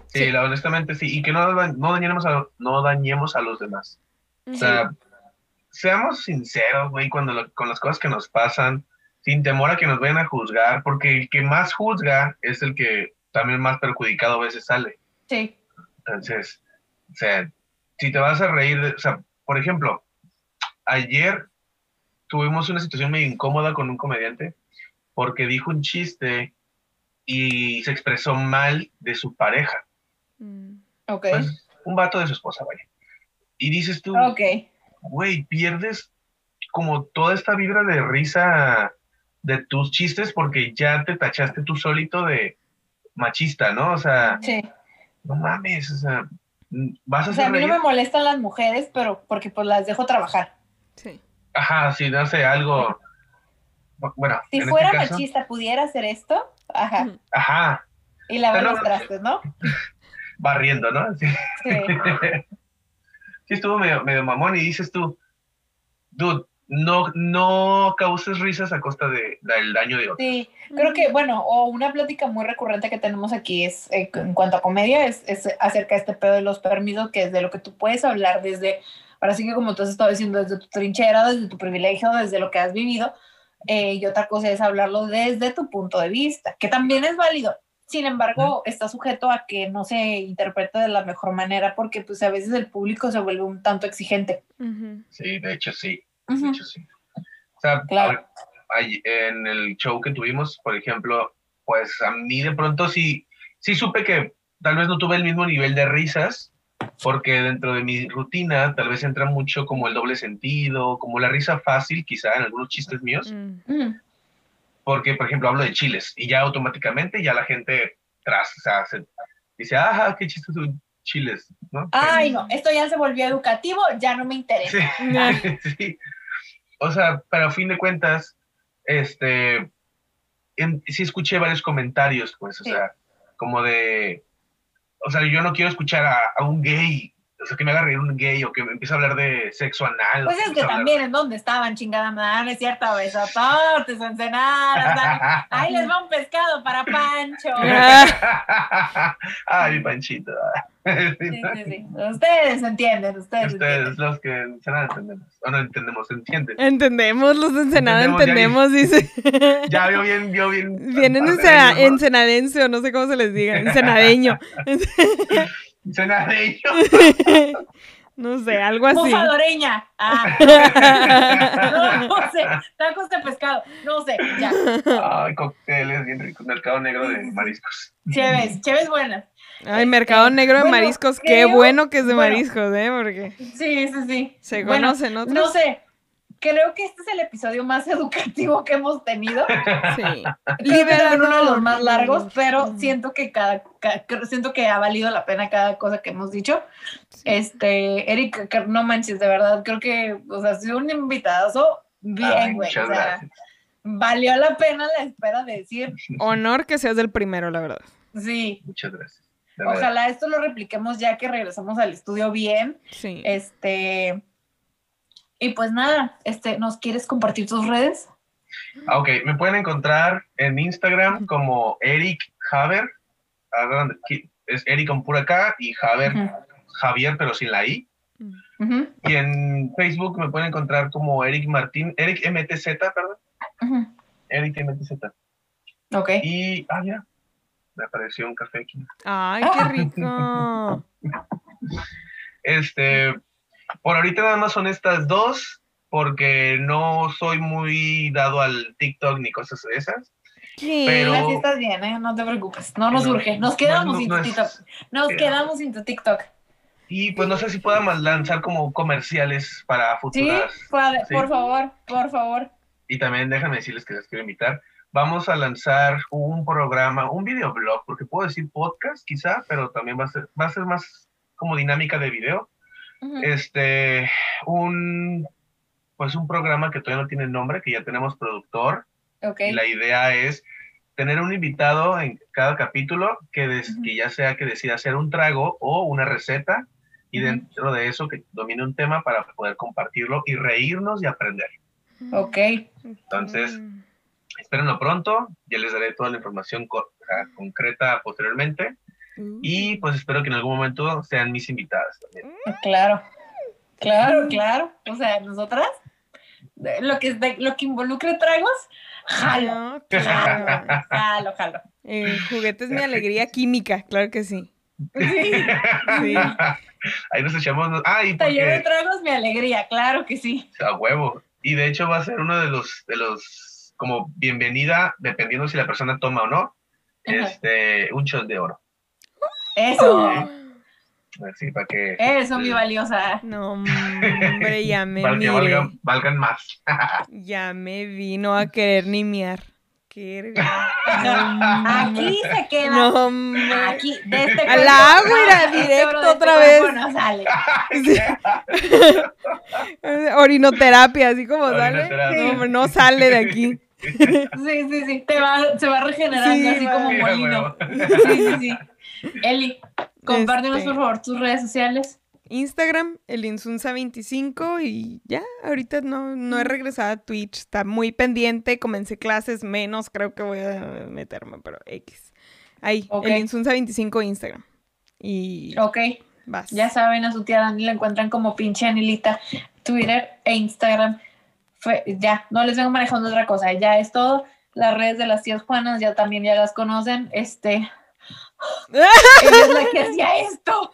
Sí, Sí. la- honestamente sí. Y que no, no, dañemos a, no dañemos a los demás. O sea, seamos sinceros, güey, cuando lo- con las cosas que nos pasan, sin temor a que nos vayan a juzgar, porque el que más juzga es el que también más perjudicado a veces sale. Sí. Entonces, o sea, si te vas a reír, de- o sea, por ejemplo, ayer tuvimos una situación medio incómoda con un comediante porque dijo un chiste y se expresó mal de su pareja, Mm. Ok. pues, un vato de su esposa, vaya. Y dices tú, ok. Güey, pierdes como toda esta vibra de risa de tus chistes porque ya te tachaste tú solito de machista, ¿no? O sea, Sí. no mames, o sea, vas a O sea, a hacer mí no me molestan las mujeres, pero porque pues las dejo trabajar. Sí. Ajá, sí, no sé, algo. Bueno, Si en fuera este caso, machista, pudiera hacer esto, ajá. Ajá, y lavar Pero- los trastes, ¿no? barriendo, ¿no? Sí, Sí. Sí estuvo medio, medio mamón y dices tú, dude, no, no causes risas a costa de, del daño de otros. Sí, creo que, bueno, o una plática muy recurrente que tenemos aquí es, eh, en cuanto a comedia, es, es acerca de este pedo de los permisos, que es de lo que tú puedes hablar desde, ahora sí que como tú has estado diciendo, desde tu trinchera, desde tu privilegio, desde lo que has vivido, eh, y otra cosa es hablarlo desde tu punto de vista, que también es válido. Sin embargo, está sujeto a que no se interprete de la mejor manera porque pues a veces el público se vuelve un tanto exigente. Ujú. Sí, de hecho sí, de Ujú, hecho sí. O sea, Claro. ay- en el show que tuvimos, por ejemplo, pues a mí de pronto sí, sí supe que tal vez no tuve el mismo nivel de risas porque dentro de mi rutina tal vez entra mucho como el doble sentido, como la risa fácil, quizá en algunos chistes míos, Mm. Ujú. Porque, por ejemplo, hablo de chiles y ya automáticamente ya la gente tras, o sea, se- dice, ajá, qué chistes son chiles, ¿no? Ay, no, esto ya se volvió educativo, ya no me interesa. Sí, sí. O sea, pero a fin de cuentas, este, en- sí escuché varios comentarios, pues, o Sí. sea, como de, o sea, yo no quiero escuchar a, a un gay, o sea, que me haga reír un gay o que me empiece a hablar de sexo anal. o Pues es que hablar- también en dónde estaban, chingada madre, no es cierto, besototes, encenadas, dale. ahí les va un pescado para Pancho. Ay, mi panchito. Sí, sí, sí. Ustedes entienden, ustedes, Ustedes, entienden. los que en Ensenada entendemos, o no entendemos, entienden. Entendemos, los de Ensenada Entendemos, ya dice. Ya vio bien, vio bien. Vienen ensenadense o no sé cómo se les diga, ensenadeño. Ensenadeño. No sé, algo así. Bufadoreña. Ah, no, no sé. Tacos de pescado. No sé. Ya. Ay, cócteles bien ricos. Mercado negro de mariscos. Chéves, chéves buenas. Ay, mercado negro de Bueno, mariscos, qué creo- bueno que es de bueno. mariscos, ¿eh? Porque Sí, sí, sí. se Bueno, conocen otros. No sé. Creo que este es el episodio más educativo que hemos tenido. Sí. Es uno de los más largos, pero siento que cada, siento que ha valido la pena cada cosa que hemos dicho. Este, Eric, que no manches, de verdad, creo que, o sea, ha sido un invitadazo bien, güey. muchas o sea, gracias. valió la pena la espera de decir, Honor que seas el primero, la verdad. sí, Muchas gracias. Verdad. ojalá esto lo repliquemos ya que regresamos al estudio bien. Sí. Este, y pues nada, este, ¿nos quieres compartir tus redes? Ah, Ok, me pueden encontrar en Instagram como Eric Haber. Es Eric con pura K y Ujú, Javier, pero sin la I. Y en Facebook me pueden encontrar como Eric Martín, Eric MTZ, perdón. ujú. Eric MTZ. Ok. Y, ah, ya, me apareció un café aquí. Ay, qué rico. Este, por ahorita nada más son estas dos, porque no soy muy dado al TikTok ni cosas de esas. ¿Qué? Pero- Así estás bien, ¿eh? No te preocupes. No nos No, urge. Nos no, quedamos no, sin no tu TikTok. Nos Sí. quedamos sin tu TikTok. Y pues no sé si pueda más lanzar como comerciales para Sí, futuras. Padre, Sí. por favor, por favor. Y también déjame decirles que les quiero invitar. Vamos a lanzar un programa, un videoblog, porque puedo decir podcast quizá, pero también va a ser, va a ser más como dinámica de video. Este, un, pues un programa que todavía no tiene nombre, que ya tenemos productor, Y la idea es tener un invitado en cada capítulo que, des- que ya sea que decida hacer un trago o una receta y dentro de eso que domine un tema para poder compartirlo y reírnos y aprender. Ok. Entonces, espérenlo pronto, ya les daré toda la información co- concreta posteriormente y pues espero que en algún momento sean mis invitadas también. Claro. Claro, claro. O sea, nosotras, lo que, de- lo que involucre tragos, jalo. No, claro. Jalo, jalo. Eh, juguetes mi alegría química, claro que sí. Sí. Sí. Ahí nos echamos, ah, y Taller de porque tragos, mi alegría, claro que sí. a huevo. Y de hecho va a ser uno de los, de los, como bienvenida, dependiendo si la persona toma o no, Ajá. este, un shot de oro. Eso, Así, para que, eso, mi valiosa. No, hombre, ya me para que valgan, valgan más. Ya me vino a querer ni miar. Qué Aquí se queda. No, hombre. Aquí, de este Al agua, este directo de este otra vez. No sale. Orinoterapia, así como sale. No, hombre, no sale de aquí. Sí, sí, sí. Te va, se va regenerando Sí, así va. como molino. Sí, sí, sí. Eli, compártenos Este- por favor tus redes sociales. Instagram, el Insunza25 y ya, ahorita no, no he regresado a Twitch, está muy pendiente, comencé clases menos, creo que voy a meterme, pero X. Ahí, Ok. el Insunza25 Instagram. Y Ok, vas. ya saben, a su tía Dani la encuentran como pinche Anilita, Twitter e Instagram. Fue- ya, no les vengo manejando otra cosa, ya es todo. Las redes de las tías Juanas ya también ya las conocen. Este. Ella es la que hacía esto.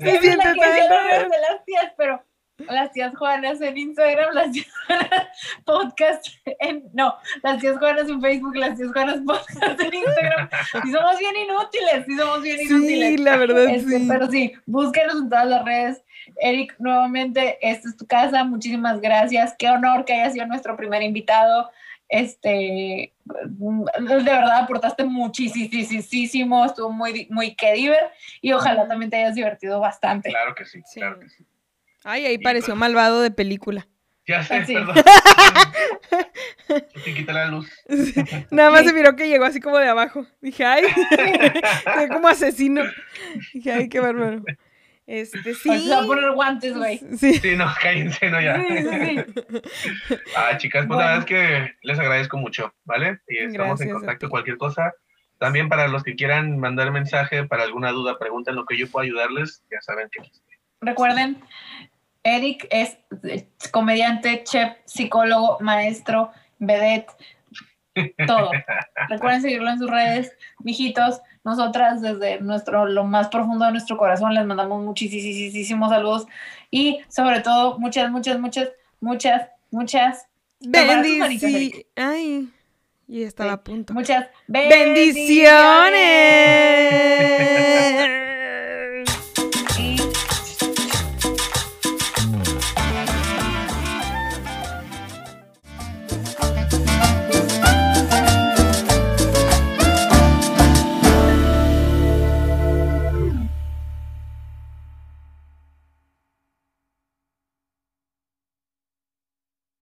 Ella es la que hacía raro. de las tías, pero las tías Juanas en Instagram, las tías Juanas podcast en, no, las tías Juanas en Facebook, las tías Juanas podcast en Instagram. Y somos bien inútiles, sí somos bien inútiles. Sí, la verdad, Este, sí. Pero sí, búsquenos en todas las redes. Eric, nuevamente, esta es tu casa. Muchísimas gracias. Qué honor que hayas sido nuestro primer invitado. Este, de verdad aportaste muchísimo, estuvo muy, muy que diver y ojalá también te hayas divertido bastante. Claro que sí, Sí. claro que sí. Ay, ahí Y pareció pues- malvado de película. Ya sé, Así. perdón. Te quita la luz. Nada más Sí. se miró que llegó así como de abajo. Dije, ay, como asesino. Dije, ay, qué bárbaro. Este, sí. Se va a poner guantes, güey. Sí. Sí, no, cállense, no, ya. Sí, sí, sí. Ah, chicas, pues Bueno. la verdad es que les agradezco mucho, ¿vale? Y estamos en Gracias a contacto, cualquier cosa. También para los que quieran mandar mensaje, para alguna duda, pregunta en lo que yo pueda ayudarles, ya saben que aquí estoy. Recuerden, Eric es comediante, chef, psicólogo, maestro, vedette, todo. Recuerden seguirlo en sus redes, mijitos. Nosotras desde nuestro lo más profundo de nuestro corazón les mandamos muchísimos saludos y sobre todo muchas, muchas, muchas, muchas, muchas, Prepara tus manitas, Bendici- Ay, y estaba a punto. muchas ¡Bendiciones!